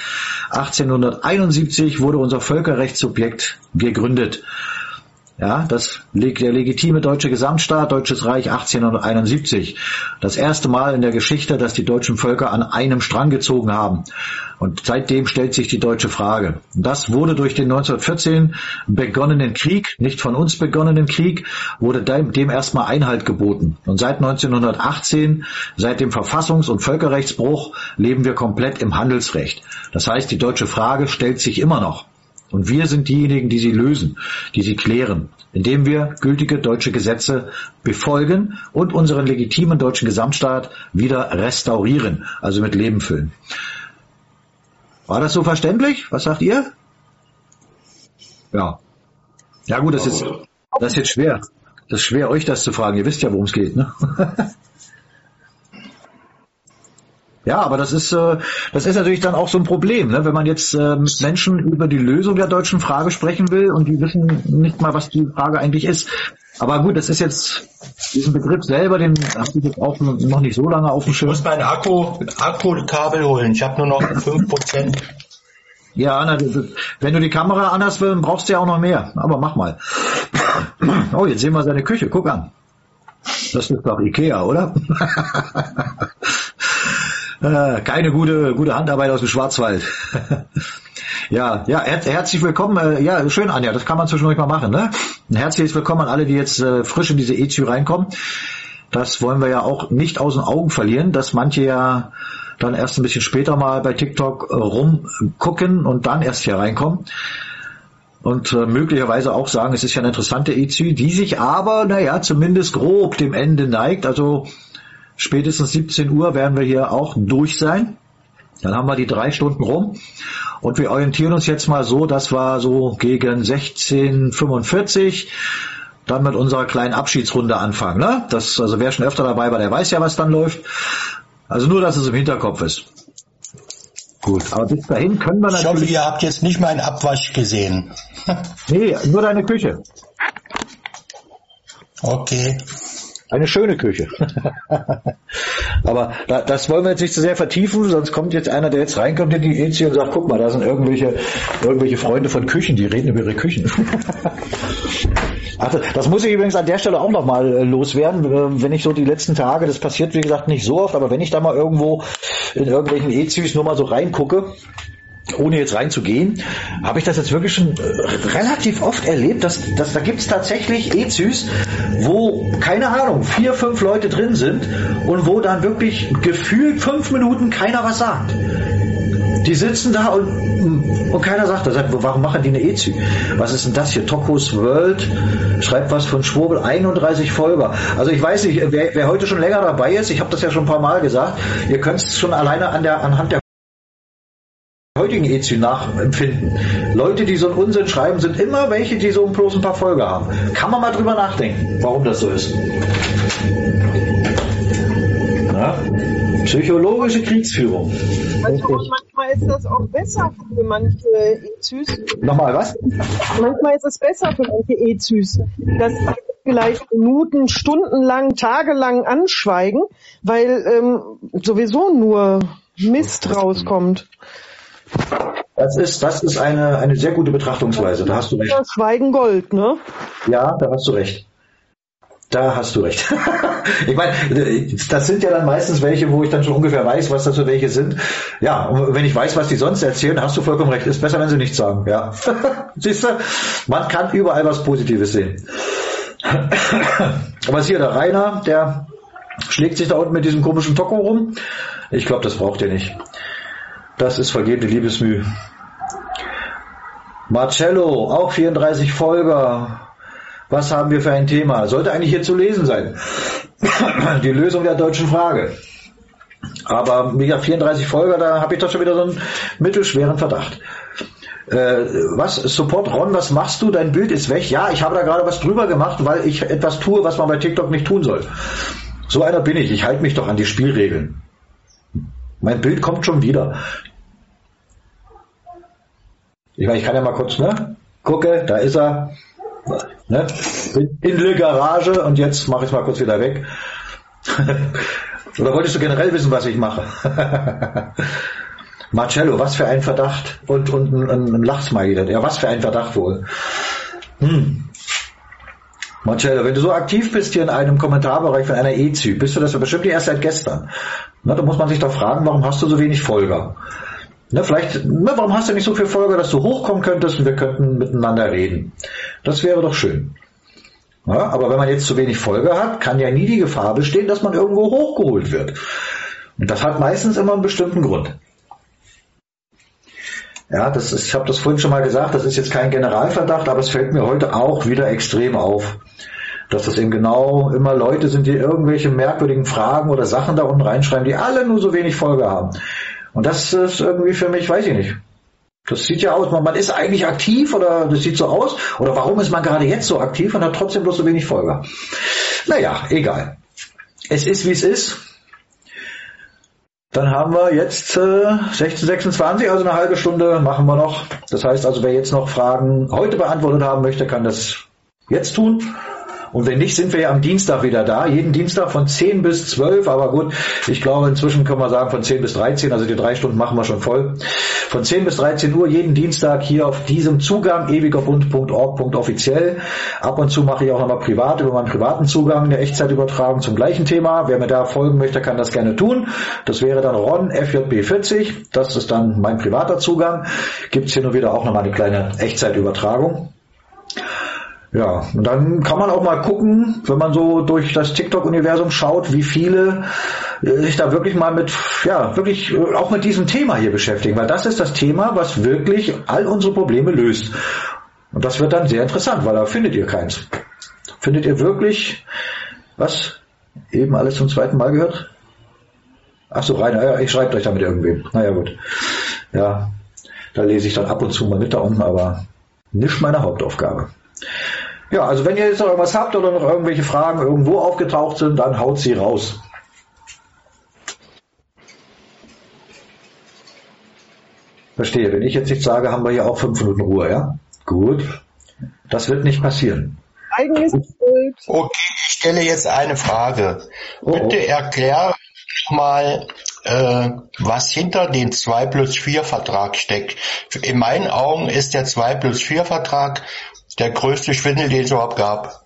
1871 wurde unser Völkerrechtssubjekt gegründet. Ja, das der legitime deutsche Gesamtstaat, Deutsches Reich 1871. Das erste Mal in der Geschichte, dass die deutschen Völker an einem Strang gezogen haben. Und seitdem stellt sich die deutsche Frage. Das wurde durch den 1914 begonnenen Krieg, nicht von uns begonnenen Krieg, wurde dem erstmal Einhalt geboten. Und seit 1918, seit dem Verfassungs- und Völkerrechtsbruch, leben wir komplett im Handelsrecht. Das heißt, die deutsche Frage stellt sich immer noch. Und wir sind diejenigen, die sie lösen, die sie klären, indem wir gültige deutsche Gesetze befolgen und unseren legitimen deutschen Gesamtstaat wieder restaurieren, also mit Leben füllen. War das so verständlich? Was sagt ihr? Ja. Ja gut, das ist, das ist jetzt schwer. Das ist schwer, euch das zu fragen. Ihr wisst ja, worum es geht, ne? Ja, aber das ist, äh, das ist natürlich dann auch so ein Problem, ne? wenn man jetzt äh, mit Menschen über die Lösung der deutschen Frage sprechen will und die wissen nicht mal, was die Frage eigentlich ist. Aber gut, das ist jetzt diesen Begriff selber, den habe ich jetzt auch noch nicht so lange auf dem Schirm. Ich muss mein Akku, Akku-Kabel holen. Ich habe nur noch 5%. Ja, na, wenn du die Kamera anders willst, brauchst du ja auch noch mehr. Aber mach mal. Oh, jetzt sehen wir seine Küche. Guck an. Das ist doch Ikea, oder? Äh, keine gute, gute Handarbeit aus dem Schwarzwald. ja, ja, her herzlich willkommen. Äh, ja, schön, Anja, das kann man zwischendurch mal machen. Ne? Ein herzliches Willkommen an alle, die jetzt äh, frisch in diese EZU reinkommen. Das wollen wir ja auch nicht aus den Augen verlieren, dass manche ja dann erst ein bisschen später mal bei TikTok äh, rumgucken und dann erst hier reinkommen und äh, möglicherweise auch sagen, es ist ja eine interessante EZÜ, die sich aber, naja, zumindest grob dem Ende neigt. Also Spätestens 17 Uhr werden wir hier auch durch sein. Dann haben wir die drei Stunden rum. Und wir orientieren uns jetzt mal so, dass wir so gegen 16.45 dann mit unserer kleinen Abschiedsrunde anfangen. Ne? Das, also wer schon öfter dabei war, der weiß ja, was dann läuft. Also nur, dass es im Hinterkopf ist. Gut, aber bis dahin können wir natürlich... Ich hoffe, ihr habt jetzt nicht meinen Abwasch gesehen. nee, nur deine Küche. Okay. Eine schöne Küche. Aber da, das wollen wir jetzt nicht zu sehr vertiefen, sonst kommt jetzt einer, der jetzt reinkommt in die EC und sagt, guck mal, da sind irgendwelche, irgendwelche Freunde von Küchen, die reden über ihre Küchen. Ach, das muss ich übrigens an der Stelle auch nochmal äh, loswerden. Äh, wenn ich so die letzten Tage, das passiert wie gesagt nicht so oft, aber wenn ich da mal irgendwo in irgendwelchen ECs nur mal so reingucke, ohne jetzt reinzugehen, habe ich das jetzt wirklich schon äh, relativ oft erlebt, dass, dass da gibt es tatsächlich EZÜs, wo, keine Ahnung, vier, fünf Leute drin sind und wo dann wirklich gefühlt fünf Minuten keiner was sagt. Die sitzen da und, und keiner sagt das. Warum machen die eine EZÜ? Was ist denn das hier? Tokos World schreibt was von Schwurbel, 31 Folger. Also ich weiß nicht, wer, wer heute schon länger dabei ist, ich habe das ja schon ein paar Mal gesagt, ihr könnt es schon alleine an der, anhand der heutigen EZU nachempfinden. Leute, die so einen Unsinn schreiben, sind immer welche, die so bloß ein paar Folge haben. Kann man mal drüber nachdenken, warum das so ist. Na? Psychologische Kriegsführung. Also manchmal ist das auch besser für manche EZÜs. Nochmal was? Manchmal ist es besser für manche EZÜs, dass vielleicht Minuten, stundenlang, tagelang anschweigen, weil ähm, sowieso nur Mist rauskommt. Das ist, das ist eine, eine sehr gute Betrachtungsweise. Da hast du recht. Schweigen Gold, ne? Ja, da hast du recht. Da hast du recht. ich meine, das sind ja dann meistens welche, wo ich dann schon ungefähr weiß, was das für welche sind. Ja, und wenn ich weiß, was die sonst erzählen, hast du vollkommen recht. Ist besser, wenn sie nichts sagen. Ja. Siehst du, man kann überall was Positives sehen. Aber hier der Rainer, der schlägt sich da unten mit diesem komischen Toko rum. Ich glaube, das braucht ihr nicht. Das ist vergebene Liebesmüh. Marcello, auch 34 Folger. Was haben wir für ein Thema? Sollte eigentlich hier zu lesen sein. Die Lösung der deutschen Frage. Aber wie gesagt, 34 Folger, da habe ich doch schon wieder so einen mittelschweren Verdacht. Äh, was, Support Ron, was machst du? Dein Bild ist weg. Ja, ich habe da gerade was drüber gemacht, weil ich etwas tue, was man bei TikTok nicht tun soll. So einer bin ich. Ich halte mich doch an die Spielregeln. Mein Bild kommt schon wieder. Ich meine, ich kann ja mal kurz, ne? Gucke, da ist er. Ne? In der Garage und jetzt mache ich es mal kurz wieder weg. Oder wolltest du generell wissen, was ich mache? Marcello, was für ein Verdacht. Und, und ein, ein Lachsmiley. Ja, was für ein Verdacht wohl. Hm. Marcello, wenn du so aktiv bist hier in einem Kommentarbereich von einer EZÜ, bist du das ja bestimmt erst seit gestern. Na, da muss man sich doch fragen, warum hast du so wenig Folger? Ne, vielleicht, ne, warum hast du nicht so viel Folge, dass du hochkommen könntest und wir könnten miteinander reden? Das wäre doch schön. Ja, aber wenn man jetzt zu wenig Folge hat, kann ja nie die Gefahr bestehen, dass man irgendwo hochgeholt wird. Und das hat meistens immer einen bestimmten Grund. Ja, das ist, ich habe das vorhin schon mal gesagt, das ist jetzt kein Generalverdacht, aber es fällt mir heute auch wieder extrem auf, dass das eben genau immer Leute sind, die irgendwelche merkwürdigen Fragen oder Sachen da unten reinschreiben, die alle nur so wenig Folge haben. Und das ist irgendwie für mich, weiß ich nicht. Das sieht ja aus, man, ist eigentlich aktiv oder das sieht so aus. Oder warum ist man gerade jetzt so aktiv und hat trotzdem bloß so wenig Folger? Naja, egal. Es ist, wie es ist. Dann haben wir jetzt äh, 16.26, also eine halbe Stunde machen wir noch. Das heißt also, wer jetzt noch Fragen heute beantwortet haben möchte, kann das jetzt tun. Und wenn nicht, sind wir ja am Dienstag wieder da. Jeden Dienstag von 10 bis 12. Aber gut, ich glaube, inzwischen können wir sagen von 10 bis 13. Also die drei Stunden machen wir schon voll. Von 10 bis 13 Uhr jeden Dienstag hier auf diesem Zugang ewigerbund.org.offiziell. Ab und zu mache ich auch nochmal privat über meinen privaten Zugang eine Echtzeitübertragung zum gleichen Thema. Wer mir da folgen möchte, kann das gerne tun. Das wäre dann Ron FJB40. Das ist dann mein privater Zugang. Gibt's hier nur wieder auch nochmal eine kleine Echtzeitübertragung. Ja, und dann kann man auch mal gucken, wenn man so durch das TikTok-Universum schaut, wie viele äh, sich da wirklich mal mit, ja, wirklich äh, auch mit diesem Thema hier beschäftigen, weil das ist das Thema, was wirklich all unsere Probleme löst. Und das wird dann sehr interessant, weil da findet ihr keins. Findet ihr wirklich, was? Eben alles zum zweiten Mal gehört? Ach so, Rainer, ich schreibe euch da mit irgendwem. Naja, gut. Ja, da lese ich dann ab und zu mal mit da unten, aber nicht meine Hauptaufgabe. Ja, also wenn ihr jetzt noch irgendwas habt oder noch irgendwelche Fragen irgendwo aufgetaucht sind, dann haut sie raus. Verstehe. Wenn ich jetzt nicht sage, haben wir hier auch fünf Minuten Ruhe, ja? Gut. Das wird nicht passieren. Okay, ich stelle jetzt eine Frage. Oh, oh. Bitte erklär mal, äh, was hinter dem 2 plus 4 Vertrag steckt. In meinen Augen ist der 2 plus 4 Vertrag der größte Schwindel, den es überhaupt gab?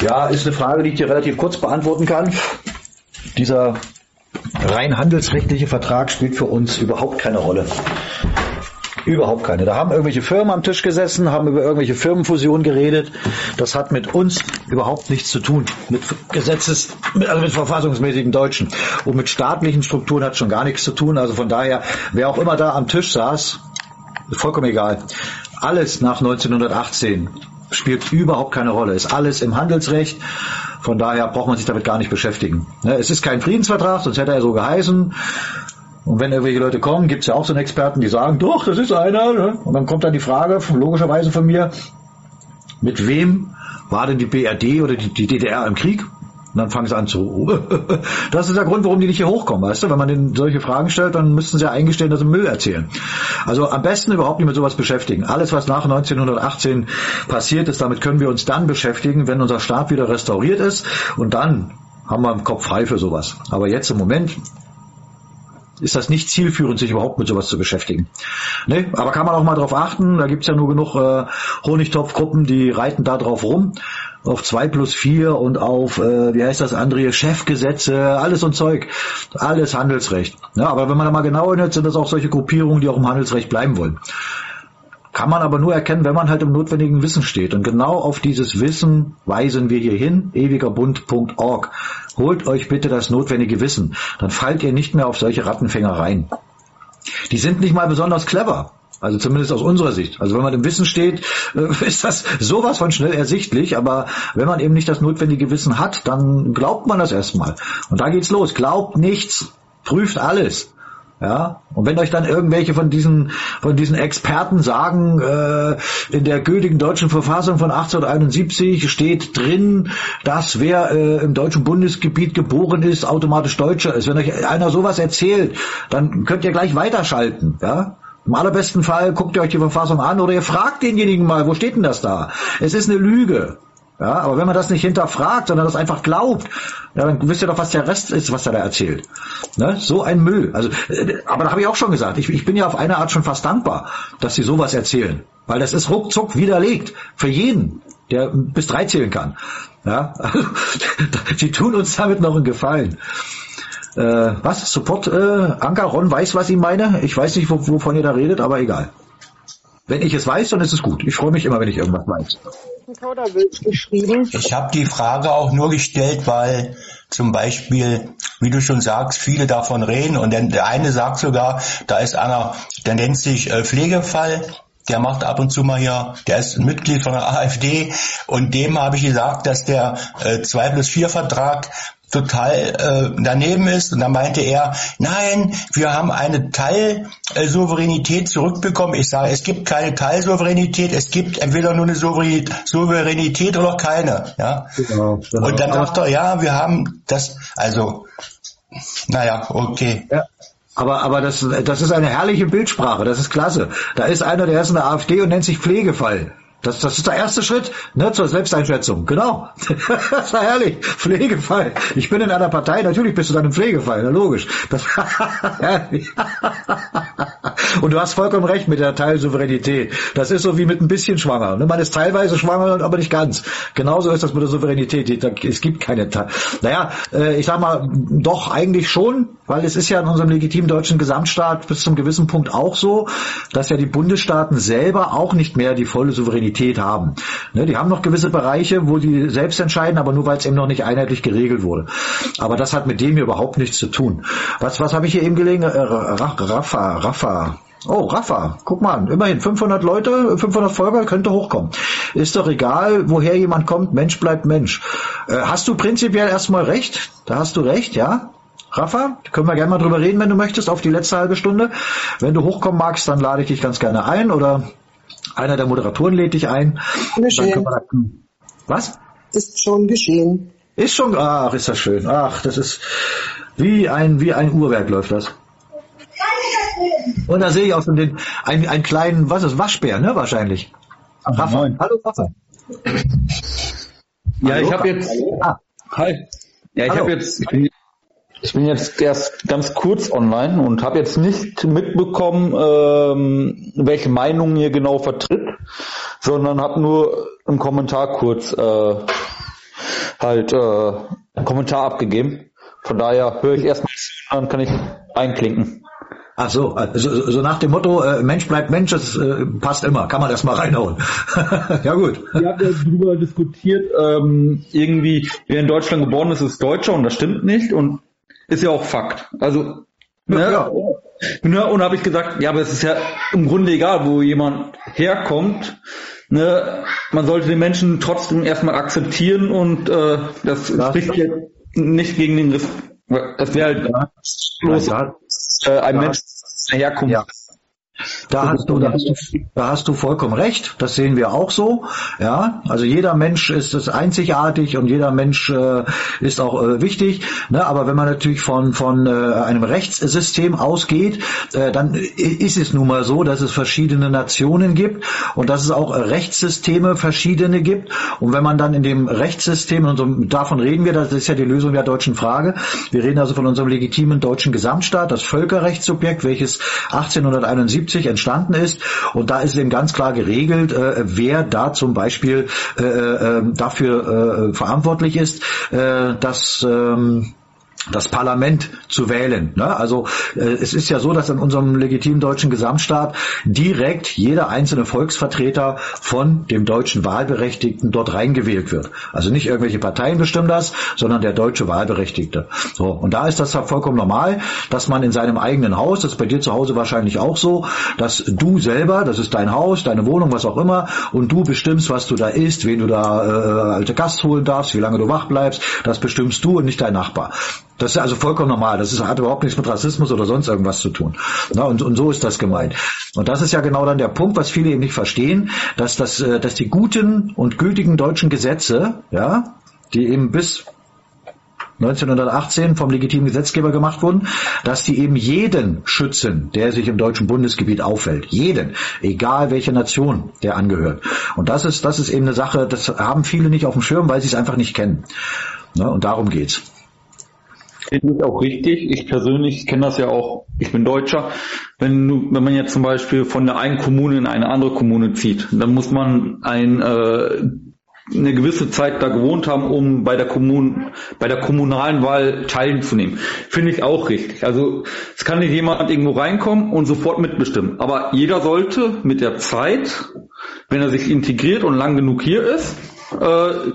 Ja, ist eine Frage, die ich dir relativ kurz beantworten kann. Dieser rein handelsrechtliche Vertrag spielt für uns überhaupt keine Rolle. Überhaupt keine. Da haben irgendwelche Firmen am Tisch gesessen, haben über irgendwelche Firmenfusionen geredet. Das hat mit uns überhaupt nichts zu tun. Mit Gesetzes, also mit verfassungsmäßigen Deutschen. Und mit staatlichen Strukturen hat schon gar nichts zu tun. Also von daher, wer auch immer da am Tisch saß, vollkommen egal. Alles nach 1918 spielt überhaupt keine Rolle. Ist alles im Handelsrecht. Von daher braucht man sich damit gar nicht beschäftigen. Ne, es ist kein Friedensvertrag, sonst hätte er so geheißen. Und wenn irgendwelche Leute kommen, gibt es ja auch so einen Experten, die sagen, doch, das ist einer. Ne? Und dann kommt dann die Frage, logischerweise von mir, mit wem war denn die BRD oder die DDR im Krieg? Und dann fangen sie an zu. das ist der Grund, warum die nicht hier hochkommen, weißt du? Wenn man denen solche Fragen stellt, dann müssten sie ja eingestehen, dass sie Müll erzählen. Also am besten überhaupt nicht mit sowas beschäftigen. Alles, was nach 1918 passiert ist, damit können wir uns dann beschäftigen, wenn unser Staat wieder restauriert ist. Und dann haben wir im Kopf frei für sowas. Aber jetzt im Moment ist das nicht zielführend, sich überhaupt mit sowas zu beschäftigen. Ne? Aber kann man auch mal drauf achten, da gibt's ja nur genug äh, Honigtopfgruppen, die reiten da drauf rum, auf zwei plus vier und auf, äh, wie heißt das andere, Chefgesetze, alles und Zeug, alles Handelsrecht. Ja, aber wenn man da mal genauer hört, sind das auch solche Gruppierungen, die auch im Handelsrecht bleiben wollen. Kann man aber nur erkennen, wenn man halt im notwendigen Wissen steht. Und genau auf dieses Wissen weisen wir hier hin, ewigerbund.org. Holt euch bitte das notwendige Wissen. Dann fallt ihr nicht mehr auf solche Rattenfänger rein. Die sind nicht mal besonders clever. Also zumindest aus unserer Sicht. Also wenn man im Wissen steht, äh, ist das sowas von schnell ersichtlich, aber wenn man eben nicht das notwendige Wissen hat, dann glaubt man das erstmal. Und da geht's los. Glaubt nichts, prüft alles. Ja, und wenn euch dann irgendwelche von diesen von diesen Experten sagen, äh, in der gültigen deutschen Verfassung von 1871 steht drin, dass wer äh, im deutschen Bundesgebiet geboren ist, automatisch Deutscher ist. Wenn euch einer sowas erzählt, dann könnt ihr gleich weiterschalten. Ja, im allerbesten Fall guckt ihr euch die Verfassung an oder ihr fragt denjenigen mal, wo steht denn das da? Es ist eine Lüge. Ja, aber wenn man das nicht hinterfragt, sondern das einfach glaubt, ja, dann wisst ihr doch, was der Rest ist, was er da erzählt. Ne? So ein Müll. Also, äh, aber da habe ich auch schon gesagt, ich, ich bin ja auf eine Art schon fast dankbar, dass sie sowas erzählen. Weil das ist ruckzuck widerlegt. Für jeden, der bis drei zählen kann. Ja, also, sie tun uns damit noch einen Gefallen. Äh, was? Support? Äh, Anker Ron weiß, was ich meine. Ich weiß nicht, wovon ihr da redet, aber egal. Wenn ich es weiß, dann ist es gut. Ich freue mich immer, wenn ich irgendwas weiß. Ich habe die Frage auch nur gestellt, weil zum Beispiel, wie du schon sagst, viele davon reden und dann der eine sagt sogar, da ist einer, der nennt sich äh, Pflegefall, der macht ab und zu mal hier, der ist Mitglied von der AfD und dem habe ich gesagt, dass der äh, 2 plus 4 Vertrag total äh, daneben ist. Und dann meinte er, nein, wir haben eine Teilsouveränität zurückbekommen. Ich sage, es gibt keine Teilsouveränität, es gibt entweder nur eine Souveränität oder keine. Ja? Genau, genau. Und dann sagt er, ja, wir haben das, also, naja, okay. Ja. Aber, aber das, das ist eine herrliche Bildsprache, das ist klasse. Da ist einer, der ist in der AfD und nennt sich Pflegefall. Das, das ist der erste Schritt ne, zur Selbsteinschätzung. Genau. das war herrlich. Pflegefall. Ich bin in einer Partei, natürlich bist du dann im Pflegefall, na logisch. Das Und du hast vollkommen recht mit der Teilsouveränität. Das ist so wie mit ein bisschen schwanger. Ne? Man ist teilweise schwanger, aber nicht ganz. Genauso ist das mit der Souveränität. Es gibt keine Teil. Naja, äh, ich sag mal, doch eigentlich schon, weil es ist ja in unserem legitimen deutschen Gesamtstaat bis zum gewissen Punkt auch so, dass ja die Bundesstaaten selber auch nicht mehr die volle Souveränität Souveränität haben. Ne, die haben noch gewisse Bereiche, wo sie selbst entscheiden, aber nur weil es eben noch nicht einheitlich geregelt wurde. Aber das hat mit dem hier überhaupt nichts zu tun. Was, was habe ich hier eben gelegen? Äh, Rafa, Rafa. Oh, Rafa, guck mal, immerhin 500 Leute, 500 Folger könnte hochkommen. Ist doch egal, woher jemand kommt, Mensch bleibt Mensch. Äh, hast du prinzipiell erstmal recht? Da hast du recht, ja? Rafa, können wir gerne mal drüber reden, wenn du möchtest, auf die letzte halbe Stunde. Wenn du hochkommen magst, dann lade ich dich ganz gerne ein oder einer der Moderatoren lädt dich ein. Geschehen. Da, was? Ist schon geschehen. Ist schon, ach, ist das schön. Ach, das ist wie ein, wie ein Uhrwerk läuft das. Und da sehe ich auch schon den, einen, einen kleinen, was ist, Waschbär, ne, wahrscheinlich. Ach, Rafa. Hallo, Rafa. Ja, Hallo, ich habe jetzt, ah. hi. Ja, ich habe jetzt, ich bin ich bin jetzt erst ganz kurz online und habe jetzt nicht mitbekommen, ähm, welche Meinung ihr genau vertritt, sondern habe nur einen Kommentar kurz äh, halt äh, einen Kommentar abgegeben. Von daher höre ich erstmal dann kann ich einklinken. Ach so, also, so nach dem Motto, äh, Mensch bleibt Mensch, das äh, passt immer, kann man erstmal reinhauen. ja gut. Wir haben ja darüber diskutiert, ähm, irgendwie, wer in Deutschland geboren ist, ist Deutscher und das stimmt nicht und ist ja auch Fakt. Also, ne? Ja. Ne, und habe ich gesagt, ja, aber es ist ja im Grunde egal, wo jemand herkommt. Ne, man sollte den Menschen trotzdem erstmal akzeptieren und äh, das spricht ja nicht gegen den Riss. Das wäre halt bloß äh, ein. Mensch, der herkommt. Ja. Da hast du, da hast du, da hast du vollkommen recht. Das sehen wir auch so. Ja, also jeder Mensch ist es einzigartig und jeder Mensch äh, ist auch äh, wichtig. Ne? Aber wenn man natürlich von von äh, einem Rechtssystem ausgeht, äh, dann ist es nun mal so, dass es verschiedene Nationen gibt und dass es auch Rechtssysteme verschiedene gibt. Und wenn man dann in dem Rechtssystem und so, davon reden wir, das ist ja die Lösung der deutschen Frage. Wir reden also von unserem legitimen deutschen Gesamtstaat, das Völkerrechtssubjekt, welches 1871 entstanden ist. Und da ist eben ganz klar geregelt, äh, wer da zum Beispiel äh, äh, dafür äh, verantwortlich ist, äh, dass ähm, das Parlament zu wählen. Ne? Also äh, es ist ja so, dass in unserem legitimen deutschen Gesamtstaat direkt jeder einzelne Volksvertreter von dem deutschen Wahlberechtigten dort reingewählt wird. Also nicht irgendwelche Parteien bestimmen das, sondern der deutsche Wahlberechtigte. So und da ist das vollkommen normal, dass man in seinem eigenen Haus, das ist bei dir zu Hause wahrscheinlich auch so, dass du selber, das ist dein Haus, deine Wohnung, was auch immer, und du bestimmst, was du da isst, wen du da äh, alte Gast holen darfst, wie lange du wach bleibst, das bestimmst du und nicht dein Nachbar. Das ist also vollkommen normal. Das ist, hat überhaupt nichts mit Rassismus oder sonst irgendwas zu tun. Na, und, und so ist das gemeint. Und das ist ja genau dann der Punkt, was viele eben nicht verstehen, dass, das, äh, dass die guten und gültigen deutschen Gesetze, ja, die eben bis 1918 vom legitimen Gesetzgeber gemacht wurden, dass die eben jeden schützen, der sich im deutschen Bundesgebiet auffällt. Jeden. Egal welche Nation der angehört. Und das ist, das ist eben eine Sache, das haben viele nicht auf dem Schirm, weil sie es einfach nicht kennen. Ne? Und darum geht's. Finde ich auch richtig. Ich persönlich kenne das ja auch. Ich bin Deutscher. Wenn, wenn man jetzt zum Beispiel von der einen Kommune in eine andere Kommune zieht, dann muss man ein, äh, eine gewisse Zeit da gewohnt haben, um bei der Kommun, bei der kommunalen Wahl teilzunehmen. Finde ich auch richtig. Also es kann nicht jemand irgendwo reinkommen und sofort mitbestimmen. Aber jeder sollte mit der Zeit, wenn er sich integriert und lang genug hier ist, äh,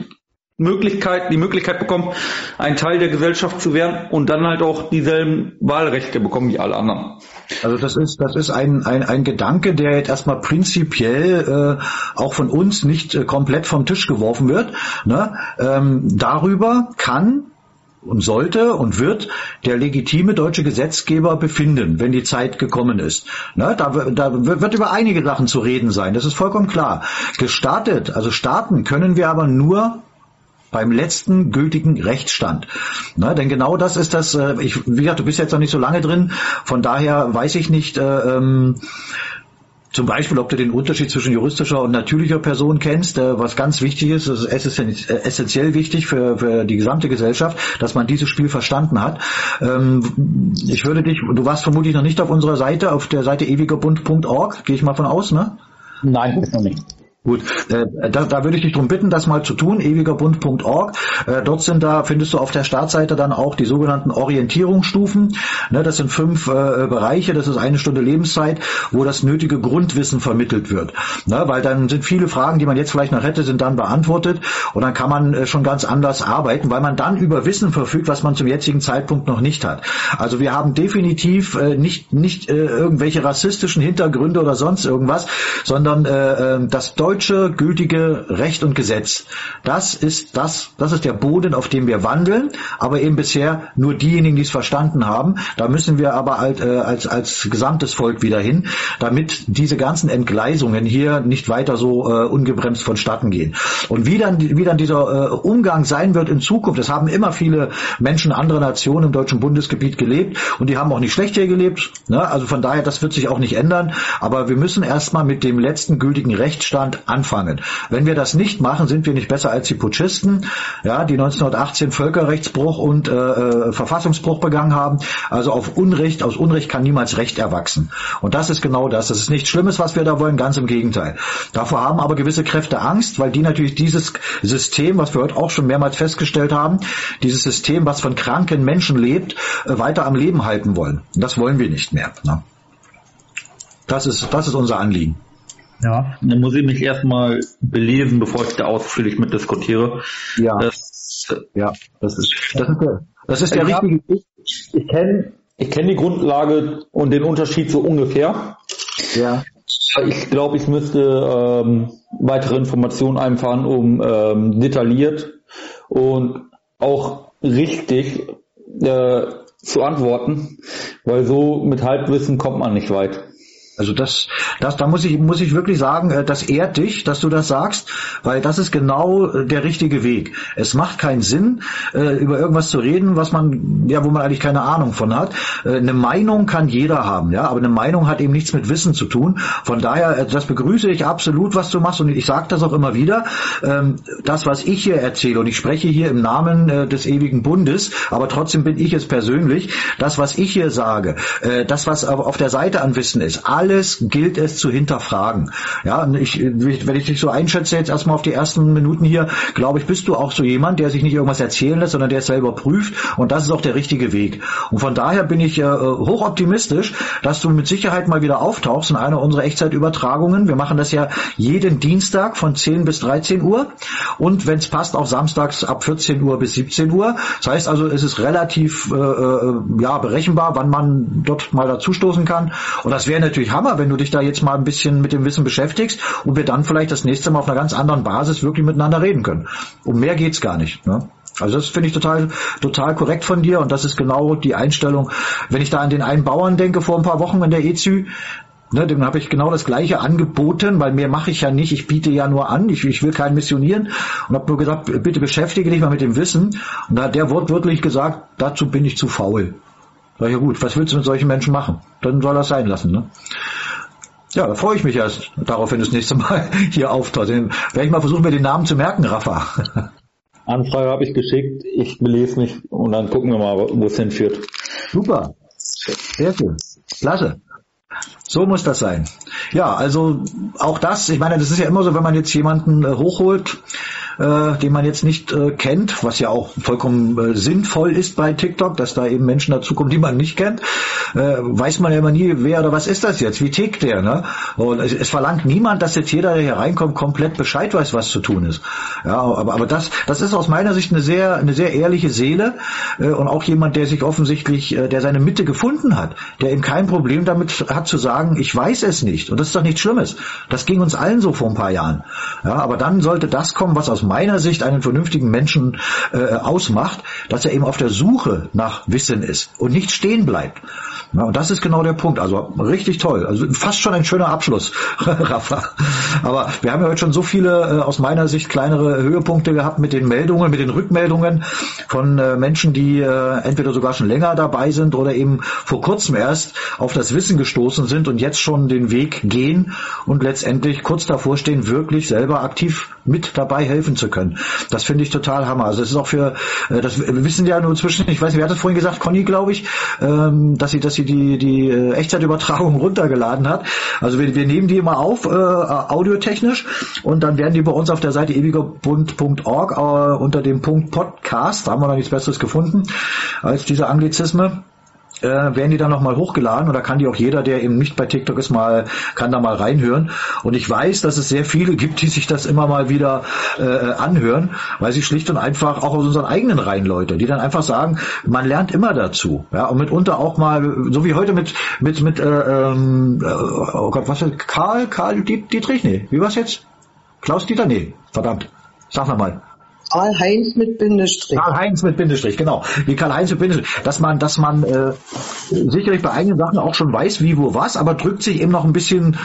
Möglichkeit, die Möglichkeit bekommen, ein Teil der Gesellschaft zu werden und dann halt auch dieselben Wahlrechte bekommen wie alle anderen. Also das ist, das ist ein, ein, ein Gedanke, der jetzt erstmal prinzipiell äh, auch von uns nicht äh, komplett vom Tisch geworfen wird. Ne? Ähm, darüber kann und sollte und wird der legitime deutsche Gesetzgeber befinden, wenn die Zeit gekommen ist. Ne, da, da wird über einige Sachen zu reden sein, das ist vollkommen klar. Gestartet, also starten können wir aber nur beim letzten gültigen Rechtsstand. Na, denn genau das ist das, äh, ich, wie gesagt, du bist jetzt noch nicht so lange drin, von daher weiß ich nicht, äh, ähm, zum Beispiel, ob du den Unterschied zwischen juristischer und natürlicher Person kennst, äh, was ganz wichtig ist, das ist essentiell wichtig für, für die gesamte Gesellschaft, dass man dieses Spiel verstanden hat. Ähm, ich würde dich, du warst vermutlich noch nicht auf unserer Seite, auf der Seite ewigerbund.org, gehe ich mal von aus, ne? Nein, noch nicht. Gut, äh, da, da würde ich dich darum bitten, das mal zu tun, ewigerbund.org. Äh, dort sind da, findest du auf der Startseite dann auch die sogenannten Orientierungsstufen. Ne, das sind fünf äh, Bereiche, das ist eine Stunde Lebenszeit, wo das nötige Grundwissen vermittelt wird. Ne, weil dann sind viele Fragen, die man jetzt vielleicht noch hätte, sind dann beantwortet und dann kann man äh, schon ganz anders arbeiten, weil man dann über Wissen verfügt, was man zum jetzigen Zeitpunkt noch nicht hat. Also wir haben definitiv äh, nicht, nicht äh, irgendwelche rassistischen Hintergründe oder sonst irgendwas, sondern äh, äh das Deutsche deutsche gültige Recht und Gesetz. Das ist das, das ist der Boden, auf dem wir wandeln, aber eben bisher nur diejenigen, die es verstanden haben. Da müssen wir aber halt, äh, als, als gesamtes Volk wieder hin, damit diese ganzen Entgleisungen hier nicht weiter so äh, ungebremst vonstatten gehen. Und wie dann, wie dann dieser äh, Umgang sein wird in Zukunft, das haben immer viele Menschen anderer Nationen im deutschen Bundesgebiet gelebt und die haben auch nicht schlecht hier gelebt. Ne? Also von daher, das wird sich auch nicht ändern. Aber wir müssen erstmal mit dem letzten gültigen Rechtsstand anfangen. Wenn wir das nicht machen, sind wir nicht besser als die Putschisten, ja, die 1918 Völkerrechtsbruch und äh, äh, Verfassungsbruch begangen haben. Also auf Unrecht, aus Unrecht kann niemals Recht erwachsen. Und das ist genau das. Das ist nichts Schlimmes, was wir da wollen, ganz im Gegenteil. Davor haben aber gewisse Kräfte Angst, weil die natürlich dieses System, was wir heute auch schon mehrmals festgestellt haben, dieses System, was von kranken Menschen lebt, äh, weiter am Leben halten wollen. Das wollen wir nicht mehr. Ne? Das ist, das ist unser Anliegen. Ja. Dann muss ich mich erstmal belesen, bevor ich da ausführlich mit diskutiere. Ja. Das, ja, das ist, das ist der, das ist der richtige. Ich, ich kenne ich kenn die Grundlage und den Unterschied so ungefähr. Ja. Ich glaube, ich müsste ähm, weitere Informationen einfahren, um ähm, detailliert und auch richtig äh, zu antworten, weil so mit Halbwissen kommt man nicht weit. Also das, das, da muss ich, muss ich wirklich sagen, äh, das ehrt dich, dass du das sagst, weil das ist genau äh, der richtige Weg. Es macht keinen Sinn, äh, über irgendwas zu reden, was man, ja, wo man eigentlich keine Ahnung von hat. Eine Meinung kann jeder haben, ja, aber eine Meinung hat eben nichts mit Wissen zu tun. Von daher, das begrüße ich absolut, was du machst und ich sage das auch immer wieder. Ähm, das, was ich hier erzähle und ich spreche hier im Namen des ewigen Bundes, aber trotzdem bin ich es persönlich. Das, was ich hier sage, das, was auf der Seite an Wissen ist, alles gilt es zu hinterfragen. Ja, ich, wenn ich dich so einschätze jetzt erstmal auf die ersten Minuten hier, glaube ich, bist du auch so jemand, der sich nicht irgendwas erzählen lässt, sondern der es selber prüft und das ist auch der richtige Weg. Und von daher bin ich äh, hochoptimistisch, dass du mit Sicherheit mal wieder auftauchst in einer unserer Echtzeitübertragungen. Wir machen das ja jeden Dienstag von 10 bis 13 Uhr und wenn es passt auch samstags ab 14 Uhr bis 17 Uhr. Das heißt also, es ist relativ äh, äh, ja berechenbar, wann man dort mal dazustoßen kann. Und das wäre natürlich Hammer, wenn du dich da jetzt mal ein bisschen mit dem Wissen beschäftigst und wir dann vielleicht das nächste Mal auf einer ganz anderen Basis wirklich miteinander reden können. Um mehr geht's gar nicht. Ne? Also das finde ich total, total korrekt von dir und das ist genau die Einstellung. Wenn ich da an den einen Bauern denke vor ein paar Wochen in der EZÜ, Ne, dem habe ich genau das gleiche angeboten, weil mehr mache ich ja nicht, ich biete ja nur an, ich, ich will keinen missionieren und habe nur gesagt, bitte beschäftige dich mal mit dem Wissen. Und da hat der wortwörtlich gesagt, dazu bin ich zu faul. Sag ja gut, was willst du mit solchen Menschen machen? Dann soll das sein lassen. Ne? Ja, da freue ich mich erst darauf, wenn du das nächste Mal hier auftauchst. Dann werde ich mal versuchen, mir den Namen zu merken, Rafa. Anfrage habe ich geschickt, ich belese mich und dann gucken wir mal, wo es hinführt. Super. Sehr schön. Klasse. So muss das sein. Ja, also auch das, ich meine, das ist ja immer so, wenn man jetzt jemanden äh, hochholt, äh, den man jetzt nicht äh, kennt, was ja auch vollkommen äh, sinnvoll ist bei TikTok, dass da eben Menschen dazukommen, die man nicht kennt, äh, weiß man ja immer nie, wer oder was ist das jetzt, wie tickt der, ne? Und es, es verlangt niemand, dass jetzt jeder, der hier reinkommt, komplett Bescheid weiß, was zu tun ist. Ja, aber, aber das, das ist aus meiner Sicht eine sehr, eine sehr ehrliche Seele äh, und auch jemand, der sich offensichtlich, äh, der seine Mitte gefunden hat, der eben kein Problem damit hat zu sagen, ich weiß es nicht. Und das ist doch nichts Schlimmes. Das ging uns allen so vor ein paar Jahren. Ja, aber dann sollte das kommen, was aus meiner Sicht einen vernünftigen Menschen äh, ausmacht, dass er eben auf der Suche nach Wissen ist und nicht stehen bleibt. Ja, und das ist genau der Punkt. Also richtig toll. Also fast schon ein schöner Abschluss, Rafa. Aber wir haben ja heute schon so viele äh, aus meiner Sicht kleinere Höhepunkte gehabt mit den Meldungen, mit den Rückmeldungen von äh, Menschen, die äh, entweder sogar schon länger dabei sind oder eben vor kurzem erst auf das Wissen gestoßen sind und jetzt schon den Weg gehen und letztendlich kurz davor stehen, wirklich selber aktiv mit dabei helfen zu können. Das finde ich total Hammer. Also es ist auch für, äh, das wir wissen ja nur zwischen, ich weiß nicht, wer hat das vorhin gesagt, Conny, glaube ich, ähm, dass sie, dass sie die, die äh, Echtzeitübertragung runtergeladen hat. Also wir, wir nehmen die immer auf, äh, audiotechnisch, und dann werden die bei uns auf der Seite ewigerbund.org äh, unter dem Punkt Podcast, da haben wir noch nichts Besseres gefunden als diese Anglizisme äh, werden die dann nochmal hochgeladen oder kann die auch jeder, der eben nicht bei TikTok ist, mal, kann da mal reinhören. Und ich weiß, dass es sehr viele gibt, die sich das immer mal wieder äh, anhören, weil sie schlicht und einfach auch aus unseren eigenen Reihen Leute, die dann einfach sagen, man lernt immer dazu. Ja, und mitunter auch mal, so wie heute mit, mit, mit, äh, ähm, äh, oh Gott, was ist, Karl, Karl Dietrich, nee, wie war's jetzt? Klaus Dieter, nee, verdammt. Sag nochmal. Karl-Heinz mit Bindestrich. Karl-Heinz mit Bindestrich, genau. Wie Karl-Heinz mit Bindestrich. Dass man, dass man äh, sicherlich bei einigen Sachen auch schon weiß, wie, wo, was, aber drückt sich eben noch ein bisschen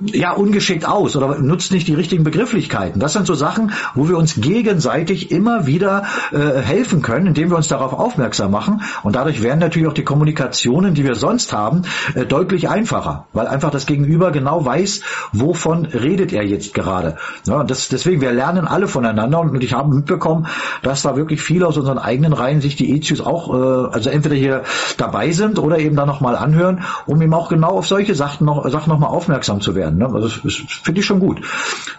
ja ungeschickt aus oder nutzt nicht die richtigen Begrifflichkeiten. Das sind so Sachen, wo wir uns gegenseitig immer wieder äh, helfen können, indem wir uns darauf aufmerksam machen. Und dadurch werden natürlich auch die Kommunikationen, die wir sonst haben, äh, deutlich einfacher, weil einfach das Gegenüber genau weiß, wovon redet er jetzt gerade. Ja, das, deswegen, wir lernen alle voneinander und ich habe mitbekommen, dass da wirklich viele aus unseren eigenen Reihen sich die EZUs auch, äh, also entweder hier dabei sind oder eben da nochmal anhören, um eben auch genau auf solche Sachen noch, Sachen nochmal aufmerksam zu werden. Ne? Also das, das finde ich schon gut.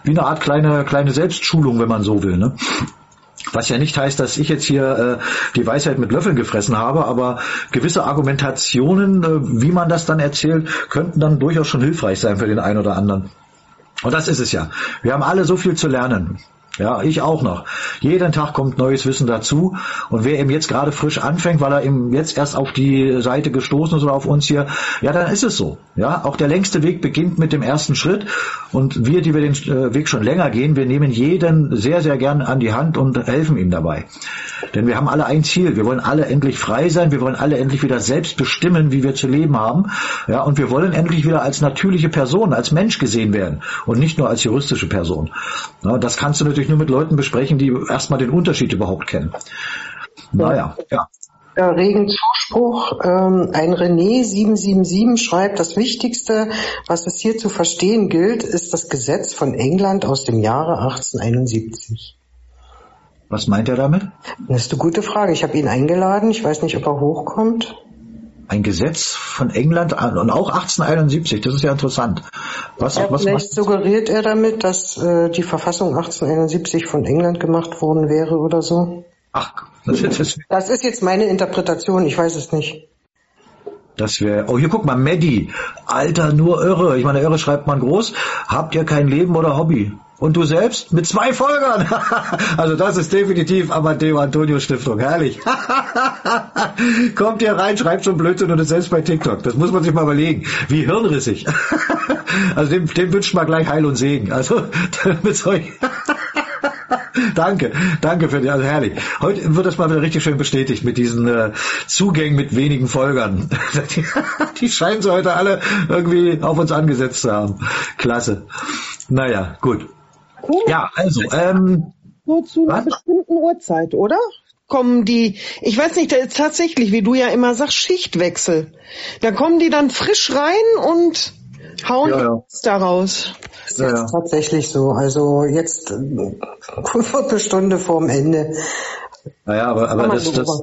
Wie eine Art kleine, kleine Selbstschulung, wenn man so will. Ne? Was ja nicht heißt, dass ich jetzt hier äh, die Weisheit mit Löffeln gefressen habe, aber gewisse Argumentationen, äh, wie man das dann erzählt, könnten dann durchaus schon hilfreich sein für den einen oder anderen. Und das ist es ja. Wir haben alle so viel zu lernen. Ja, ich auch noch. Jeden Tag kommt neues Wissen dazu. Und wer eben jetzt gerade frisch anfängt, weil er eben jetzt erst auf die Seite gestoßen ist oder auf uns hier, ja, dann ist es so. Ja, auch der längste Weg beginnt mit dem ersten Schritt. Und wir, die wir den äh, Weg schon länger gehen, wir nehmen jeden sehr, sehr gern an die Hand und helfen ihm dabei. Denn wir haben alle ein Ziel. Wir wollen alle endlich frei sein. Wir wollen alle endlich wieder selbst bestimmen, wie wir zu leben haben. Ja, und wir wollen endlich wieder als natürliche Person, als Mensch gesehen werden und nicht nur als juristische Person. Ja, das kannst du natürlich nur mit Leuten besprechen, die erstmal den Unterschied überhaupt kennen. Naja, ja. Ja, regen Zuspruch. Ähm, ein René 777 schreibt, das Wichtigste, was es hier zu verstehen gilt, ist das Gesetz von England aus dem Jahre 1871. Was meint er damit? Das ist eine gute Frage. Ich habe ihn eingeladen. Ich weiß nicht, ob er hochkommt. Ein Gesetz von England und auch 1871. Das ist ja interessant. Was, ja, was vielleicht suggeriert er damit, dass äh, die Verfassung 1871 von England gemacht worden wäre oder so? Ach, das, das, das ist jetzt meine Interpretation. Ich weiß es nicht. Das wäre. Oh, hier guck mal, Maddie. Alter, nur irre. Ich meine, irre schreibt man groß. Habt ihr kein Leben oder Hobby? Und du selbst mit zwei Folgern. also das ist definitiv Amadeo Antonio Stiftung. Herrlich. Kommt ihr rein, schreibt schon Blödsinn und ist selbst bei TikTok. Das muss man sich mal überlegen. Wie hirnrissig. also dem, dem wünscht man gleich Heil und Segen. Also mit solch danke, danke für die, also herrlich. Heute wird das mal wieder richtig schön bestätigt mit diesen äh, Zugängen mit wenigen Folgern. die, die scheinen sie heute alle irgendwie auf uns angesetzt zu haben. Klasse. Naja, gut. Cool. Ja, also, ähm, nur zu einer bestimmten Uhrzeit, oder? Kommen die, ich weiß nicht, tatsächlich, wie du ja immer sagst, Schichtwechsel. Da kommen die dann frisch rein und hauen ja, ja. daraus. Das ja, ist tatsächlich so. Also jetzt eine Viertelstunde vorm Ende. Naja, aber, aber das, das,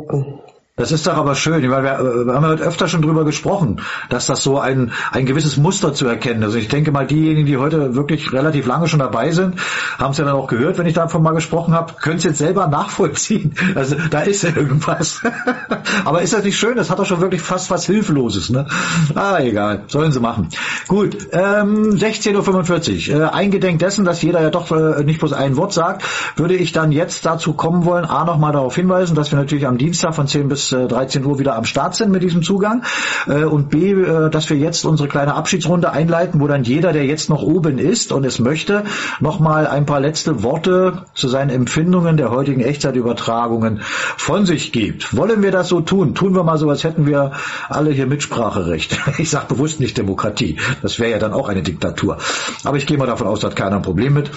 das ist doch aber schön, weil wir, wir haben ja heute öfter schon drüber gesprochen, dass das so ein, ein gewisses Muster zu erkennen. Also ich denke mal, diejenigen, die heute wirklich relativ lange schon dabei sind, haben es ja dann auch gehört, wenn ich davon mal gesprochen habe, können es jetzt selber nachvollziehen. Also da ist ja irgendwas. aber ist das nicht schön? Das hat doch schon wirklich fast was Hilfloses. Ne? Ah, egal, sollen sie machen. Gut, ähm, 16.45 Uhr. Äh, eingedenk dessen, dass jeder ja doch äh, nicht bloß ein Wort sagt, würde ich dann jetzt dazu kommen wollen, A, nochmal darauf hinweisen, dass wir natürlich am Dienstag von 10 bis 13 äh, Uhr wieder am Start sind mit diesem Zugang äh, und B, äh, dass wir jetzt unsere kleine Abschiedsrunde einleiten, wo dann jeder, der jetzt noch oben ist und es möchte, nochmal ein paar letzte Worte zu seinen Empfindungen der heutigen Echtzeitübertragungen von sich gibt. Wollen wir das so tun? Tun wir mal so, als hätten wir alle hier Mitspracherecht. Ich sage bewusst nicht Demokratie. Das wäre ja dann auch eine Diktatur. Aber ich gehe mal davon aus, da hat keiner ein Problem mit.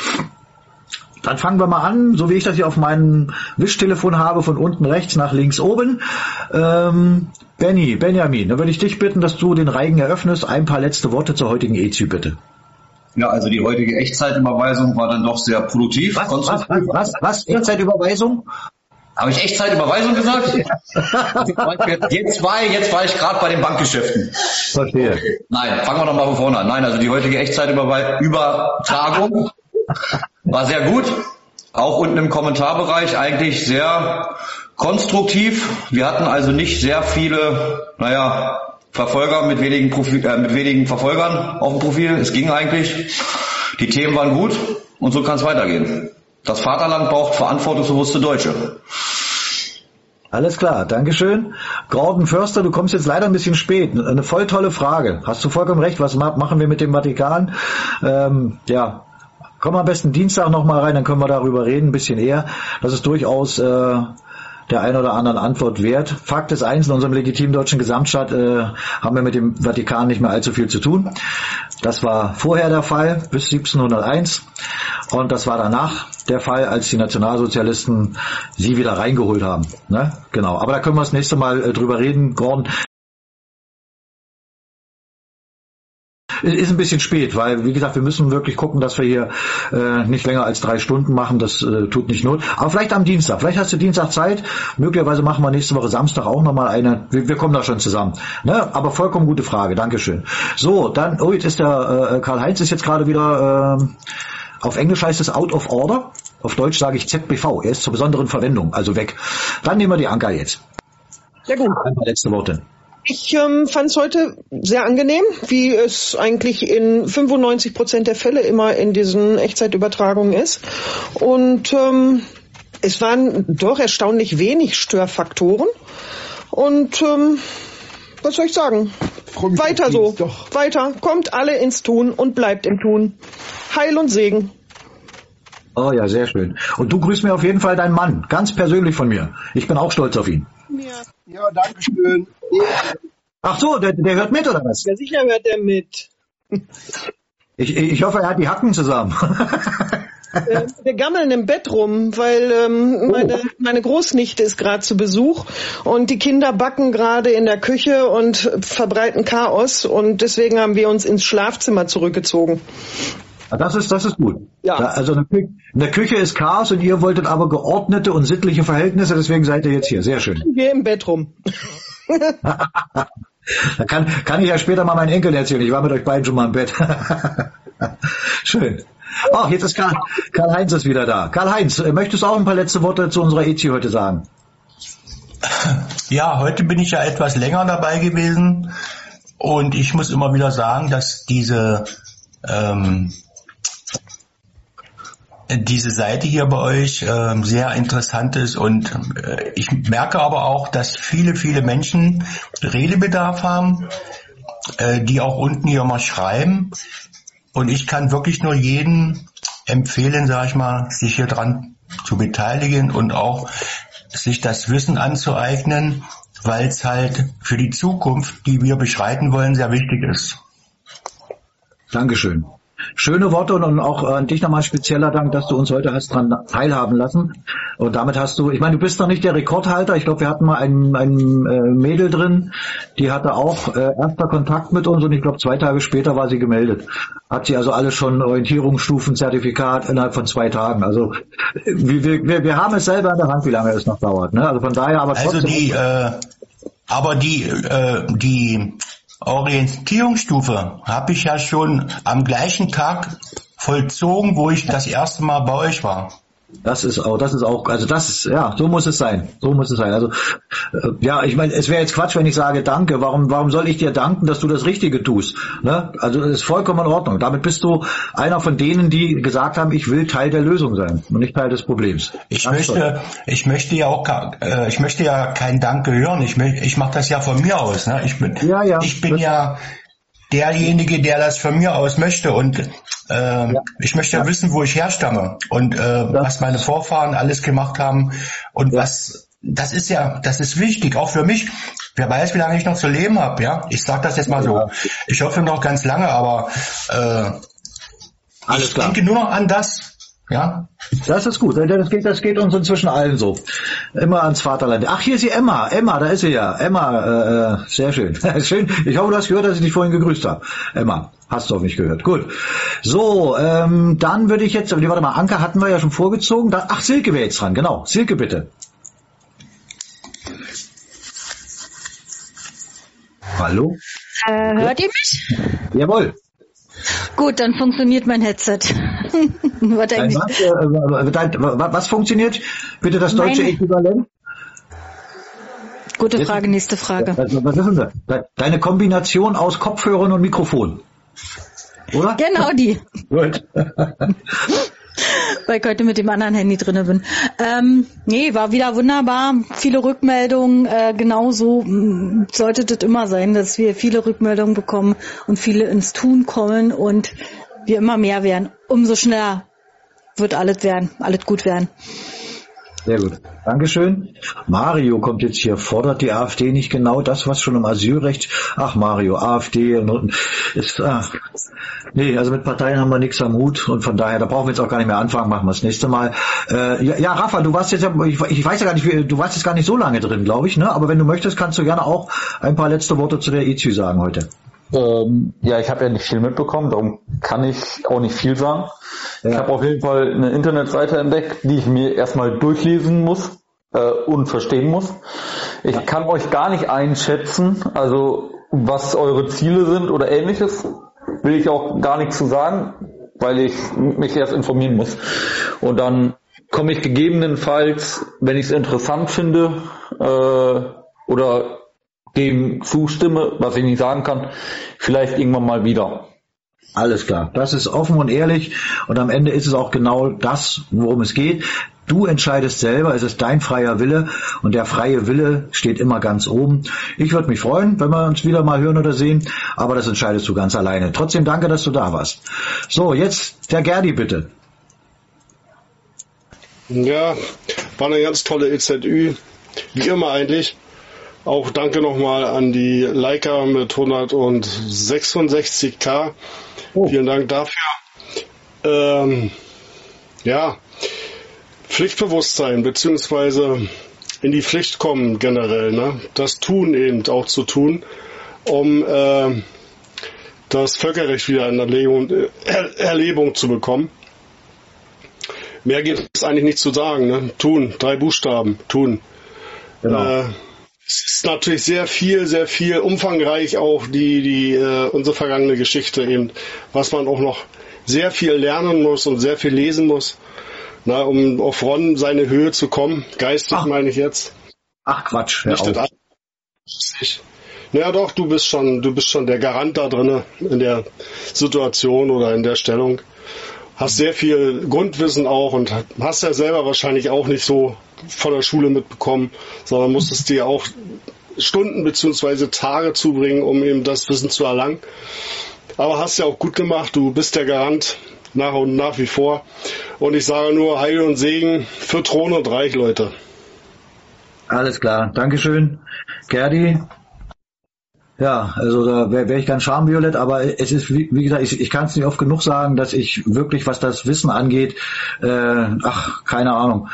Dann fangen wir mal an, so wie ich das hier auf meinem Wischtelefon habe, von unten rechts nach links oben. Ähm, Benny, Benjamin, dann würde ich dich bitten, dass du den Reigen eröffnest. Ein paar letzte Worte zur heutigen EZÜ, bitte. Ja, also die heutige Echtzeitüberweisung war dann doch sehr produktiv. Was, was, was, was, was? Echtzeitüberweisung? Habe ich Echtzeitüberweisung gesagt? jetzt war, jetzt war ich gerade bei den Bankgeschäften. Verstehe. Nein, fangen wir doch mal von vorne an. Nein, also die heutige Echtzeitübertragung war sehr gut. Auch unten im Kommentarbereich eigentlich sehr konstruktiv. Wir hatten also nicht sehr viele, naja, Verfolger mit wenigen, Profil, äh, mit wenigen Verfolgern auf dem Profil. Es ging eigentlich. Die Themen waren gut und so kann es weitergehen. Das Vaterland braucht verantwortungsbewusste Deutsche. Alles klar, Dankeschön. Gordon Förster, du kommst jetzt leider ein bisschen spät. Eine voll tolle Frage. Hast du vollkommen recht. Was machen wir mit dem Vatikan? Ähm, ja, Komm am besten Dienstag nochmal rein, dann können wir darüber reden, ein bisschen eher. Das ist durchaus äh, der ein oder anderen Antwort wert. Fakt ist eins, in unserem legitimen deutschen Gesamtstaat äh, haben wir mit dem Vatikan nicht mehr allzu viel zu tun. Das war vorher der Fall, bis 1701. Und das war danach der Fall, als die Nationalsozialisten sie wieder reingeholt haben. Ne? Genau. Aber da können wir das nächste Mal äh, drüber reden, Gordon. Ist ein bisschen spät, weil wie gesagt, wir müssen wirklich gucken, dass wir hier äh, nicht länger als drei Stunden machen. Das äh, tut nicht not. Aber vielleicht am Dienstag. Vielleicht hast du Dienstag Zeit. Möglicherweise machen wir nächste Woche Samstag auch nochmal eine. Wir, wir, kommen da schon zusammen. Ne? Aber vollkommen gute Frage. Dankeschön. So, dann, oh, jetzt ist der äh, Karl-Heinz ist jetzt gerade wieder, äh, auf Englisch heißt es out of order. Auf Deutsch sage ich ZBV. Er ist zur besonderen Verwendung, also weg. Dann nehmen wir die Anker jetzt. Sehr gut. Ein paar letzte Worte. Ich ähm, fand es heute sehr angenehm, wie es eigentlich in 95 Prozent der Fälle immer in diesen Echtzeitübertragungen ist. Und ähm, es waren doch erstaunlich wenig Störfaktoren. Und ähm, was soll ich sagen? Weiter so. Doch. Weiter. Kommt alle ins Tun und bleibt im Tun. Heil und Segen. Oh ja, sehr schön. Und du grüßt mir auf jeden Fall deinen Mann, ganz persönlich von mir. Ich bin auch stolz auf ihn. Ja, ja danke schön. Ach so, der, der hört mit oder was? Ja, sicher hört er mit. Ich, ich hoffe, er hat die Hacken zusammen. Äh, wir gammeln im Bett rum, weil ähm, oh. meine, meine Großnichte ist gerade zu Besuch und die Kinder backen gerade in der Küche und verbreiten Chaos und deswegen haben wir uns ins Schlafzimmer zurückgezogen. Ah, das ist, das ist gut. Ja. Also in der Küche ist Chaos und ihr wolltet aber geordnete und sittliche Verhältnisse, deswegen seid ihr jetzt hier. Sehr schön. Wir im Bett rum. da kann, kann ich ja später mal meinen Enkel erzählen. Ich war mit euch beiden schon mal im Bett. schön. Ach, jetzt ist Karl, Karl-Heinz ist wieder da. Karl-Heinz, äh, möchtest du auch ein paar letzte Worte zu unserer EZ heute sagen? Ja, heute bin ich ja etwas länger dabei gewesen und ich muss immer wieder sagen, dass diese ähm, diese Seite hier bei euch äh, sehr interessant ist und äh, ich merke aber auch, dass viele, viele Menschen Redebedarf haben, äh, die auch unten hier mal schreiben. Und ich kann wirklich nur jeden empfehlen, sage ich mal, sich hier dran zu beteiligen und auch sich das Wissen anzueignen, weil es halt für die Zukunft, die wir beschreiten wollen, sehr wichtig ist. Dankeschön. Schöne Worte und auch an dich nochmal spezieller Dank, dass du uns heute hast dran teilhaben lassen. Und damit hast du, ich meine, du bist noch nicht der Rekordhalter. Ich glaube, wir hatten mal ein, ein äh, Mädel drin, die hatte auch äh, erster Kontakt mit uns und ich glaube, zwei Tage später war sie gemeldet. Hat sie also alles schon Orientierungsstufen, Zertifikat innerhalb von zwei Tagen. Also wir, wir, wir haben es selber in der Hand, wie lange es noch dauert. Ne? Also von daher aber also trotzdem. Also die, äh, aber die, äh, die Orientierungsstufe habe ich ja schon am gleichen Tag vollzogen, wo ich das erste Mal bei euch war. Das ist auch, das ist auch, also das ist, ja, so muss es sein. So muss es sein. Also, äh, ja, ich meine, es wäre jetzt Quatsch, wenn ich sage Danke. Warum, warum soll ich dir danken, dass du das Richtige tust? Ne? Also, das ist vollkommen in Ordnung. Damit bist du einer von denen, die gesagt haben, ich will Teil der Lösung sein und nicht Teil des Problems. Ich Ganz möchte, toll. ich möchte ja auch, äh, ich möchte ja kein Danke hören. Ich, ich mache das ja von mir aus. Ne? Ich bin, ja, ja. ich bin ja derjenige, der das von mir aus möchte. Und äh, ja. ich möchte ja wissen, wo ich herstamme und äh, was meine Vorfahren alles gemacht haben und was das ist ja, das ist wichtig, auch für mich. Wer weiß, wie lange ich noch zu leben habe, ja. Ich sage das jetzt mal so. Ich hoffe noch ganz lange, aber äh, Alles ich klar. denke nur noch an das, ja? Das ist gut. Das geht, das geht uns inzwischen allen so. Immer ans Vaterland. Ach, hier ist sie Emma. Emma, da ist sie ja. Emma, äh, äh sehr schön. schön. Ich hoffe, du hast gehört, dass ich dich vorhin gegrüßt habe. Emma, hast du auch nicht gehört. Gut. So, ähm, dann würde ich jetzt, warte mal, Anker hatten wir ja schon vorgezogen. Da, ach, Silke wäre jetzt dran. Genau. Silke, bitte. Hallo? Äh, hört ihr mich? Jawohl. Gut, dann funktioniert mein Headset. was, äh, was, funktioniert? Bitte das deutsche mein... Äquivalent? Gute Frage, nächste Frage. Was, was ist denn das? Deine Kombination aus Kopfhörern und Mikrofon. Oder? Genau die. Gut. weil ich heute mit dem anderen Handy drinne bin. Ähm, nee, war wieder wunderbar. Viele Rückmeldungen. Äh, genauso mm, sollte das immer sein, dass wir viele Rückmeldungen bekommen und viele ins Tun kommen und wir immer mehr werden. Umso schneller wird alles werden, alles gut werden. Sehr gut. Dankeschön. Mario kommt jetzt hier. Fordert die AfD nicht genau das, was schon im Asylrecht? Ach Mario, AfD ist, ach, nee, also mit Parteien haben wir nichts am Hut und von daher, da brauchen wir jetzt auch gar nicht mehr anfangen, machen wir das nächste Mal. Äh, ja, ja, Rafa, du warst jetzt, ich, ich weiß ja gar nicht, du warst jetzt gar nicht so lange drin, glaube ich, ne? Aber wenn du möchtest, kannst du gerne auch ein paar letzte Worte zu der EZÜ sagen heute. Ähm, ja, ich habe ja nicht viel mitbekommen, darum kann ich auch nicht viel sagen. Ja. Ich habe auf jeden Fall eine Internetseite entdeckt, die ich mir erstmal durchlesen muss äh, und verstehen muss. Ich ja. kann euch gar nicht einschätzen, also was eure Ziele sind oder ähnliches, will ich auch gar nichts zu sagen, weil ich mich erst informieren muss. Und dann komme ich gegebenenfalls, wenn ich es interessant finde äh, oder dem zustimme, was ich nicht sagen kann, vielleicht irgendwann mal wieder. Alles klar. Das ist offen und ehrlich und am Ende ist es auch genau das, worum es geht. Du entscheidest selber, es ist dein freier Wille und der freie Wille steht immer ganz oben. Ich würde mich freuen, wenn wir uns wieder mal hören oder sehen, aber das entscheidest du ganz alleine. Trotzdem danke, dass du da warst. So, jetzt der Gerdi bitte. Ja, war eine ganz tolle EZÜ, wie immer eigentlich. Auch danke nochmal an die Leica mit 166k. Oh. Vielen Dank dafür. Ähm, ja, Pflichtbewusstsein beziehungsweise in die Pflicht kommen generell, ne? das Tun eben auch zu tun, um äh, das Völkerrecht wieder in Erlebung, er, Erlebung zu bekommen. Mehr gibt es eigentlich nicht zu sagen. Ne? Tun, drei Buchstaben, tun. Genau. Äh, es ist natürlich sehr viel, sehr viel umfangreich auch die, die äh, unsere vergangene Geschichte eben, was man auch noch sehr viel lernen muss und sehr viel lesen muss, na, um auf Ron seine Höhe zu kommen. Geistig Ach. meine ich jetzt. Ach Quatsch, Nicht auf. Naja doch, du bist schon, du bist schon der Garant da drin in der Situation oder in der Stellung. Hast sehr viel Grundwissen auch und hast ja selber wahrscheinlich auch nicht so von der Schule mitbekommen, sondern musstest dir auch Stunden beziehungsweise Tage zubringen, um eben das Wissen zu erlangen. Aber hast ja auch gut gemacht. Du bist der Garant nach und nach wie vor. Und ich sage nur Heil und Segen für Thron und Reich, Leute. Alles klar. Dankeschön. Gerdi? Ja, also da wäre wär ich ganz schamviolett, aber es ist, wie, wie gesagt, ich, ich kann es nicht oft genug sagen, dass ich wirklich, was das Wissen angeht, äh, ach, keine Ahnung,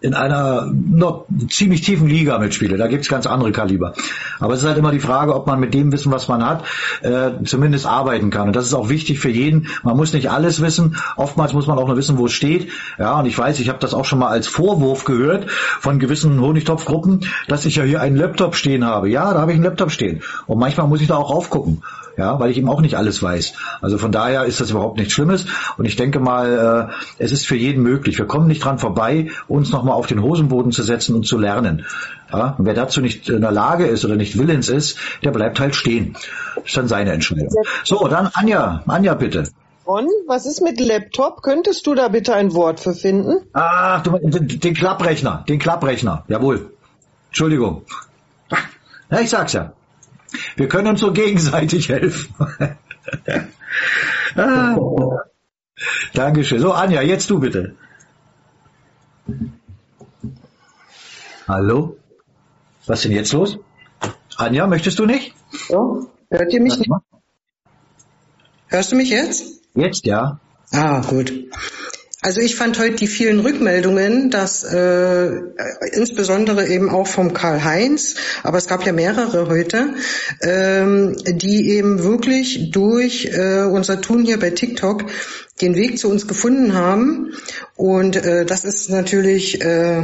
in einer noch ziemlich tiefen Liga mitspiele. Da gibt's ganz andere Kaliber. Aber es ist halt immer die Frage, ob man mit dem Wissen, was man hat, äh, zumindest arbeiten kann. Und das ist auch wichtig für jeden. Man muss nicht alles wissen. Oftmals muss man auch nur wissen, wo es steht. Ja, und ich weiß, ich habe das auch schon mal als Vorwurf gehört von gewissen Honigtopfgruppen, dass ich ja hier einen Laptop stehen habe. Ja, da habe ich einen Laptop stehen. Und manchmal muss ich da auch aufgucken ja, weil ich eben auch nicht alles weiß. Also von daher ist das überhaupt nichts Schlimmes und ich denke mal, äh, es ist für jeden möglich. Wir kommen nicht dran vorbei, uns nochmal auf den Hosenboden zu setzen und zu lernen. Ja, und wer dazu nicht in der Lage ist oder nicht willens ist, der bleibt halt stehen. Das ist dann seine Entscheidung. So, dann Anja, Anja bitte. Ron, was ist mit Laptop? Könntest du da bitte ein Wort für finden? Ah, du, den, den Klapprechner, den Klapprechner, jawohl. Entschuldigung. Ja, ich sag's ja. Wir können uns so gegenseitig helfen. ah. Dankeschön. So, Anja, jetzt du bitte. Hallo? Was ist denn jetzt los? Anja, möchtest du nicht? Ja, hört ihr mich nicht? Hörst du mich jetzt? Jetzt, ja. Ah, gut. Also ich fand heute die vielen Rückmeldungen, dass äh, insbesondere eben auch vom Karl-Heinz, aber es gab ja mehrere heute, ähm, die eben wirklich durch äh, unser Tun hier bei TikTok den Weg zu uns gefunden haben. Und äh, das ist natürlich, äh,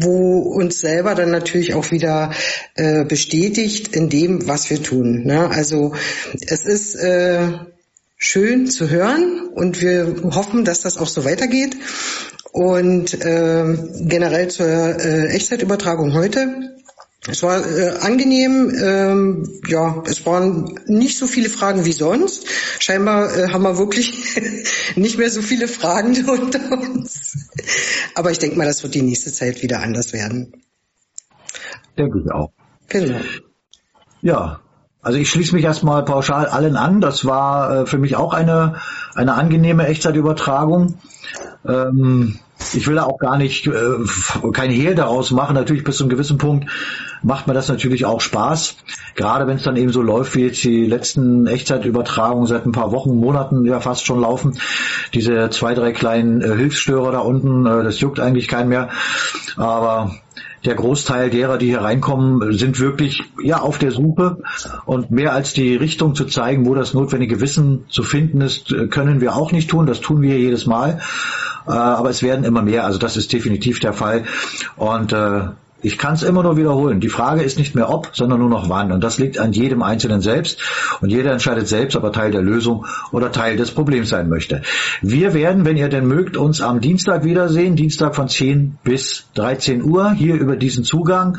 wo uns selber dann natürlich auch wieder äh, bestätigt in dem, was wir tun. Ne? Also es ist äh, schön zu hören und wir hoffen, dass das auch so weitergeht. Und äh, generell zur äh, Echtzeitübertragung heute. Es war äh, angenehm, ähm, ja, es waren nicht so viele Fragen wie sonst. Scheinbar äh, haben wir wirklich nicht mehr so viele Fragen unter uns. Aber ich denke mal, das wird die nächste Zeit wieder anders werden. Denke ich auch. Genau. Ja, also ich schließe mich erstmal pauschal allen an. Das war äh, für mich auch eine, eine angenehme Echtzeitübertragung. Ähm, ich will da auch gar nicht äh, kein Hehl daraus machen. Natürlich bis zu einem gewissen Punkt macht mir das natürlich auch Spaß. Gerade wenn es dann eben so läuft, wie jetzt die letzten Echtzeitübertragungen seit ein paar Wochen, Monaten ja fast schon laufen. Diese zwei, drei kleinen äh, Hilfsstörer da unten, äh, das juckt eigentlich keinen mehr. Aber der Großteil derer, die hier reinkommen, sind wirklich ja auf der Suche und mehr als die Richtung zu zeigen, wo das notwendige Wissen zu finden ist, können wir auch nicht tun. Das tun wir jedes Mal, äh, aber es werden immer mehr. Also das ist definitiv der Fall und äh, Ich kann es immer nur wiederholen. Die Frage ist nicht mehr ob, sondern nur noch wann. Und das liegt an jedem Einzelnen selbst. Und jeder entscheidet selbst, ob er Teil der Lösung oder Teil des Problems sein möchte. Wir werden, wenn ihr denn mögt, uns am Dienstag wiedersehen. Dienstag von 10 bis 13 Uhr hier über diesen Zugang.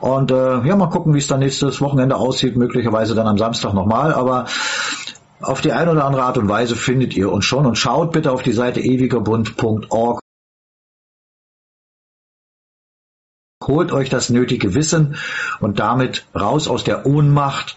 Und äh, ja, mal gucken, wie es dann nächstes Wochenende aussieht. Möglicherweise dann am Samstag nochmal. Aber auf die eine oder andere Art und Weise findet ihr uns schon. Und schaut bitte auf die Seite ewigerbund.org holt euch das nötige Wissen und damit raus aus der Ohnmacht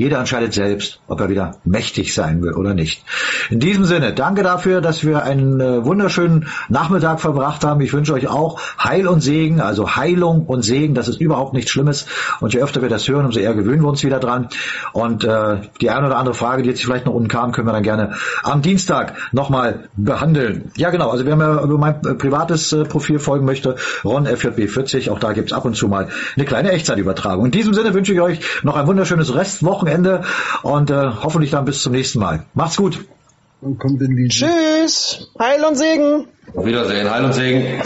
jeder entscheidet selbst, ob er wieder mächtig sein will oder nicht. In diesem Sinne, danke dafür, dass wir einen äh, wunderschönen Nachmittag verbracht haben. Ich wünsche euch auch Heil und Segen, also Heilung und Segen. Das ist überhaupt nichts Schlimmes. Und je öfter wir das hören, umso eher gewöhnen wir uns wieder dran. Und äh, die eine oder andere Frage, die jetzt vielleicht noch unten kam, können wir dann gerne am Dienstag nochmal behandeln. Ja, genau. Also wer mir über mein äh, privates äh, Profil folgen möchte, Ron FJB40, auch da gibt's ab und zu mal eine kleine Echtzeitübertragung. In diesem Sinne wünsche ich euch noch ein wunderschönes Restwoche. Wochenende und äh, hoffentlich dann bis zum nächsten Mal. Macht's gut. Tschüss. Heil und Segen. Auf Wiedersehen. Heil und Segen.